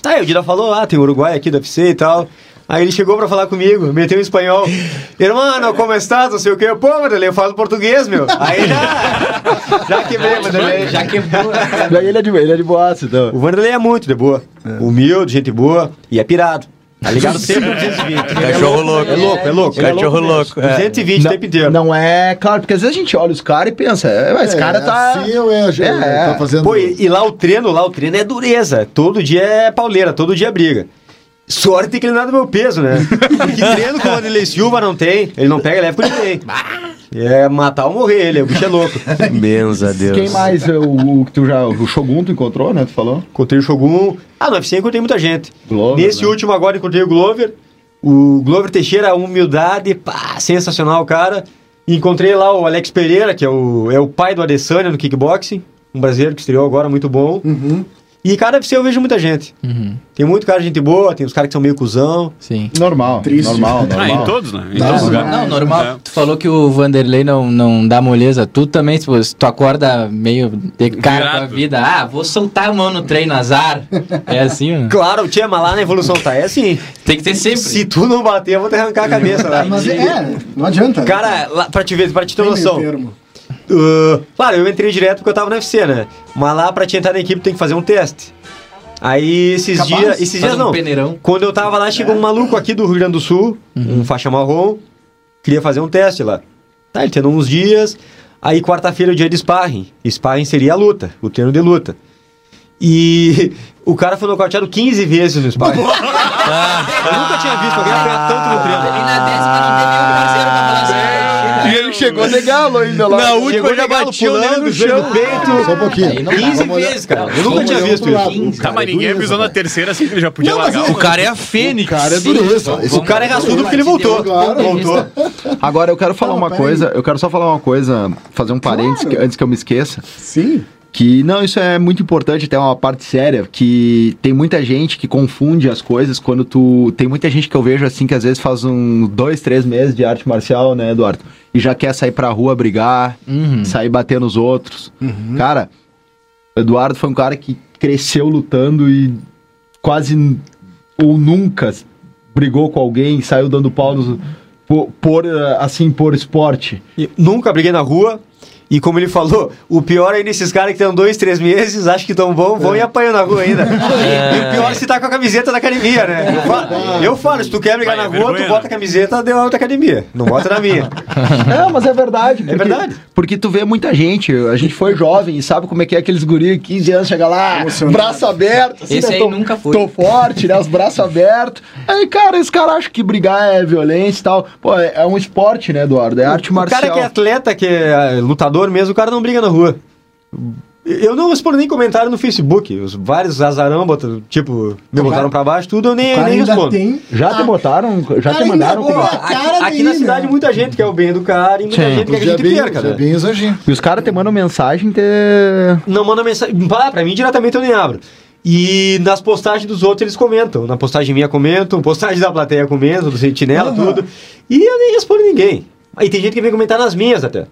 [SPEAKER 9] Tá, e o Dida falou: ah, tem Uruguai aqui do UFC e tal. Aí ele chegou pra falar comigo, meteu em espanhol. Irmão, como estás? Não sei o quê. Pô, Vanderlei, eu falo português, meu. Aí já, já quebrei, Vanderlei.
[SPEAKER 4] Já quebrou.
[SPEAKER 6] Daí ele é de, ele é de boaça, então.
[SPEAKER 9] O Vanderlei é muito de boa. Humilde, gente boa. E é pirado. Tá ligado sempre no 220.
[SPEAKER 5] Cachorro louco.
[SPEAKER 9] É louco, é louco.
[SPEAKER 5] Cachorro louco. é.
[SPEAKER 9] 220 o tempo inteiro.
[SPEAKER 6] Não é, claro, porque às vezes a gente olha os caras e pensa, é, esse cara tá.
[SPEAKER 7] Assim ou é,
[SPEAKER 6] É.
[SPEAKER 7] tá fazendo.
[SPEAKER 9] Pô, e, e lá o treino, lá o treino é dureza. Todo dia é pauleira, todo dia é briga. Sorte que ele não é do meu peso, né? Porque treino com o Vanderlei Silva não tem. Ele não pega leve com ninguém. É matar ou morrer ele, o bicho é louco.
[SPEAKER 5] Benza Deus.
[SPEAKER 6] Quem mais? O, o que tu já. O Shogun tu encontrou, né? Tu falou?
[SPEAKER 9] Encontrei o Shogun. Ah, no UFC encontrei muita gente.
[SPEAKER 6] Glover,
[SPEAKER 9] Nesse
[SPEAKER 6] né?
[SPEAKER 9] último agora encontrei o Glover. O Glover Teixeira, humildade, pá, sensacional, cara. Encontrei lá o Alex Pereira, que é o, é o pai do Adesanya no kickboxing. Um brasileiro que estreou agora, muito bom.
[SPEAKER 2] Uhum.
[SPEAKER 9] E cada UFC eu vejo muita gente.
[SPEAKER 4] Uhum,
[SPEAKER 9] Tem muito cara de gente boa, tem os caras que são meio cuzão.
[SPEAKER 4] sim.
[SPEAKER 6] Normal.
[SPEAKER 2] Triste.
[SPEAKER 6] Normal,
[SPEAKER 3] Ah,
[SPEAKER 6] normal.
[SPEAKER 3] em todos, né? Em
[SPEAKER 2] Não,
[SPEAKER 3] todos lugares.
[SPEAKER 4] Não, normal.
[SPEAKER 3] É.
[SPEAKER 4] Tu falou que o Vanderlei não, não dá moleza. Tu também, tipo, se tu acorda meio de cara com a vida. Ah, vou soltar a mão no treino, azar. É assim, mano.
[SPEAKER 9] Claro, tia, mas lá na evolução tá. É assim.
[SPEAKER 4] Tem que ter sempre.
[SPEAKER 9] Se tu não bater, eu vou te arrancar a cabeça lá.
[SPEAKER 2] Mas é, não adianta. né?
[SPEAKER 9] Cara, lá, pra te ver, pra te ter
[SPEAKER 2] Tem meio
[SPEAKER 9] noção.
[SPEAKER 2] termo.
[SPEAKER 9] Uh, claro, eu entrei direto porque eu tava no UFC, né? Mas lá pra te entrar na equipe tem que fazer um teste. Aí esses
[SPEAKER 2] Capaz.
[SPEAKER 9] dias. Esses
[SPEAKER 4] Faz
[SPEAKER 9] dias
[SPEAKER 4] um
[SPEAKER 9] não.
[SPEAKER 4] peneirão.
[SPEAKER 9] Quando eu tava lá, chegou um maluco aqui do Rio Grande do Sul, um faixa marrom, queria fazer um teste lá. Tá, ele tendo uns dias. Aí quarta-feira é o dia de sparring. Sparring seria a luta, o treino de luta. E o cara foi nocauteado 15 vezes no sparring. eu nunca tinha visto alguém apanhar tanto no treino.
[SPEAKER 4] E na décima não nenhum parceiro pra falar assim.
[SPEAKER 6] E ele chegou de galo ainda lá.
[SPEAKER 5] Na última já
[SPEAKER 9] legal,
[SPEAKER 5] bati o
[SPEAKER 9] pulando,
[SPEAKER 5] dedo no chão.
[SPEAKER 9] no peito.
[SPEAKER 7] Só um pouquinho.
[SPEAKER 4] Aí não dá.
[SPEAKER 9] 15
[SPEAKER 7] Vamos olhar-
[SPEAKER 9] vezes, cara. Eu nunca tinha visto isso.
[SPEAKER 3] Tá, mas ninguém avisou na terceira assim que ele já podia largar.
[SPEAKER 7] é-
[SPEAKER 5] O cara é a Fênix.
[SPEAKER 7] O cara é dureza.
[SPEAKER 9] O cara é raçudo porque ele voltou. Voltou.
[SPEAKER 6] Agora eu quero falar uma coisa, eu quero só falar uma coisa, fazer um parênteses antes que eu me esqueça.
[SPEAKER 2] Sim.
[SPEAKER 6] Que não, isso é muito importante, até uma parte séria, que tem muita gente que confunde as coisas quando tu. Tem muita gente que eu vejo assim que às vezes faz um dois, três meses de arte marcial, né, Eduardo? E já quer sair pra rua brigar,
[SPEAKER 4] Uhum.
[SPEAKER 6] sair bater nos outros. Cara, o Eduardo foi um cara que cresceu lutando e quase ou nunca brigou com alguém, saiu dando pau nos, por, por, assim, por esporte.
[SPEAKER 9] E Nunca briguei na rua. E como ele falou, o pior é nesses caras que estão dois, três meses, acham que estão bom, vão e apanham na rua ainda. E o pior é se tá com a camiseta da academia, né? Eu falo, eu falo, se tu quer brigar
[SPEAKER 3] Vai,
[SPEAKER 9] na
[SPEAKER 3] é
[SPEAKER 9] rua, tu bota
[SPEAKER 3] né?
[SPEAKER 9] a camiseta da outra academia. Não bota na minha.
[SPEAKER 6] Não, mas é verdade. porque-
[SPEAKER 9] verdade.
[SPEAKER 6] Porque tu vê muita gente, a gente foi jovem e sabe como é que é aqueles guri, 15 anos, chega lá,
[SPEAKER 2] Emocionado.
[SPEAKER 6] braço aberto. assim,
[SPEAKER 4] Esse
[SPEAKER 6] né,
[SPEAKER 4] aí
[SPEAKER 6] tô-
[SPEAKER 4] nunca foi.
[SPEAKER 6] Tô forte, né, os braços abertos. Aí, cara, esse cara acha que brigar é violência e tal. Pô, é, é um esporte, né, Eduardo? É arte
[SPEAKER 9] O
[SPEAKER 6] marcial.
[SPEAKER 9] cara que é atleta, que é lutador mesmo, o cara não briga na rua. Eu não respondo nem comentário no Facebook. Os vários azarão, botam, tipo, me botaram pra baixo, tudo, eu nem, nem respondo.
[SPEAKER 2] tem.
[SPEAKER 6] Já te
[SPEAKER 2] Ah,
[SPEAKER 6] botaram, já te mandaram.
[SPEAKER 2] ainda-
[SPEAKER 6] comentário?
[SPEAKER 2] a cara
[SPEAKER 9] Aqui, aqui na
[SPEAKER 2] daí,
[SPEAKER 9] cidade,
[SPEAKER 2] né?
[SPEAKER 9] muita gente quer o bem do cara e muita
[SPEAKER 6] Sim.
[SPEAKER 9] gente quer que a gente
[SPEAKER 7] Jebinho,
[SPEAKER 9] perca, né?
[SPEAKER 7] Jebinho e Zanjinho.
[SPEAKER 6] E os caras te mandam mensagem te...
[SPEAKER 9] Não manda mensagem. Pá, pra mim, diretamente eu nem abro. E nas postagens dos outros eles comentam. Na postagem minha comentam, postagem da plateia comentam, do Sentinela,
[SPEAKER 2] Aham.
[SPEAKER 9] tudo. E eu nem respondo ninguém. Aí tem gente que vem comentar nas minhas até.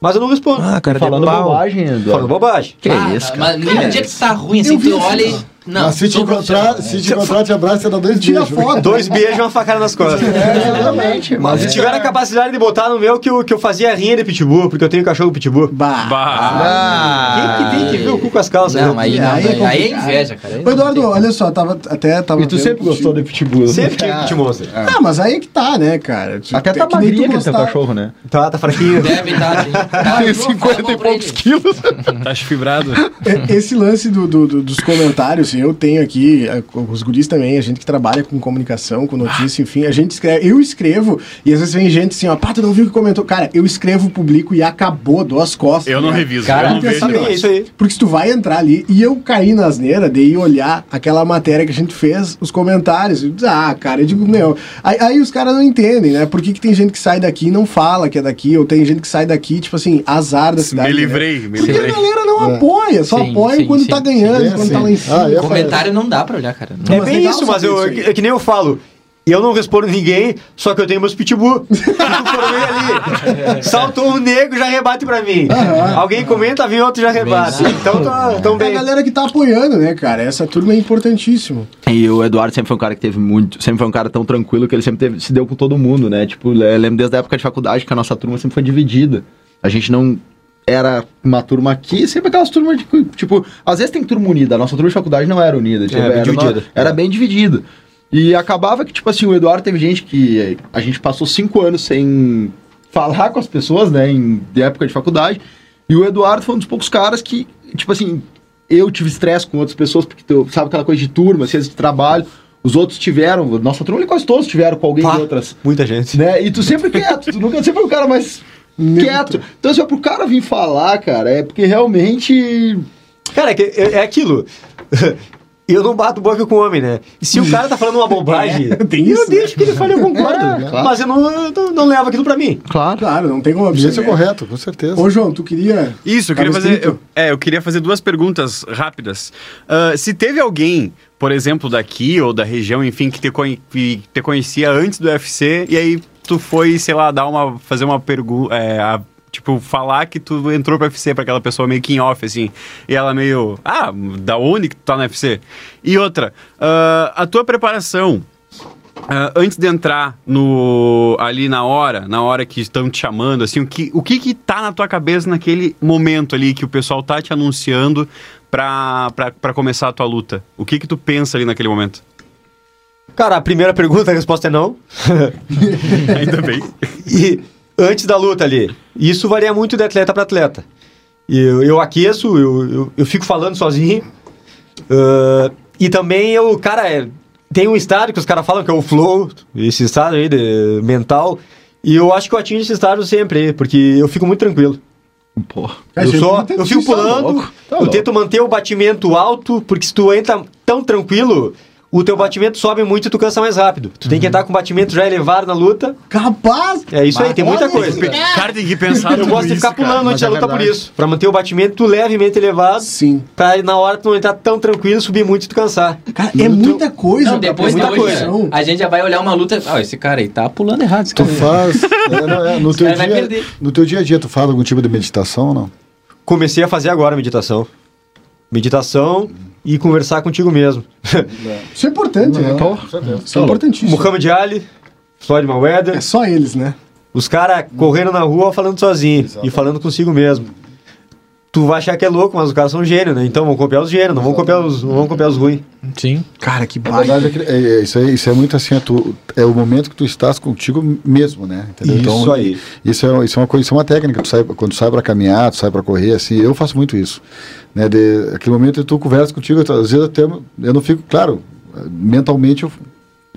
[SPEAKER 9] Mas eu não respondo.
[SPEAKER 5] Ah, cara,
[SPEAKER 6] Falando bobagem, Eduardo.
[SPEAKER 9] Falando bobagem.
[SPEAKER 6] Que
[SPEAKER 4] Ah,
[SPEAKER 6] isso, cara.
[SPEAKER 4] Mas no dia que tá ruim, assim, tu
[SPEAKER 2] isso,
[SPEAKER 4] olha e... Não,
[SPEAKER 7] Mas se te encontrar,
[SPEAKER 4] profissional.
[SPEAKER 7] se te encontrar, te abraça, você dá dois
[SPEAKER 2] Tira
[SPEAKER 7] beijos.
[SPEAKER 2] foto.
[SPEAKER 9] Dois beijos e uma facada nas costas.
[SPEAKER 6] É, exatamente.
[SPEAKER 9] Mas se tiver a capacidade de botar no meu que eu, que eu fazia rinha de pitbull, porque eu tenho cachorro pitbull.
[SPEAKER 2] Bah.
[SPEAKER 3] Bah.
[SPEAKER 9] Quem que tem que ver o cu com as calças?
[SPEAKER 4] Não,
[SPEAKER 9] né?
[SPEAKER 4] aí, não,
[SPEAKER 2] Aí é
[SPEAKER 4] aí, aí é inveja, cara. Aí não
[SPEAKER 2] Eduardo,
[SPEAKER 4] tem-
[SPEAKER 2] olha só, tava até tava
[SPEAKER 6] E tu sempre gostou de pitbull.
[SPEAKER 9] Sempre tive pit monster.
[SPEAKER 2] Ah, mas aí é que tá, né, cara?
[SPEAKER 6] Até tá
[SPEAKER 2] Que nem tu
[SPEAKER 6] magrinho aquele teu cachorro, né?
[SPEAKER 9] Tá, tá fraquinho.
[SPEAKER 4] Deve estar, sim. Tá,
[SPEAKER 6] Tem
[SPEAKER 4] eu
[SPEAKER 6] 50
[SPEAKER 4] falo
[SPEAKER 6] e poucos quilos.
[SPEAKER 3] Tá fibrado.
[SPEAKER 2] É, Esse lance do, do- do- dos comentários, eu tenho aqui, é, os guris também, a gente que trabalha com comunicação, com notícia, enfim, a gente escreve, eu escrevo, e às vezes vem gente assim, ó, pá, tu não viu o que comentou? Cara, eu escrevo, publico e acabou, dou as costas.
[SPEAKER 3] Eu não
[SPEAKER 2] né?
[SPEAKER 3] reviso,
[SPEAKER 4] Cara,
[SPEAKER 3] eu não vejo.
[SPEAKER 9] É isso aí.
[SPEAKER 2] Porque se tu vai entrar ali, e eu caí na asneira, de ir olhar aquela matéria que a gente fez, os comentários, eu ah, cara, eu digo, meu, aí, aí os caras não entendem, né? Por que, que tem gente que sai daqui e não fala que é daqui, ou tem gente que sai daqui, tipo assim, azar da cidade.
[SPEAKER 3] Me
[SPEAKER 2] né?
[SPEAKER 3] livrei, me
[SPEAKER 2] Porque a
[SPEAKER 3] livrei.
[SPEAKER 2] galera não apoia, só
[SPEAKER 4] Sim,
[SPEAKER 2] apoia
[SPEAKER 4] sim,
[SPEAKER 2] quando
[SPEAKER 4] sim,
[SPEAKER 2] tá
[SPEAKER 4] sim.
[SPEAKER 2] ganhando,
[SPEAKER 7] É
[SPEAKER 2] quando tá
[SPEAKER 7] assim.
[SPEAKER 2] lá em cima.
[SPEAKER 7] Ah,
[SPEAKER 4] Comentário não dá pra olhar, cara. Não.
[SPEAKER 9] É
[SPEAKER 2] Mas
[SPEAKER 9] bem
[SPEAKER 2] legal
[SPEAKER 9] isso, mas eu,
[SPEAKER 2] isso
[SPEAKER 9] é, que- é nem eu falo. Eu não respondo ninguém, só que eu tenho meus pitbull. Ali. Saltou um negro, já rebate pra mim. Alguém comenta, vem outro, já rebate. Então tá, tão
[SPEAKER 2] É a
[SPEAKER 9] bem.
[SPEAKER 2] galera que tá apoiando, né, cara? Essa turma é importantíssimo.
[SPEAKER 6] E o Eduardo sempre foi um cara que teve muito. Sempre foi um cara tão tranquilo que ele sempre teve- se deu com todo mundo, né? Tipo, eu lembro desde a época de faculdade que a nossa turma sempre foi dividida. A gente não. Era uma turma aqui, sempre aquelas turmas de. Tipo, às vezes tem turma unida. A nossa turma de faculdade não era unida. Tipo,
[SPEAKER 9] É, bem
[SPEAKER 6] era,
[SPEAKER 9] dividida.
[SPEAKER 6] era bem dividida. E acabava que, tipo assim, o Eduardo teve gente que. A gente passou cinco anos sem falar com as pessoas, né? Em de época de faculdade. E o Eduardo foi um dos poucos caras que, tipo assim, eu tive estresse com outras pessoas, porque tu sabe aquela coisa de turma, ciência de trabalho. Os outros tiveram, nossa turma quase todos tiveram com alguém
[SPEAKER 9] Pá,
[SPEAKER 6] de outras.
[SPEAKER 9] Muita gente.
[SPEAKER 6] Né? E tu sempre quieto, tu nunca sempre foi o cara mais quieto. Então, assim, ó, pro cara vir falar, cara, é porque realmente.
[SPEAKER 9] Cara, é, é, é aquilo. Eu não bato boca com o homem, né? E se o cara tá falando uma bobagem,
[SPEAKER 2] tem
[SPEAKER 9] eu
[SPEAKER 2] isso, né?
[SPEAKER 9] deixo que ele fale, eu concordo.
[SPEAKER 6] É, claro.
[SPEAKER 9] Mas eu não, eu não, não levo aquilo pra mim.
[SPEAKER 6] Claro.
[SPEAKER 2] Claro, não tem como
[SPEAKER 7] Isso é correto, com certeza.
[SPEAKER 2] Ô, João, tu queria.
[SPEAKER 3] Isso, eu queria
[SPEAKER 2] Tava
[SPEAKER 3] fazer.
[SPEAKER 2] escrito.
[SPEAKER 3] Eu, é, eu queria fazer duas perguntas rápidas. Ah, se teve alguém, por exemplo, daqui ou da região, enfim, que te, conhe- que te conhecia antes do UFC, e aí tu foi, sei lá, dar uma. fazer uma pergunta. Tipo, falar que tu entrou pro UFC pra aquela pessoa meio que em off, assim. E ela meio. Ah, da onde que tu tá no UFC? E outra, ah, a tua preparação. Ah, antes de entrar no ali na hora, na hora que estão te chamando, assim, o que, o que que tá na tua cabeça naquele momento ali que o pessoal tá te anunciando pra, pra, pra começar a tua luta? O que que tu pensa ali naquele momento?
[SPEAKER 9] Cara, a primeira pergunta, a resposta é não.
[SPEAKER 3] Ainda bem.
[SPEAKER 9] E antes da luta ali, isso varia muito de atleta para atleta. E Eu, eu aqueço, eu, eu, eu fico falando sozinho. Ah, e também eu, cara, é, tem um estádio que os caras falam que é o flow, esse estádio aí de mental. E eu acho que eu atingo esse estágio sempre, porque eu fico muito tranquilo.
[SPEAKER 6] Pô.
[SPEAKER 2] Cara,
[SPEAKER 9] eu, só, eu fico pulando,
[SPEAKER 6] tá
[SPEAKER 9] eu tento manter o batimento alto, porque se tu entra tão tranquilo, o teu batimento sobe muito e tu cansa mais rápido. Tu tem que entrar com o batimento já elevado na luta.
[SPEAKER 2] Capaz!
[SPEAKER 9] É isso aí, tem muita coisa.
[SPEAKER 2] isso,
[SPEAKER 3] Cara, tem que pensar
[SPEAKER 9] Eu gosto de ficar
[SPEAKER 3] cara.
[SPEAKER 9] pulando antes
[SPEAKER 6] mas
[SPEAKER 9] da
[SPEAKER 6] é
[SPEAKER 9] luta por
[SPEAKER 6] verdade.
[SPEAKER 9] isso. Pra manter o batimento levemente elevado.
[SPEAKER 2] Sim.
[SPEAKER 9] Pra na hora tu não entrar tão tranquilo, subir muito e tu cansar.
[SPEAKER 2] Cara, é muita coisa.
[SPEAKER 4] Não, depois de
[SPEAKER 2] prestar
[SPEAKER 4] hoje,
[SPEAKER 2] atenção.
[SPEAKER 4] a gente já vai olhar uma luta. Ah, esse cara aí tá pulando errado. Esse
[SPEAKER 7] Tu
[SPEAKER 4] cara
[SPEAKER 7] faz. é, não, é, no, teu
[SPEAKER 4] cara
[SPEAKER 7] dia, no teu dia a dia, tu faz algum tipo de meditação ou não?
[SPEAKER 9] Comecei a fazer agora meditação. Meditação e conversar contigo mesmo.
[SPEAKER 2] Isso é importante, né? cara? Isso é importantíssimo.
[SPEAKER 9] Muhammad Ali, Floyd Mayweather,
[SPEAKER 2] É só eles, né?
[SPEAKER 9] os caras correndo na rua falando sozinho e falando consigo mesmo. Tu vai achar que é louco, mas os caras são gênios, né? Então vão copiar os gênios, não vão copiar os, não vão copiar os ruins.
[SPEAKER 4] Sim.
[SPEAKER 2] Cara, que baita.
[SPEAKER 7] verdade é que é, é, isso, é, isso é muito assim, é, tu, é o momento que tu estás contigo mesmo, né? Entendeu?
[SPEAKER 9] Isso aí.
[SPEAKER 7] Isso é, isso é uma coisa, isso é uma técnica. Tu sai, quando tu sai para caminhar, tu sai para correr, assim, eu faço muito isso. Né? De, aquele momento que tu conversa contigo, às vezes até eu não fico, claro, mentalmente eu-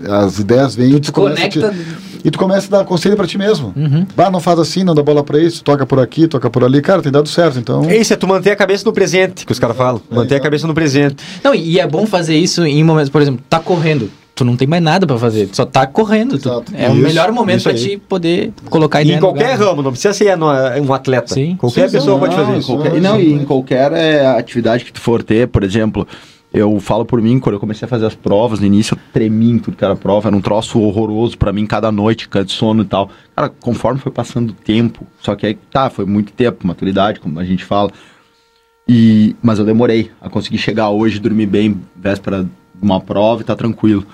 [SPEAKER 7] as ideias vêm e tu começa a te-
[SPEAKER 4] Conecta.
[SPEAKER 7] E tu começa a dar conselho pra ti mesmo.
[SPEAKER 4] Uhum.
[SPEAKER 7] Bah, não faz assim, não dá bola pra isso, toca por aqui, toca por ali. Cara, tem dado certo, então...
[SPEAKER 9] É isso, é tu manter a cabeça no presente, que os caras falam. Manter a cabeça no presente.
[SPEAKER 4] Não, e é bom fazer isso em momentos, por exemplo, tá correndo. Tu não tem mais nada pra fazer, tu só tá correndo. tu- é o
[SPEAKER 7] Isso,
[SPEAKER 4] melhor momento
[SPEAKER 9] aí.
[SPEAKER 4] te poder colocar
[SPEAKER 9] E
[SPEAKER 4] ideia
[SPEAKER 9] em
[SPEAKER 4] no
[SPEAKER 9] qualquer
[SPEAKER 4] lugar.
[SPEAKER 9] ramo, não precisa ser no- um atleta.
[SPEAKER 4] Sim.
[SPEAKER 9] Qualquer
[SPEAKER 7] Sim,
[SPEAKER 9] pessoa
[SPEAKER 7] sim.
[SPEAKER 9] pode fazer
[SPEAKER 6] Não, em
[SPEAKER 9] isso.
[SPEAKER 6] qualquer- não, e em qualquer é, atividade que tu for ter, por exemplo, eu falo por mim, quando eu comecei a fazer as provas, no início eu tremi em tudo que era prova, era um troço horroroso pra mim, cada noite, cada sono e tal. Cara, conforme foi passando o tempo, só que aí, tá, foi muito tempo, maturidade, como a gente fala. E, mas eu demorei a conseguir chegar hoje, dormir bem, véspera de uma prova e tá tranquilo.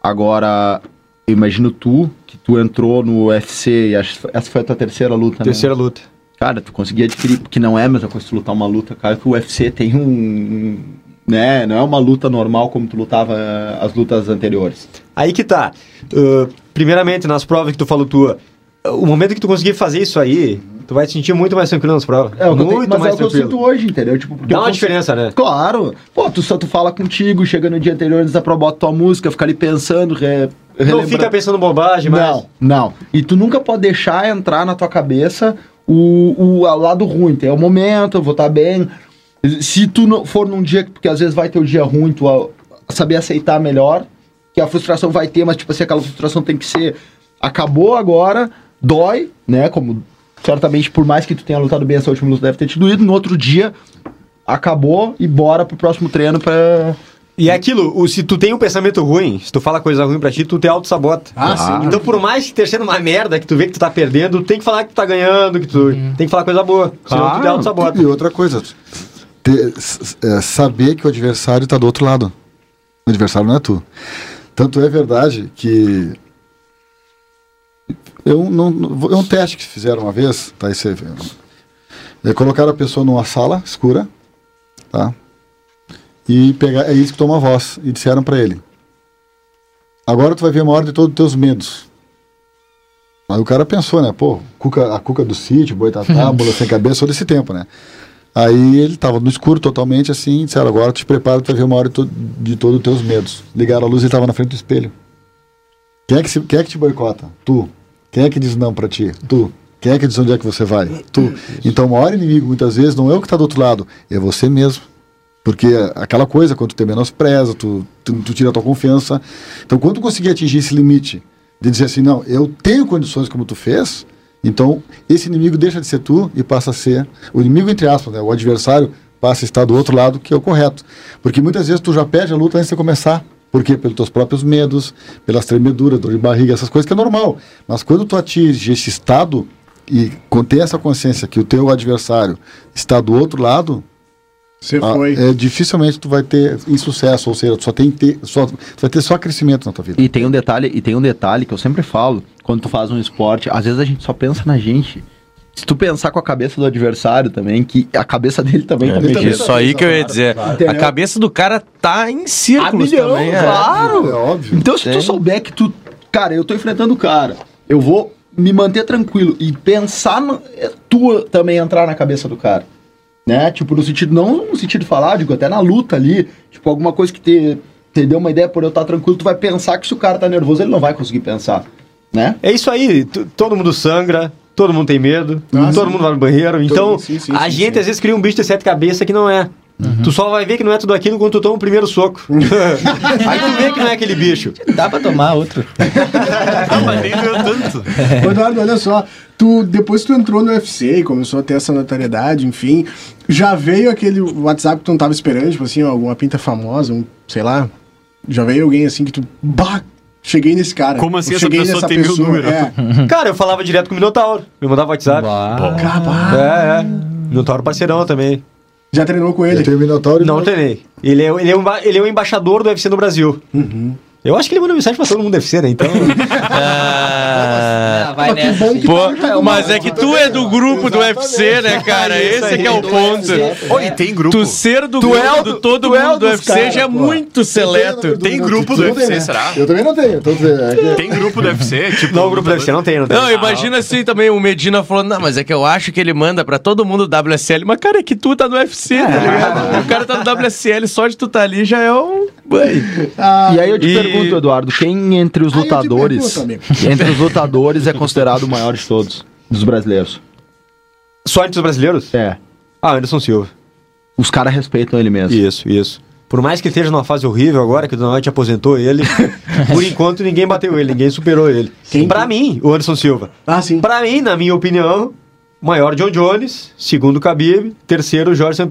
[SPEAKER 6] Agora, eu imagino tu, que tu entrou no UFC, e acho, essa foi a tua terceira luta, né?
[SPEAKER 9] Terceira luta.
[SPEAKER 6] Cara, tu conseguia adquirir, porque não é a mesma coisa tu lutar uma luta, cara, que o UFC tem um. Né, não é uma luta normal como tu lutava eh, as lutas anteriores.
[SPEAKER 9] Aí que tá. Uh, primeiramente, nas provas que tu falou tua, o momento que tu conseguir fazer isso aí, tu vai te sentir muito mais tranquilo nas provas.
[SPEAKER 6] É eu
[SPEAKER 9] muito
[SPEAKER 6] tenho, mas
[SPEAKER 9] mais
[SPEAKER 6] é o que eu
[SPEAKER 9] tranquilo.
[SPEAKER 6] sinto hoje, entendeu? Tipo,
[SPEAKER 9] Dá
[SPEAKER 6] eu
[SPEAKER 9] uma
[SPEAKER 6] consigo-
[SPEAKER 9] diferença, né?
[SPEAKER 6] Claro. Pô, tu só tu fala contigo, chega no dia anterior antes da prova, bota tua música, fica ali pensando, re,
[SPEAKER 9] Não
[SPEAKER 6] relembra-
[SPEAKER 9] fica pensando bobagem, mas.
[SPEAKER 6] Não, não. E tu nunca pode deixar entrar na tua cabeça o, o, o lado ruim. Tem o momento, eu vou estar bem. Se tu não for num dia, porque às vezes vai ter o dia ruim, tu a- saber aceitar melhor, que a frustração vai ter, mas tipo assim, aquela frustração tem que ser. Acabou agora, dói, né? Como certamente, por mais que tu tenha lutado bem essa última luta, deve ter te doído. No outro dia, acabou e bora pro próximo treino pra.
[SPEAKER 9] E é aquilo, o- se tu tem um pensamento ruim, se tu fala coisa ruim pra ti, tu te auto-sabota.
[SPEAKER 2] Ah, sim.
[SPEAKER 9] Então, por mais que esteja sendo uma merda, que tu vê que tu tá perdendo, tu tem que falar que tu tá ganhando, que tu
[SPEAKER 4] Uhum.
[SPEAKER 9] tem que falar coisa boa. Senão tu te auto-sabota.
[SPEAKER 7] E outra coisa, ter- é, saber que o adversário está do outro lado. O adversário não é tu. Tanto é verdade que eu não, é um teste que fizeram uma vez, tá? Esse, é, colocaram a pessoa numa sala escura, tá? E pegar, é isso que toma voz e disseram para ele. Agora tu vai ver a maior de todos os teus medos. Aí o cara pensou, né? Pô, cuca, a cuca do sítio, boitatá, mula sem cabeça, todo esse tempo, né? Aí ele tava no escuro totalmente assim, disseram, agora te prepara pra ver uma hora de, to de todos os teus medos. Ligaram a luz e ele tava na frente do espelho. Quem é, que se- quem é que te boicota? Tu. Quem é que diz não pra ti? Tu. Quem é que diz onde é que você vai? Tu. Então o maior inimigo muitas vezes não é o que tá do outro lado, é você mesmo. Porque aquela coisa, quando tu te menospreza, tu, tu, tu tira a tua confiança. Então quando tu conseguir atingir esse limite de dizer assim, não, eu tenho condições como tu fez, então esse inimigo deixa de ser tu e passa a ser o inimigo entre aspas, né? O adversário passa a estar do outro lado, que é o correto. Porque muitas vezes tu já perde a luta antes de começar. Por quê? Pelos teus próprios medos, pelas tremeduras, dor de barriga, essas coisas que é normal. Mas quando tu atinge esse estado e tem essa consciência que o teu adversário está do outro lado,
[SPEAKER 2] Você
[SPEAKER 7] ah,
[SPEAKER 2] foi.
[SPEAKER 7] é, dificilmente tu vai ter insucesso, ou seja, tu só tem ter, só, tu vai ter só crescimento na tua vida.
[SPEAKER 6] E tem um detalhe, e tem um detalhe que eu sempre falo, quando tu faz um esporte, às vezes a gente só pensa na gente. Se tu pensar com a cabeça do adversário também, que a cabeça dele também tá mexendo.
[SPEAKER 5] Isso aí que eu ia dizer. A
[SPEAKER 6] Entendeu?
[SPEAKER 5] cabeça do cara tá em
[SPEAKER 6] A
[SPEAKER 5] círculos
[SPEAKER 6] milhão,
[SPEAKER 5] também. é.
[SPEAKER 6] claro.
[SPEAKER 7] É óbvio.
[SPEAKER 6] Então, se tu souber que tu. Cara, eu tô enfrentando o cara, eu vou me manter tranquilo e pensar. No, é tua também entrar na cabeça do cara. Né? Tipo, no sentido. Não no sentido de falar, digo, até na luta ali. Tipo, alguma coisa que te, te deu uma ideia por eu estar tranquilo, tu vai pensar que se o cara tá nervoso, ele não vai conseguir pensar. Né?
[SPEAKER 9] É isso aí, todo mundo sangra, todo mundo tem medo,
[SPEAKER 2] Ah,
[SPEAKER 9] todo
[SPEAKER 2] sim.
[SPEAKER 9] mundo vai no banheiro. Então,
[SPEAKER 2] sim, sim,
[SPEAKER 9] a gente às vezes cria um bicho de sete cabeças que não é. Tu só vai ver que não é tudo aquilo quando tu toma o primeiro soco. Aí tu vê que não é aquele bicho.
[SPEAKER 4] Dá pra tomar outro.
[SPEAKER 3] Ah, mas nem doeu tanto.
[SPEAKER 2] Ô, Eduardo, olha só, tu, depois que tu entrou no UFC e começou a ter essa notoriedade, enfim, já veio aquele WhatsApp que tu não tava esperando, tipo assim, alguma pinta famosa, um, sei lá, já veio alguém assim que tu, bah, cheguei nesse cara.
[SPEAKER 3] Como assim
[SPEAKER 2] Eu
[SPEAKER 3] essa pessoa
[SPEAKER 2] nessa
[SPEAKER 3] tem meu número?
[SPEAKER 2] É.
[SPEAKER 9] Cara, eu falava direto com o Minotauro. Me mandava WhatsApp. É, é. Minotauro parceirão também.
[SPEAKER 2] Já treinou com
[SPEAKER 7] Eu
[SPEAKER 2] ele?
[SPEAKER 7] tenho o Minotauro
[SPEAKER 9] Não treinei. Ele é, ele, é um, ele é o embaixador do UFC no Brasil. Eu acho que ele manda mensagem pra todo mundo do UFC, né? Então.
[SPEAKER 4] Ah, vai nessa. sim.
[SPEAKER 5] Pô, mas é que tu é do grupo do UFC, né, cara? Esse que é o ponto.
[SPEAKER 3] Oi, tem grupo.
[SPEAKER 5] Tu ser do
[SPEAKER 7] Tu é
[SPEAKER 5] grupo
[SPEAKER 7] o
[SPEAKER 5] do
[SPEAKER 7] do-
[SPEAKER 5] todo
[SPEAKER 7] é
[SPEAKER 5] mundo
[SPEAKER 7] o
[SPEAKER 5] do UFC
[SPEAKER 7] cara,
[SPEAKER 5] já é
[SPEAKER 7] pô.
[SPEAKER 5] muito seleto.
[SPEAKER 3] Tem grupo do UFC, será?
[SPEAKER 7] Eu também não tenho. É que-
[SPEAKER 3] Tem grupo do UFC? Tipo,
[SPEAKER 9] não, o grupo do UFC não tem, não tem.
[SPEAKER 5] Não, imagina assim também o Medina falando, não, mas é que eu acho que ele manda pra todo mundo do WSL, mas cara, é que tu tá no UFC, tá ligado? O cara tá no WSL, só de tu tá ali já é um
[SPEAKER 2] Ah,
[SPEAKER 6] E aí eu te
[SPEAKER 5] E-
[SPEAKER 6] pergunto, Eduardo, quem entre os
[SPEAKER 2] te
[SPEAKER 6] lutadores,
[SPEAKER 2] pergunto,
[SPEAKER 6] entre os lutadores é considerado o maior de todos, dos brasileiros?
[SPEAKER 9] Só entre os brasileiros?
[SPEAKER 6] É.
[SPEAKER 9] Ah, Anderson Silva.
[SPEAKER 6] Os caras respeitam ele mesmo.
[SPEAKER 9] Isso, isso. Por mais que esteja numa fase horrível agora, que o White aposentou ele, por enquanto ninguém bateu ele, ninguém superou ele.
[SPEAKER 2] Quem
[SPEAKER 9] pra mim, o Anderson Silva.
[SPEAKER 2] Ah, sim.
[SPEAKER 9] Pra mim, na minha opinião, maior John Jones, segundo Khabib, terceiro Jorge St.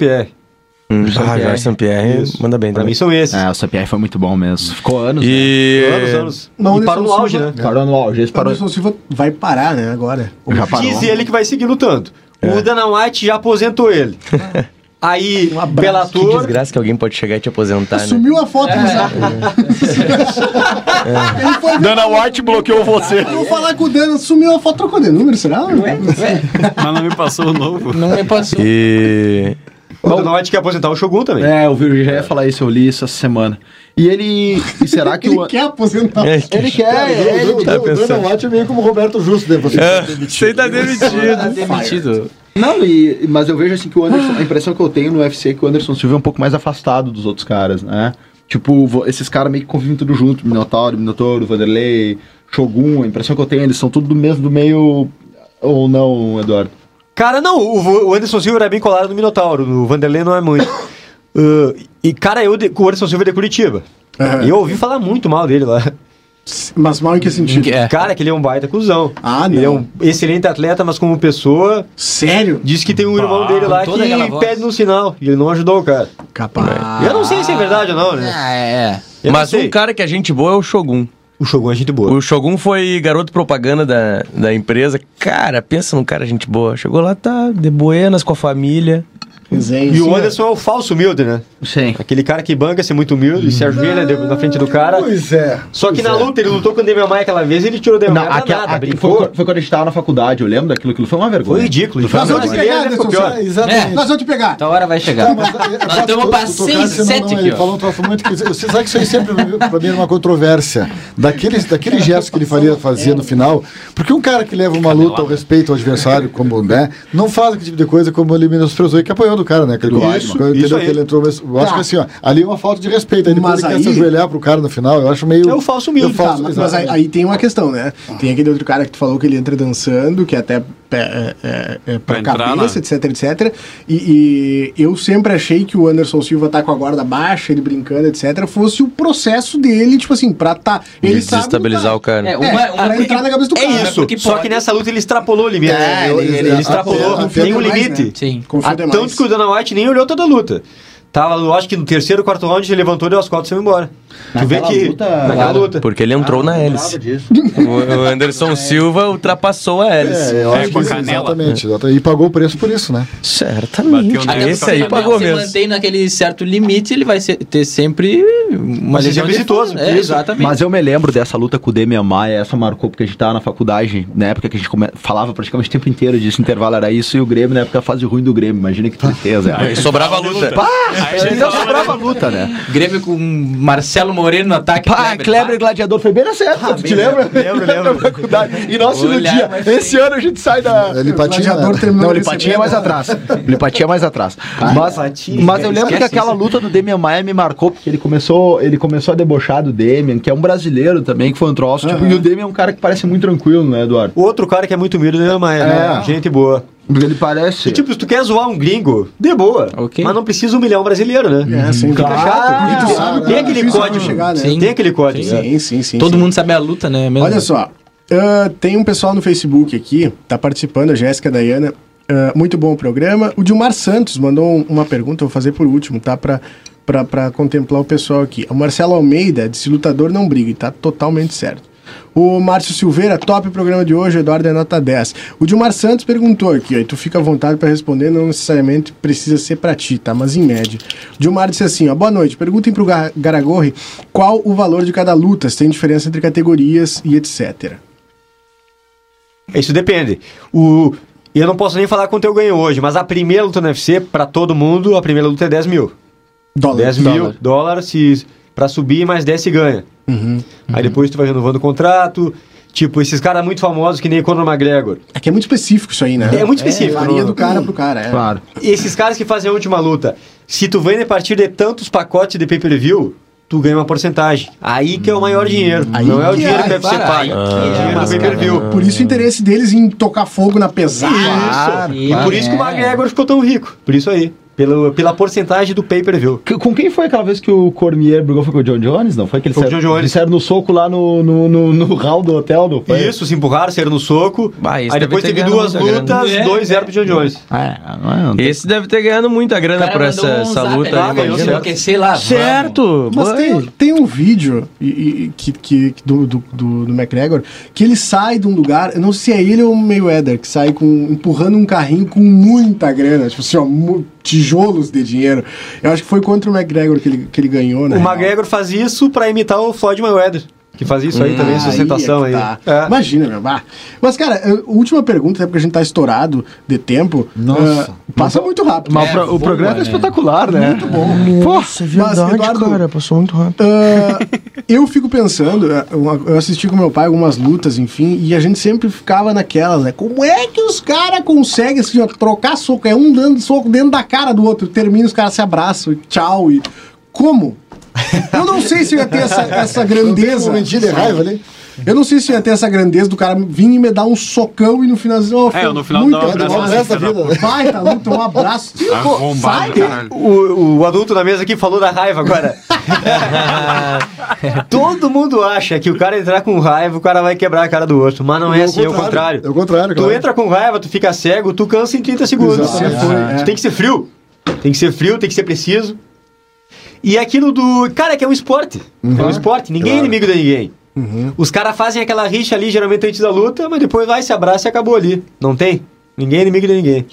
[SPEAKER 9] Pierre.
[SPEAKER 5] Hum, ah, Jorge manda bem
[SPEAKER 9] Pra
[SPEAKER 5] também.
[SPEAKER 9] mim são esses.
[SPEAKER 6] É, o CPR foi muito bom mesmo. Ficou anos, né?
[SPEAKER 5] E...
[SPEAKER 9] Anos, anos.
[SPEAKER 2] Mas o
[SPEAKER 9] E parou no auge,
[SPEAKER 2] Silva-
[SPEAKER 9] né?
[SPEAKER 6] Parou no auge, esse
[SPEAKER 2] O
[SPEAKER 6] parou...
[SPEAKER 2] Anderson Silva vai parar, né, agora.
[SPEAKER 6] Já parou.
[SPEAKER 9] Diz ele que vai seguir lutando.
[SPEAKER 5] É.
[SPEAKER 9] O Dana White já aposentou ele. Aí,
[SPEAKER 2] Um abraço.
[SPEAKER 5] Que
[SPEAKER 9] Bellator...
[SPEAKER 5] desgraça que alguém pode chegar e te aposentar, né?
[SPEAKER 2] Sumiu a foto do Zap. Foi ver-
[SPEAKER 6] Dana White bloqueou você.
[SPEAKER 2] Eu vou falar com o Dana, sumiu a foto, trocou de número, será?
[SPEAKER 3] Mas não me passou o novo.
[SPEAKER 4] Não me passou.
[SPEAKER 5] E...
[SPEAKER 9] O Dana White quer aposentar o Shogun também.
[SPEAKER 6] É, eu vi, eu já ia falar isso, eu li isso essa semana. E ele... E será que
[SPEAKER 2] Ele
[SPEAKER 6] o...
[SPEAKER 2] quer aposentar.
[SPEAKER 5] É,
[SPEAKER 6] Ele quer, é, ele...
[SPEAKER 7] O
[SPEAKER 5] tá
[SPEAKER 7] o Dana. White é meio como o Roberto Justo, né? Você
[SPEAKER 5] Você tá demitido.
[SPEAKER 4] Tá demitido.
[SPEAKER 6] Não, e, mas eu vejo assim que o Anderson, a impressão que eu tenho no UFC é que o Anderson Silva é um pouco mais afastado dos outros caras, né? Tipo, esses caras meio que convivem tudo junto, Minotauro, Minotauro, Vanderlei, Shogun, a impressão que eu tenho, eles são tudo do mesmo, do meio... Ou não, Eduardo?
[SPEAKER 9] Cara, não, o, o Anderson Silva era bem colado no Minotauro, no Vanderlei não é muito. Uh, e, cara, eu de, o Anderson Silva é de Curitiba. E eu ouvi falar muito mal dele lá.
[SPEAKER 2] Mas mal em que sentido?
[SPEAKER 4] É.
[SPEAKER 9] Cara, que ele é um baita cuzão.
[SPEAKER 2] Ah,
[SPEAKER 9] Ele é
[SPEAKER 2] não.
[SPEAKER 9] um excelente atleta, mas como pessoa,
[SPEAKER 2] Sério?
[SPEAKER 9] diz que tem um irmão dele lá que pede no sinal. E ele não ajudou o cara.
[SPEAKER 2] Capaz.
[SPEAKER 9] eu não sei se é verdade ou não, né?
[SPEAKER 4] Ah, é.
[SPEAKER 9] Eu não
[SPEAKER 5] Mas um cara que é gente boa é o Shogun.
[SPEAKER 9] O Shogun é gente boa.
[SPEAKER 5] O Shogun foi garoto propaganda da, da empresa. Cara, pensa num cara gente boa. Chegou lá, tá de buenas com a família.
[SPEAKER 2] Zen,
[SPEAKER 9] E o Anderson é o falso humilde, né?
[SPEAKER 6] Sim.
[SPEAKER 9] Aquele cara que banca ser muito humilde e se ajoelha na frente do cara.
[SPEAKER 7] Pois é.
[SPEAKER 9] Só que
[SPEAKER 7] pois
[SPEAKER 9] na
[SPEAKER 7] é.
[SPEAKER 9] luta ele lutou com o Demian Maia aquela vez e ele tirou o
[SPEAKER 6] Não, aquela,
[SPEAKER 9] nada,
[SPEAKER 6] aqui-
[SPEAKER 9] brincou.
[SPEAKER 6] foi, foi quando a gente tava na faculdade, eu lembro daquilo, aquilo foi uma vergonha.
[SPEAKER 9] Foi ridículo.
[SPEAKER 6] Foi uma
[SPEAKER 2] Nós vamos te
[SPEAKER 6] vergonha.
[SPEAKER 2] pegar,
[SPEAKER 9] Brasileiro,
[SPEAKER 2] Anderson.
[SPEAKER 7] Exatamente.
[SPEAKER 2] Nós vamos te pegar.
[SPEAKER 4] Então a hora vai chegar.
[SPEAKER 7] Não, mas, é, é,
[SPEAKER 4] Nós estamos pra
[SPEAKER 7] tu
[SPEAKER 4] 6,
[SPEAKER 7] tocasse, não,
[SPEAKER 4] 7
[SPEAKER 7] não,
[SPEAKER 4] aqui,
[SPEAKER 7] Ele falou um troço muito que... Você sabe que isso aí sempre pra mim era uma controvérsia. Daqueles, daquele gesto que ele faria, fazia no final. Porque um cara que leva uma luta ao respeito ao adversário, como, né? Não faz aquele tipo de coisa como ele menosprezou e que apoiou do cara, né? Aquele
[SPEAKER 9] Isso, isso
[SPEAKER 7] entendeu que ele entrou, mas eu acho
[SPEAKER 2] Tá.
[SPEAKER 7] que assim, ó, ali é uma falta de respeito. Aí depois
[SPEAKER 2] Mas
[SPEAKER 7] ele quer
[SPEAKER 2] aí-
[SPEAKER 7] se ajoelhar pro cara no final, eu acho meio.
[SPEAKER 9] É o falso humilde.
[SPEAKER 7] É
[SPEAKER 2] Tá, mas, mas aí, aí tem uma questão, né? Tem aquele outro cara que tu falou que ele entra dançando, que até é, é, é, pra
[SPEAKER 3] Pra entrar
[SPEAKER 2] cabeça,
[SPEAKER 3] na-
[SPEAKER 2] etc, etc. E, e eu sempre achei que o Anderson Silva tá com a guarda baixa, ele brincando, etc, fosse o processo dele, tipo assim, pra tá. Ele
[SPEAKER 5] desestabilizar o cara.
[SPEAKER 4] É,
[SPEAKER 2] É,
[SPEAKER 4] uma, uma,
[SPEAKER 2] pra entrar na cabeça do
[SPEAKER 9] É
[SPEAKER 2] cara.
[SPEAKER 9] isso.
[SPEAKER 4] porque
[SPEAKER 9] Só
[SPEAKER 4] pode.
[SPEAKER 9] que nessa luta ele extrapolou o limite.
[SPEAKER 2] É,
[SPEAKER 9] né?
[SPEAKER 2] ele-
[SPEAKER 9] ele,
[SPEAKER 2] ele-
[SPEAKER 9] ele extrapolou. Tem um limite.
[SPEAKER 2] né?
[SPEAKER 4] Sim.
[SPEAKER 2] Demais.
[SPEAKER 9] Tanto que o Dana White nem olhou toda a luta. Tava, eu acho que no terceiro, quarto round ele levantou, deu as costas e foi embora. tu vê
[SPEAKER 6] Naquela
[SPEAKER 9] que.
[SPEAKER 6] luta-
[SPEAKER 9] naquela luta.
[SPEAKER 5] Porque ele entrou na hélice. O o Anderson Silva ultrapassou a hélice.
[SPEAKER 7] É, eu
[SPEAKER 3] É,
[SPEAKER 7] acho
[SPEAKER 3] com a
[SPEAKER 7] que
[SPEAKER 3] canela.
[SPEAKER 7] exatamente, exatamente. E pagou o preço por isso, né?
[SPEAKER 5] Certamente.
[SPEAKER 3] Bateu nele,
[SPEAKER 5] Esse aí pagou
[SPEAKER 4] se
[SPEAKER 5] mesmo.
[SPEAKER 4] mantém naquele certo limite, ele vai ser- ter sempre uma
[SPEAKER 9] Mas
[SPEAKER 4] lesão
[SPEAKER 9] ele é
[SPEAKER 4] É, exatamente.
[SPEAKER 6] Mas eu me lembro dessa luta com o Demian Maia, essa marcou porque a gente tava na faculdade, na época que a gente come- falava praticamente o tempo inteiro disso, intervalo era isso, e o Grêmio, na época, a fase ruim do Grêmio, imagina que tristeza.
[SPEAKER 5] Aí sobrava a luta.
[SPEAKER 6] Pá, então sobrava a luta, né?
[SPEAKER 4] Grêmio com Marcelo Moreno no ataque.
[SPEAKER 6] Pá, Kleber Gladiador foi bem época, tu te lembra?
[SPEAKER 9] lembro, lembro.
[SPEAKER 6] Na faculdade. E
[SPEAKER 4] Olhar,
[SPEAKER 6] iludia.
[SPEAKER 4] mas
[SPEAKER 6] Esse ano a gente sai da...
[SPEAKER 7] Ele patinha,
[SPEAKER 2] gladiador
[SPEAKER 7] né?
[SPEAKER 6] Não, ele patinha mais
[SPEAKER 2] né?
[SPEAKER 6] atrás. Ele patinha mais atrás. Mas, mas eu lembro que aquela luta do Demian Maia me marcou, porque ele começou, ele começou a debochar do Demian, que é um brasileiro também, que foi um troço. Tipo, e o Demian é um cara que parece muito tranquilo, né, Eduardo?
[SPEAKER 9] Outro cara que é muito humilde é o Demian Maia, né?
[SPEAKER 6] É.
[SPEAKER 9] Gente boa.
[SPEAKER 6] Ele parece.
[SPEAKER 9] E, tipo, se tu quer zoar um gringo, de boa.
[SPEAKER 4] Ok.
[SPEAKER 9] Mas não precisa humilhar um brasileiro, né?
[SPEAKER 2] É, sem
[SPEAKER 9] Fica
[SPEAKER 2] dúvida.
[SPEAKER 9] chato.
[SPEAKER 2] Sabe
[SPEAKER 9] tem
[SPEAKER 2] é
[SPEAKER 9] aquele código.
[SPEAKER 2] chegar, né?
[SPEAKER 4] Sim.
[SPEAKER 9] Tem aquele código. né?
[SPEAKER 2] Sim, sim, sim.
[SPEAKER 4] Todo
[SPEAKER 2] sim.
[SPEAKER 4] mundo sabe a luta, né? Mesmo?
[SPEAKER 2] Olha só, ah, tem um pessoal no Facebook aqui, tá participando, a Jéssica Dayana. Ah, muito bom o programa. O Dilmar Santos mandou um- uma pergunta, eu vou fazer por último, tá? Pra, pra, pra contemplar o pessoal aqui. O Marcelo Almeida disse: lutador não briga, e tá totalmente certo. O Márcio Silveira, top programa de hoje, o Eduardo é nota 10. O Dilmar Santos perguntou aqui, e tu fica à vontade para responder, não necessariamente precisa ser pra ti, tá? Mas em média. O Dilmar disse assim, ó, boa noite, perguntem pro Ga- Garagorri qual o valor de cada luta, se tem diferença entre categorias e etc.
[SPEAKER 9] Isso depende. O... Eu não posso nem falar quanto eu ganho hoje, mas a primeira luta no UFC, pra todo mundo, a primeira luta é 10 mil.
[SPEAKER 2] Dólar.
[SPEAKER 9] 10 mil dólares se, pra subir, mais 10 se ganha.
[SPEAKER 2] Uhum.
[SPEAKER 9] Aí depois tu vai renovando o contrato. Tipo, esses caras muito famosos que nem Conor McGregor.
[SPEAKER 2] É que é muito específico isso aí, né?
[SPEAKER 9] É muito específico.
[SPEAKER 2] varia do cara pro cara, é.
[SPEAKER 6] Claro.
[SPEAKER 9] Esses caras que fazem a última luta, se tu vende a partir de tantos pacotes de pay-per-view, tu ganha uma porcentagem. Aí que é o maior dinheiro. não é o
[SPEAKER 2] que
[SPEAKER 9] dinheiro
[SPEAKER 2] é,
[SPEAKER 9] que o UFC
[SPEAKER 4] para,
[SPEAKER 9] paga.
[SPEAKER 4] aí
[SPEAKER 9] É o
[SPEAKER 4] é
[SPEAKER 9] dinheiro do.
[SPEAKER 2] Por isso o interesse deles em tocar fogo na pesada.
[SPEAKER 9] Isso. E
[SPEAKER 8] claro.
[SPEAKER 9] por isso que o McGregor ficou tão rico. Por isso aí. Pelo, pela porcentagem do pay-per-view.
[SPEAKER 6] Que- Com quem foi aquela vez que o Cormier brigou? Foi com o John Jones? Não foi? Que eles
[SPEAKER 9] Foi com o
[SPEAKER 6] saíram-
[SPEAKER 9] John Jones.
[SPEAKER 6] Eles no soco lá no, no, no, no hall do hotel, não foi?
[SPEAKER 9] Isso, se empurraram, saíram no soco.
[SPEAKER 5] Bah,
[SPEAKER 9] aí depois teve duas lutas,
[SPEAKER 4] É,
[SPEAKER 9] 2-0 pro John Jones.
[SPEAKER 6] É, não é, não tem-
[SPEAKER 5] Esse deve ter ganhado muita grana por essa, essa luta
[SPEAKER 4] ali,
[SPEAKER 5] aí, imagina.
[SPEAKER 4] enlouquecer lá.
[SPEAKER 5] Certo!
[SPEAKER 2] Mas tem, tem um vídeo e- e- que, que, do, do, do, do McGregor que ele sai de um lugar, eu não sei se é ele ou o Mayweather, que sai com, empurrando um carrinho com muita grana, tipo assim, ó, tijolos de dinheiro. Eu acho que foi contra o McGregor que ele, que ele ganhou, né?
[SPEAKER 9] O McGregor faz isso pra imitar o Floyd Mayweather. Que faz isso aí também, sustentação aí.
[SPEAKER 2] é que tá.
[SPEAKER 9] É.
[SPEAKER 2] Imagina, meu. bah. Mas, cara, última pergunta, até porque a gente tá estourado de tempo.
[SPEAKER 7] Nossa.
[SPEAKER 2] Ah, passa muito rápido.
[SPEAKER 6] Mas o
[SPEAKER 4] É,
[SPEAKER 6] pro- o
[SPEAKER 4] boa,
[SPEAKER 6] programa é
[SPEAKER 4] né?
[SPEAKER 6] espetacular, né?
[SPEAKER 2] Muito bom.
[SPEAKER 5] Nossa, é verdade,
[SPEAKER 2] Eduardo-
[SPEAKER 5] cara. Passou muito rápido.
[SPEAKER 2] Ah, eu fico pensando, ah, eu assisti com meu pai algumas lutas, enfim, e a gente sempre ficava naquelas, né? Como é que os caras conseguem assim, trocar soco? É um dando soco dentro da cara do outro, termina os caras se abraçam e tchau. E... Como? Eu não sei se eu ia ter essa, essa
[SPEAKER 7] um
[SPEAKER 2] grandeza.
[SPEAKER 7] de raiva ali.
[SPEAKER 2] Eu não sei se ia ter essa grandeza do cara vir e me dar um socão e no finalzinho. ó,
[SPEAKER 3] É,
[SPEAKER 2] foi
[SPEAKER 3] no final
[SPEAKER 2] muito
[SPEAKER 3] dá um abraço
[SPEAKER 7] vida, né?
[SPEAKER 2] Vai, tá luta, um abraço. Pô,
[SPEAKER 3] Arrombado,
[SPEAKER 2] sai.
[SPEAKER 9] O, o adulto da mesa aqui falou da raiva agora. Todo mundo acha que o cara entrar com raiva, o cara vai quebrar a cara do outro. Mas não é assim, é o contrário.
[SPEAKER 7] É o contrário,
[SPEAKER 9] Tu
[SPEAKER 7] claro.
[SPEAKER 9] entra com raiva, tu fica cego, tu cansa em 30 segundos.
[SPEAKER 2] Foi, é.
[SPEAKER 9] Tu tem que ser frio. Tem que ser frio, tem que ser preciso. E aquilo do. Cara, que é um esporte. É um esporte. Ninguém é
[SPEAKER 7] Claro.
[SPEAKER 9] inimigo de ninguém. Os caras fazem aquela rixa ali, geralmente antes da luta, mas depois vai, se abraça e acabou ali. Não tem? Ninguém é inimigo de ninguém.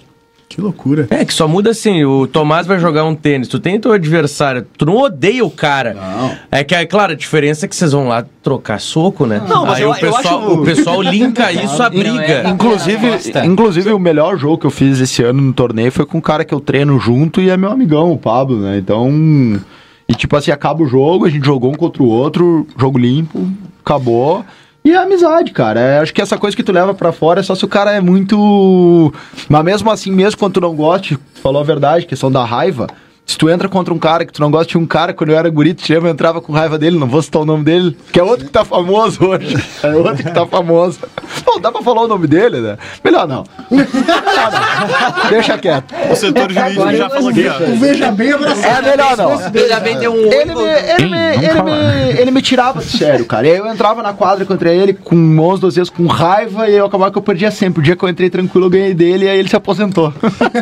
[SPEAKER 2] Que loucura.
[SPEAKER 5] É, que só muda assim, o Tomás vai jogar um tênis, tu tem teu adversário, tu não odeia o cara.
[SPEAKER 7] Não.
[SPEAKER 5] É que, é claro, a diferença é que vocês vão lá trocar soco, né?
[SPEAKER 9] Não, mas
[SPEAKER 5] Aí
[SPEAKER 9] eu-
[SPEAKER 5] o,
[SPEAKER 9] eu
[SPEAKER 5] pessoal,
[SPEAKER 9] acho-
[SPEAKER 5] o pessoal linka isso à
[SPEAKER 4] Não,
[SPEAKER 5] briga.
[SPEAKER 4] é-
[SPEAKER 6] Inclusive, inclusive, o melhor jogo que eu fiz esse ano no torneio foi com um cara que eu treino junto e é meu amigão, o Pablo, né? Então. E tipo assim, acaba o jogo, a gente jogou um contra o outro, jogo limpo, acabou. E é amizade, cara. É, acho que essa coisa que tu leva pra fora é só se o cara é muito. Mas mesmo assim, mesmo quando tu não goste, falou a verdade, questão da raiva. Se tu entra contra um cara que tu não gosta, tinha um cara, quando eu era guri, tu lembra, eu entrava com raiva dele, não vou citar o nome dele, que é outro que tá famoso hoje. É outro que tá famoso. Pô, dá pra falar o nome dele, né? Melhor não. Melhor não. Deixa quieto.
[SPEAKER 3] O setor jurídico já falou aqui, ó.
[SPEAKER 2] O Veja Bem abraçado.
[SPEAKER 6] É melhor não.
[SPEAKER 4] Veja bem, tem um
[SPEAKER 6] Ele me, ele, me, ele, me, ele me tirava de sério, cara. E aí eu entrava na quadra contra ele com 11, 12 vezes com raiva e eu acabava que eu perdia sempre. O dia que eu entrei tranquilo, eu ganhei dele e aí ele se aposentou.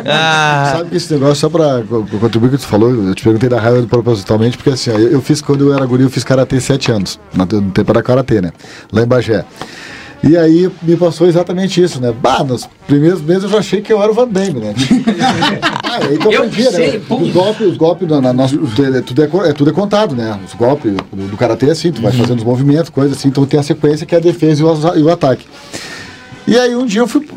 [SPEAKER 5] Ah,
[SPEAKER 7] Sabe que esse negócio, só pra co- co- contribuir com o que tu falou, eu te perguntei da raiva propositalmente, porque assim, ó, eu, eu fiz quando eu era guri, eu fiz karatê 7 anos, no no tempo era karatê, né? Lá em Bagé. E aí me passou exatamente isso, né? Bah, nos primeiros meses eu já achei que eu era o Van Damme, né? ah, aí tu
[SPEAKER 4] Eu
[SPEAKER 7] aprendia, né? Os golpes, os golpes na, na nossa, tudo, é, tudo é, é, tudo é contado, né? Os golpes do, do karatê é assim, tu vai fazendo os movimentos, coisas assim, então tem a sequência que é a defesa e o, e o ataque. E aí um dia eu fui,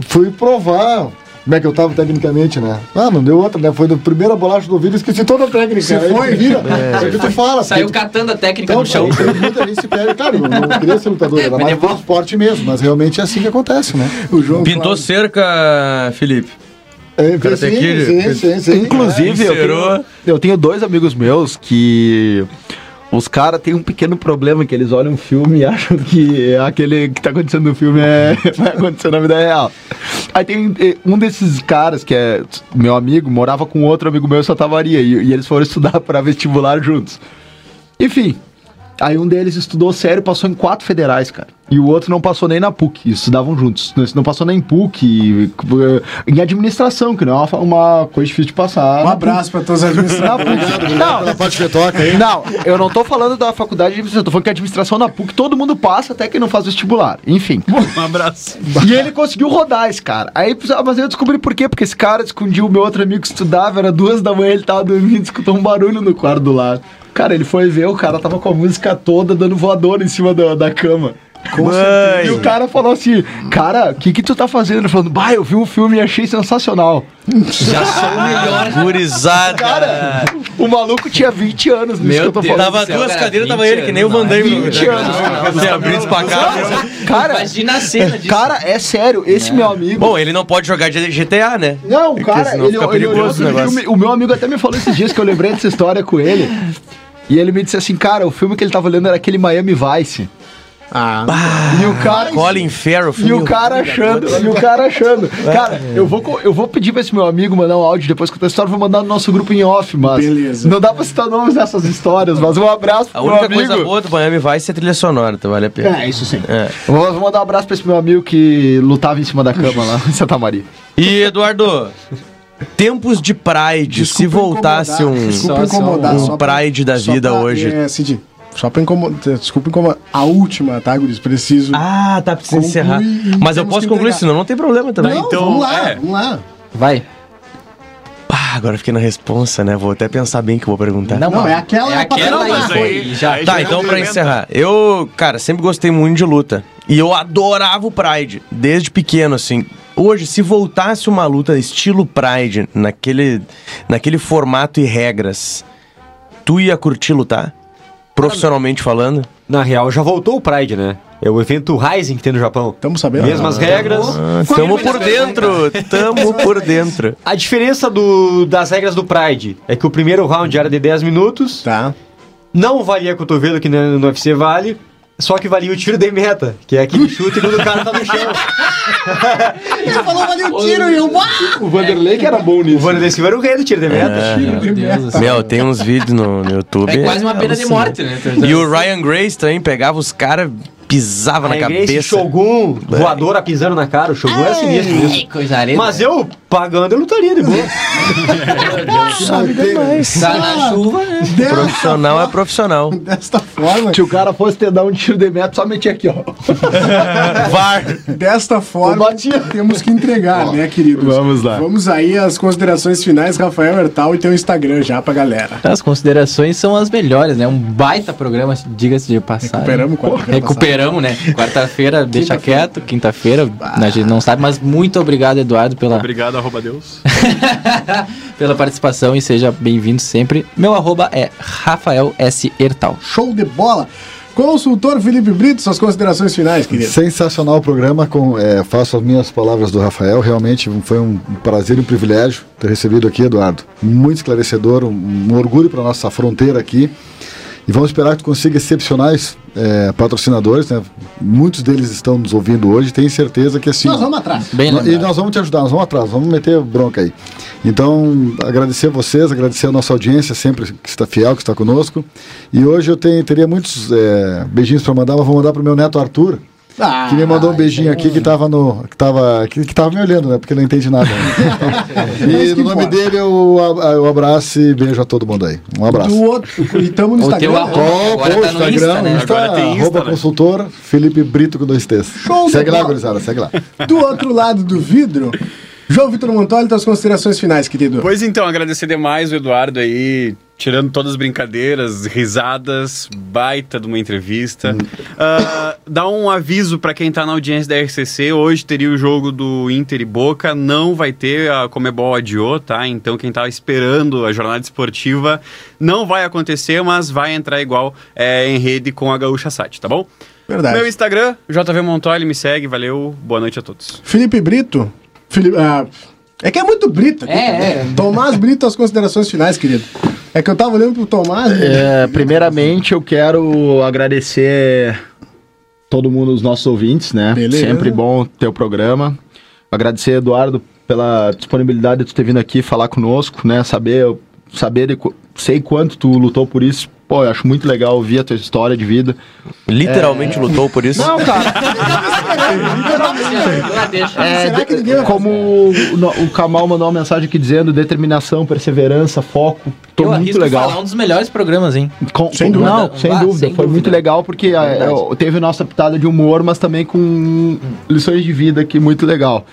[SPEAKER 7] fui provar como é que eu tava tecnicamente, né? Ah, não deu outra, né? Foi da primeira bolacha do ouvido, esqueci toda a técnica.
[SPEAKER 2] Você
[SPEAKER 7] Aí
[SPEAKER 2] foi?
[SPEAKER 7] Vira, é o que tu fala.
[SPEAKER 4] Saiu
[SPEAKER 7] tu-
[SPEAKER 4] catando a técnica
[SPEAKER 7] então,
[SPEAKER 4] no chão.
[SPEAKER 7] muita gente se perde. Claro, eu não queria ser lutador,
[SPEAKER 4] É,
[SPEAKER 7] era
[SPEAKER 4] mas
[SPEAKER 7] mais
[SPEAKER 4] devolve.
[SPEAKER 7] pelo esporte mesmo, mas realmente é assim que acontece, né?
[SPEAKER 2] O João
[SPEAKER 5] pintou cerca, Felipe.
[SPEAKER 7] É, sim, sim, sim, sim.
[SPEAKER 6] Inclusive, eu tenho, eu tenho dois amigos meus que. Os caras têm um pequeno problema que eles olham um filme e acham que aquele que tá acontecendo no filme é, vai acontecer na vida real. Aí tem eh, um desses caras que é meu amigo, morava com outro amigo meu em Santa Maria e, e eles foram estudar para vestibular juntos. Enfim, aí um deles estudou sério, passou em quatro federais, cara. E o outro não passou nem na PUC, e estudavam juntos. Esse não passou nem em PUC, eh, em administração, que não é uma, coisa difícil de passar.
[SPEAKER 2] Um abraço pra todos os administradores.
[SPEAKER 7] Obrigado pela parte que toca aí.
[SPEAKER 6] Não, eu não tô falando da faculdade de administração, tô falando que a administração na PUC todo mundo passa, até quem não faz vestibular. Enfim.
[SPEAKER 3] Um abraço.
[SPEAKER 6] E ele conseguiu rodar esse cara. Aí, ah, mas eu descobri por quê, porque esse cara escondia o meu outro amigo que estudava, era duas da manhã, ele tava dormindo, escutou um barulho no quarto do lado. Cara, ele foi ver, o cara tava com a música toda dando voador em cima da, da cama.
[SPEAKER 5] Mãe.
[SPEAKER 6] E o cara falou assim, cara, o que que tu tá fazendo? Ele falando, bah, eu vi um filme e achei sensacional.
[SPEAKER 4] Já sou o melhor.
[SPEAKER 5] Gurizada.
[SPEAKER 6] Cara, o maluco tinha 20 anos nisso
[SPEAKER 4] Meu
[SPEAKER 6] que eu tô
[SPEAKER 4] Deus.
[SPEAKER 6] falando.
[SPEAKER 5] Tava
[SPEAKER 4] céu,
[SPEAKER 5] duas
[SPEAKER 4] cara,
[SPEAKER 5] cadeiras, tava
[SPEAKER 4] 20
[SPEAKER 5] ele, que nem o Van Damme.
[SPEAKER 6] não. 20 anos.
[SPEAKER 5] Você abrindo pra cá.
[SPEAKER 6] Cara,
[SPEAKER 4] Imagina a cena disso.
[SPEAKER 6] cara, é sério, esse meu amigo.
[SPEAKER 5] Bom, ele não pode jogar de GTA, né?
[SPEAKER 6] Não, cara,
[SPEAKER 5] senão
[SPEAKER 6] ele,
[SPEAKER 5] fica
[SPEAKER 6] ele olhou
[SPEAKER 5] perigoso o
[SPEAKER 6] aquele
[SPEAKER 5] negócio.
[SPEAKER 6] filme. O meu amigo até me falou esses dias que eu lembrei dessa história com ele. E ele me disse assim, cara, o filme que ele tava olhando era aquele Miami Vice.
[SPEAKER 2] Ah,
[SPEAKER 6] E o cara.
[SPEAKER 5] Colin Farrell,
[SPEAKER 6] E o cara achando, e o cara achando. Cara, eu vou, eu vou pedir pra esse meu amigo mandar um áudio depois que a história, vou mandar no nosso grupo em off, mas.
[SPEAKER 2] Beleza.
[SPEAKER 6] Não dá pra citar nomes nessas histórias, mas um abraço
[SPEAKER 5] A
[SPEAKER 6] pro
[SPEAKER 5] única
[SPEAKER 6] meu amigo.
[SPEAKER 5] coisa boa do Miami vai ser trilha sonora, então vale a pena.
[SPEAKER 6] É, isso sim.
[SPEAKER 5] É.
[SPEAKER 6] Vou, vou mandar um abraço pra esse meu amigo que lutava em cima da cama lá em Santa Maria.
[SPEAKER 5] E, Eduardo, tempos de Pride, se voltasse um,
[SPEAKER 2] Desculpa incomodar,
[SPEAKER 5] um
[SPEAKER 2] só pra-
[SPEAKER 5] Pride da
[SPEAKER 2] só
[SPEAKER 5] vida
[SPEAKER 2] pra-
[SPEAKER 5] hoje.
[SPEAKER 2] É, Cid, só pra incomodar. Desculpa incomodar. A última, tá, Guris? Preciso.
[SPEAKER 5] Ah, tá, precisa
[SPEAKER 2] Conclui
[SPEAKER 5] encerrar. Mas eu posso concluir, senão não tem problema também.
[SPEAKER 2] Não,
[SPEAKER 3] então,
[SPEAKER 2] vamos lá,
[SPEAKER 3] é.
[SPEAKER 2] vamos lá.
[SPEAKER 4] Vai.
[SPEAKER 5] Ah, agora eu fiquei na responsa, né? Vou até pensar bem que eu vou perguntar.
[SPEAKER 2] Não, é aquela
[SPEAKER 4] é aquela lá, foi. Já.
[SPEAKER 3] aí
[SPEAKER 5] Tá,
[SPEAKER 3] já
[SPEAKER 5] então pra encerrar. Eu, cara, sempre gostei muito de luta. E eu adorava o Pride, desde pequeno, assim. Hoje, se voltasse uma luta estilo Pride, naquele, naquele formato e regras, tu ia curtir lutar? Profissionalmente falando?
[SPEAKER 9] Na real, já voltou o Pride, né? É o evento Rising que tem no Japão.
[SPEAKER 2] Estamos sabendo.
[SPEAKER 9] Mesmas regras.
[SPEAKER 5] Ah, tamo por dentro, tamo por dentro.
[SPEAKER 9] A diferença do- das regras do Pride é que o primeiro round era de 10 minutos,
[SPEAKER 2] Tá.
[SPEAKER 9] não valia cotovelo que no no UFC vale, só que valia o tiro de meta, que é aquele chute quando o cara tá no chão.
[SPEAKER 2] Ele falou, valeu o tiro e eu.
[SPEAKER 6] O Vanderlei que era bom
[SPEAKER 9] O
[SPEAKER 6] nisso.
[SPEAKER 9] Vanderlei Silva era o rei do tiro de meta.
[SPEAKER 4] Meu Deus do céu.
[SPEAKER 5] Meu, tem uns vídeos no, no YouTube.
[SPEAKER 4] É quase uma pena de morte, né?
[SPEAKER 5] E o Ryan Grace também pegava os caras, pisava na
[SPEAKER 9] vem esse
[SPEAKER 5] cabeça.
[SPEAKER 9] Shogun, voadora pisando na cara, o Shogun é sinistro isso.
[SPEAKER 4] coisa arena.
[SPEAKER 9] Mas eu, pagando, eu lutaria de boa.
[SPEAKER 5] Sabe demais.
[SPEAKER 4] Tá na chuva, né?
[SPEAKER 5] Profissional é profissional.
[SPEAKER 2] Desta forma,
[SPEAKER 6] Se o cara fosse ter dar um tiro de meta, só metia aqui, ó.
[SPEAKER 5] VAR.
[SPEAKER 2] desta forma, temos que entregar, né, queridos?
[SPEAKER 6] Vamos lá.
[SPEAKER 2] Vamos aí às considerações finais, Rafael Hertal, e tem o Instagram já pra galera.
[SPEAKER 4] As considerações são as melhores, né? Um baita programa, diga-se de passagem.
[SPEAKER 2] Recuperamos quarta-feira
[SPEAKER 4] Recuperamos, né? Quarta-feira deixa quieto, quinta-feira a gente não sabe, mas muito obrigado, Eduardo, pela,
[SPEAKER 3] Obrigado, arroba Deus.
[SPEAKER 4] pela participação e seja bem-vindo sempre. Meu arroba é Rafael S. Hertal.
[SPEAKER 2] Show de bola! Consultor Felipe Brito, suas considerações finais, querido.
[SPEAKER 7] Sensacional o programa, com, é, faço as minhas palavras do Rafael, realmente foi um prazer e um privilégio ter recebido aqui, Eduardo. Muito esclarecedor, um, um orgulho para nossa fronteira aqui. E vamos esperar que tu consiga excepcionais é, patrocinadores, né? Muitos deles estão nos ouvindo hoje, tenho certeza que assim.
[SPEAKER 2] Nós vamos atrás.
[SPEAKER 4] Bem
[SPEAKER 7] No- E nós vamos te ajudar, nós vamos atrás, vamos meter bronca aí. Então, agradecer a vocês, agradecer a nossa audiência sempre que está fiel, que está conosco. E hoje eu tenho, teria muitos é, beijinhos para mandar, mas vou mandar para o meu neto Arthur,
[SPEAKER 2] Ah,
[SPEAKER 7] que me mandou um beijinho aqui que estava no que tava, que, que tava me olhando, né? Porque não entende nada. né? e no nome dele eu, eu abraço e beijo a todo mundo aí. Um abraço.
[SPEAKER 2] Do outro, e estamos no
[SPEAKER 4] O teu
[SPEAKER 2] Instagram.
[SPEAKER 4] arroba
[SPEAKER 7] Qual,
[SPEAKER 4] agora
[SPEAKER 7] qual
[SPEAKER 4] tá no
[SPEAKER 7] Instagram?
[SPEAKER 4] Insta, né?
[SPEAKER 7] Insta,
[SPEAKER 3] Agora tem Insta,
[SPEAKER 7] arroba
[SPEAKER 3] né?
[SPEAKER 7] consultor, Felipe Brito com dois T's.
[SPEAKER 2] Show
[SPEAKER 7] segue lá, gurizada, segue lá.
[SPEAKER 2] Do outro lado do vidro, João Vitor Montoli, tuas considerações finais, querido.
[SPEAKER 3] Pois então, agradecer demais o Eduardo aí, tirando todas as brincadeiras, risadas, baita de uma entrevista. Ah, dá um aviso pra quem tá na audiência da RCC, hoje teria o jogo do Inter e Boca, não vai ter, a Comebol adiou, tá? Então quem tava esperando a jornada esportiva, não vai acontecer, mas vai entrar igual é, em rede com a Gaúcha Sat, tá bom?
[SPEAKER 2] Verdade.
[SPEAKER 3] Meu Instagram, JV Montoli, me segue, valeu, boa noite a todos.
[SPEAKER 2] Felipe Brito. Felipe, ah, é que é muito Brito. aqui
[SPEAKER 4] É, é.
[SPEAKER 2] Tomás Brito, as considerações finais, querido. É que eu tava olhando pro Tomás. né?
[SPEAKER 6] É, primeiramente, eu quero agradecer todo mundo, os nossos ouvintes, né?
[SPEAKER 2] Beleza.
[SPEAKER 6] Sempre bom ter o programa. Agradecer, Eduardo, pela disponibilidade de tu ter vindo aqui falar conosco, né? Saber, saber de, sei quanto tu lutou por isso. Pô, eu acho muito legal ouvir a tua história de vida.
[SPEAKER 5] Literalmente lutou por isso.
[SPEAKER 6] Não, cara. É,
[SPEAKER 2] Será que
[SPEAKER 6] de-
[SPEAKER 2] ninguém vai
[SPEAKER 6] como o, o Kamal mandou uma mensagem aqui dizendo determinação, perseverança, foco. Tô
[SPEAKER 4] Eu
[SPEAKER 6] muito
[SPEAKER 4] arrisco
[SPEAKER 6] legal.
[SPEAKER 4] falar um dos melhores programas, hein?
[SPEAKER 6] Com-
[SPEAKER 2] Sem
[SPEAKER 6] com-
[SPEAKER 2] dúvida.
[SPEAKER 6] Não, sem
[SPEAKER 4] Ah,
[SPEAKER 6] dúvida.
[SPEAKER 4] sem
[SPEAKER 6] Foi
[SPEAKER 4] dúvida.
[SPEAKER 6] muito legal porque
[SPEAKER 4] Verdade.
[SPEAKER 6] eu- teve nossa pitada de humor, mas também com lições de vida que muito legal.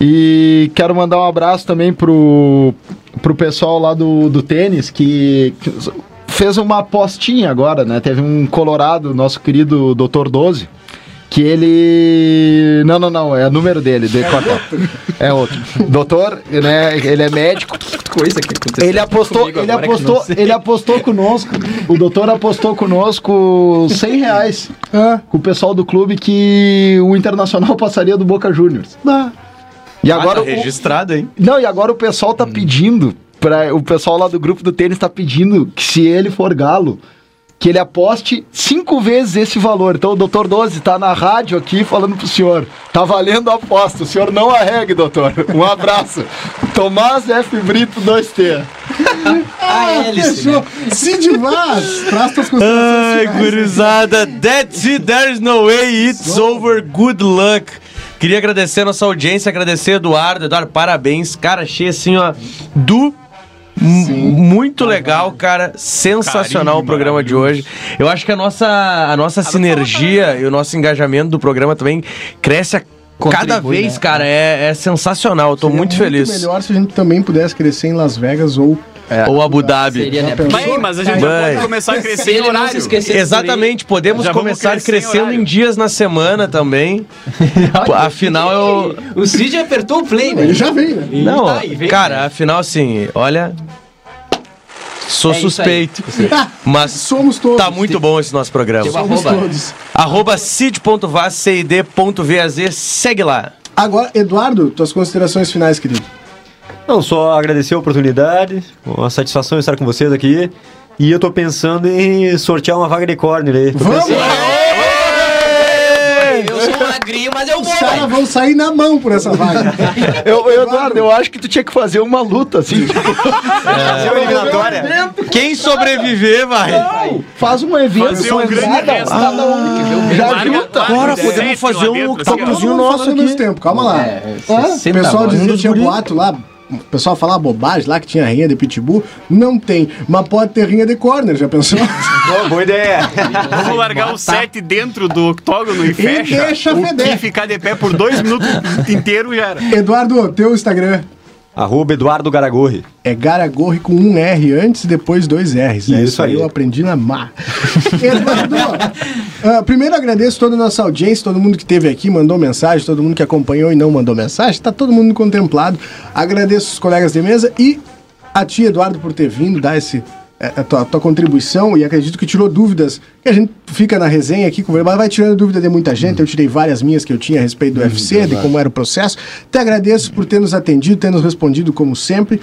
[SPEAKER 6] E quero mandar um abraço também pro, pro pessoal lá do, do tênis que que fez uma apostinha agora, né? Teve um colorado, nosso querido Dr. 12, que ele... Não, não, não, é o número dele, de É outro. Doutor, né? Ele é médico.
[SPEAKER 4] Coisa que aconteceu.
[SPEAKER 6] Ele apostou, ele
[SPEAKER 4] que
[SPEAKER 6] apostou, ele apostou conosco. O doutor apostou conosco 100 reais com o pessoal do clube que o Internacional passaria do Boca Juniors. E agora
[SPEAKER 5] Ah, tá
[SPEAKER 6] o-
[SPEAKER 5] registrado, hein?
[SPEAKER 6] não, e agora o pessoal tá pedindo pra, o pessoal lá do grupo do tênis tá pedindo que se ele for galo, que ele aposte cinco vezes esse valor. Então o doutor 12 tá na rádio aqui falando pro senhor. Tá valendo a aposta. O senhor não arregue, doutor. Um abraço. Tomás F. Brito 2T.
[SPEAKER 4] A hélice.
[SPEAKER 2] Fechou. Cid Vaz, traz tuas considerações
[SPEAKER 5] Ai, gurizada, that's it, there's no way, it's over, good luck. Queria agradecer a nossa audiência, agradecer Eduardo, Eduardo, parabéns, cara, achei assim, ó, do... Muito legal, cara. Sensacional
[SPEAKER 3] Carinho,
[SPEAKER 5] o programa de hoje. Eu acho que a nossa, a nossa sinergia e o nosso engajamento do programa também cresce a cada
[SPEAKER 4] Contribui,
[SPEAKER 5] vez,
[SPEAKER 4] né?
[SPEAKER 5] cara. É, é sensacional. Eu tô
[SPEAKER 2] Seria
[SPEAKER 5] muito feliz.
[SPEAKER 2] melhor se a gente também pudesse crescer em Las Vegas ou.
[SPEAKER 5] Ou Abu Dhabi.
[SPEAKER 4] Seria, né?
[SPEAKER 3] mas a gente pode começar a crescer em horário.
[SPEAKER 5] Exatamente, podemos
[SPEAKER 3] Já
[SPEAKER 5] começar
[SPEAKER 3] em
[SPEAKER 5] crescendo em
[SPEAKER 3] horário.
[SPEAKER 5] dias na semana também. Afinal, eu.
[SPEAKER 4] O Cid apertou o play, né?
[SPEAKER 2] Ele já vem, né?
[SPEAKER 5] Não,
[SPEAKER 4] tá aí,
[SPEAKER 5] cara, afinal, assim, olha. Sou
[SPEAKER 4] É
[SPEAKER 5] suspeito. Mas
[SPEAKER 2] Somos todos.
[SPEAKER 5] tá muito bom esse nosso programa.
[SPEAKER 2] Somos
[SPEAKER 4] arroba.
[SPEAKER 2] todos.
[SPEAKER 5] Arroba cid.vaz, cid.vaz, segue lá.
[SPEAKER 2] Agora, Eduardo, tuas considerações finais, querido.
[SPEAKER 9] Não, só agradecer a oportunidade, uma satisfação estar com vocês aqui. E eu tô pensando em sortear uma vaga de corner aí. Tô
[SPEAKER 2] Vamos!
[SPEAKER 9] pensando-
[SPEAKER 4] Eu sou magrinho, mas eu vou.
[SPEAKER 2] Os caras vão sair na mão por essa vaga.
[SPEAKER 6] Eu, eu, Eduardo, eu acho que tu tinha que fazer uma luta, assim. tipo,
[SPEAKER 9] Fazer uma eliminatória.
[SPEAKER 5] Quem sobreviver, vai.
[SPEAKER 6] faz um evento,
[SPEAKER 3] Fazer um grande
[SPEAKER 6] cada um já
[SPEAKER 3] sete
[SPEAKER 5] podemos fazer um
[SPEAKER 3] assim,
[SPEAKER 2] mundo
[SPEAKER 5] nosso aqui.
[SPEAKER 2] tempo, calma lá.
[SPEAKER 4] É,
[SPEAKER 2] Hã? O pessoal dizia que tinha boato lá. O pessoal falava bobagem lá que tinha rinha de pitbull. Não tem. Mas pode ter rinha de corner, já pensou?
[SPEAKER 9] Boa, boa ideia.
[SPEAKER 3] Vamos largar o set dentro do octógono e, fecha.
[SPEAKER 2] deixa
[SPEAKER 3] o
[SPEAKER 2] feder.
[SPEAKER 3] que ficar de pé por dois minutos inteiro já era.
[SPEAKER 2] Eduardo, teu Instagram
[SPEAKER 9] Arroba Eduardo Garagorri.
[SPEAKER 2] é Garagorri com um R antes e depois dois R's. É
[SPEAKER 9] Isso aí.
[SPEAKER 2] eu aprendi na mar. Eduardo, ah, primeiro agradeço toda a nossa audiência, todo mundo que esteve aqui, mandou mensagem, todo mundo que acompanhou e não mandou mensagem, tá todo mundo contemplado. Agradeço os colegas de mesa e a ti, Eduardo, por ter vindo, dar esse, a, tua, a tua contribuição e acredito que tirou dúvidas, que a gente fica na resenha aqui, mas vai tirando dúvida de muita gente. Eu tirei várias minhas que eu tinha a respeito do UFC, de como era o processo. Te agradeço por ter nos atendido, ter nos respondido como sempre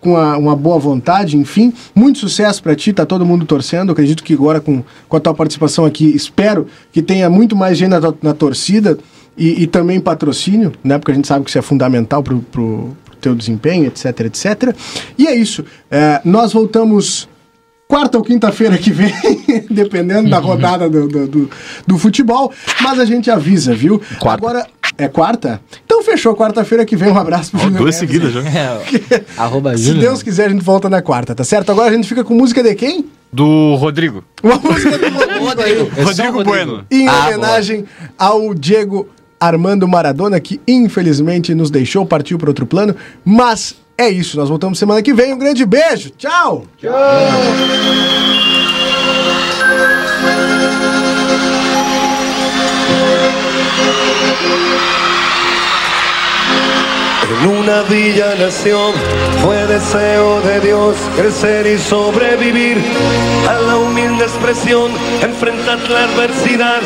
[SPEAKER 2] com a- uma boa vontade, enfim. Muito sucesso pra ti, tá todo mundo torcendo. Acredito que agora com, com a tua participação aqui, espero que tenha muito mais gente na, na torcida e, e também patrocínio, né? Porque a gente sabe que isso é fundamental pro, pro, pro teu desempenho, etc, etc. E é isso. É, nós voltamos quarta ou quinta-feira que vem, dependendo da rodada do, do, do- do futebol, mas a gente avisa, viu? Agora, é quarta? Então fechou, quarta-feira que vem, um abraço pro Júnior
[SPEAKER 3] Duas seguidas já.
[SPEAKER 4] É, arroba
[SPEAKER 2] Se
[SPEAKER 4] Júnior.
[SPEAKER 2] Deus quiser, a gente volta na quarta, tá certo? Agora a gente fica com música de quem?
[SPEAKER 3] Do Rodrigo.
[SPEAKER 2] Uma música do Rodrigo.
[SPEAKER 4] Rodrigo. É
[SPEAKER 3] Rodrigo Bueno.
[SPEAKER 2] Em
[SPEAKER 4] Ah,
[SPEAKER 2] homenagem ao Diego Armando Maradona, que infelizmente nos deixou, partiu para outro plano. Mas é isso, nós voltamos semana que vem. Um grande beijo, tchau!
[SPEAKER 13] En una villa nación fue deseo de Dios crecer y sobrevivir a la humilde expresión, enfrentar la adversidad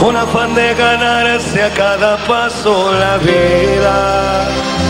[SPEAKER 13] con afán de ganarse a cada paso la vida.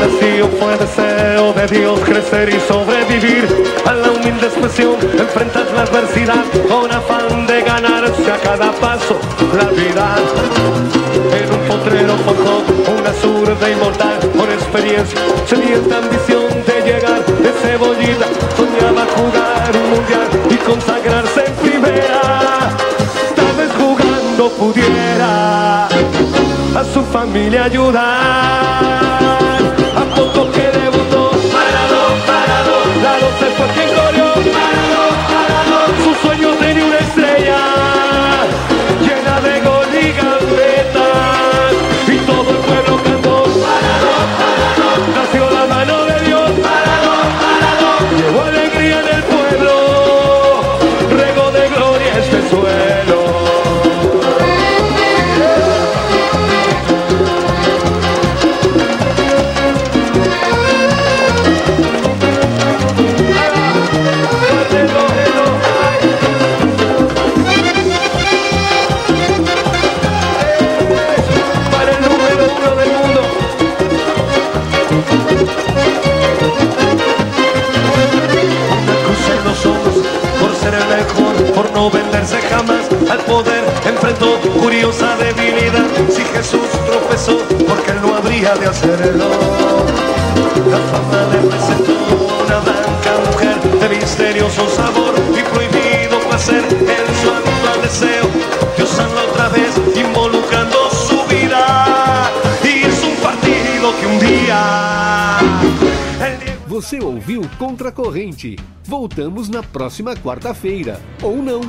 [SPEAKER 13] nació fue deseo de Dios crecer y sobrevivir a la humilde expresión, enfrentar la adversidad con afán de ganarse a cada paso la vida. En un potrero forjó una zurda inmortal con experiencia, sedienta ambición de llegar de cebollita, soñaba jugar un mundial y consagrarse en primera. Tal vez jugando pudiera su familia ayudar. Porque debutó. Maradó, Maradó. La 12 fue quien corrió. Venderse jamás al poder. Enfrentó curiosa debilidad. Si Jesús tropezó, porque él no habría de hacerlo. La fama le presentó una blanca mujer de misterioso sabor y prohibido placer. En su actual deseo, Dios habla otra vez, involucrando su vida. Y es un partido que un día.
[SPEAKER 1] Você ouviu Contra Corrente. Voltamos na próxima quarta-feira. Ou não.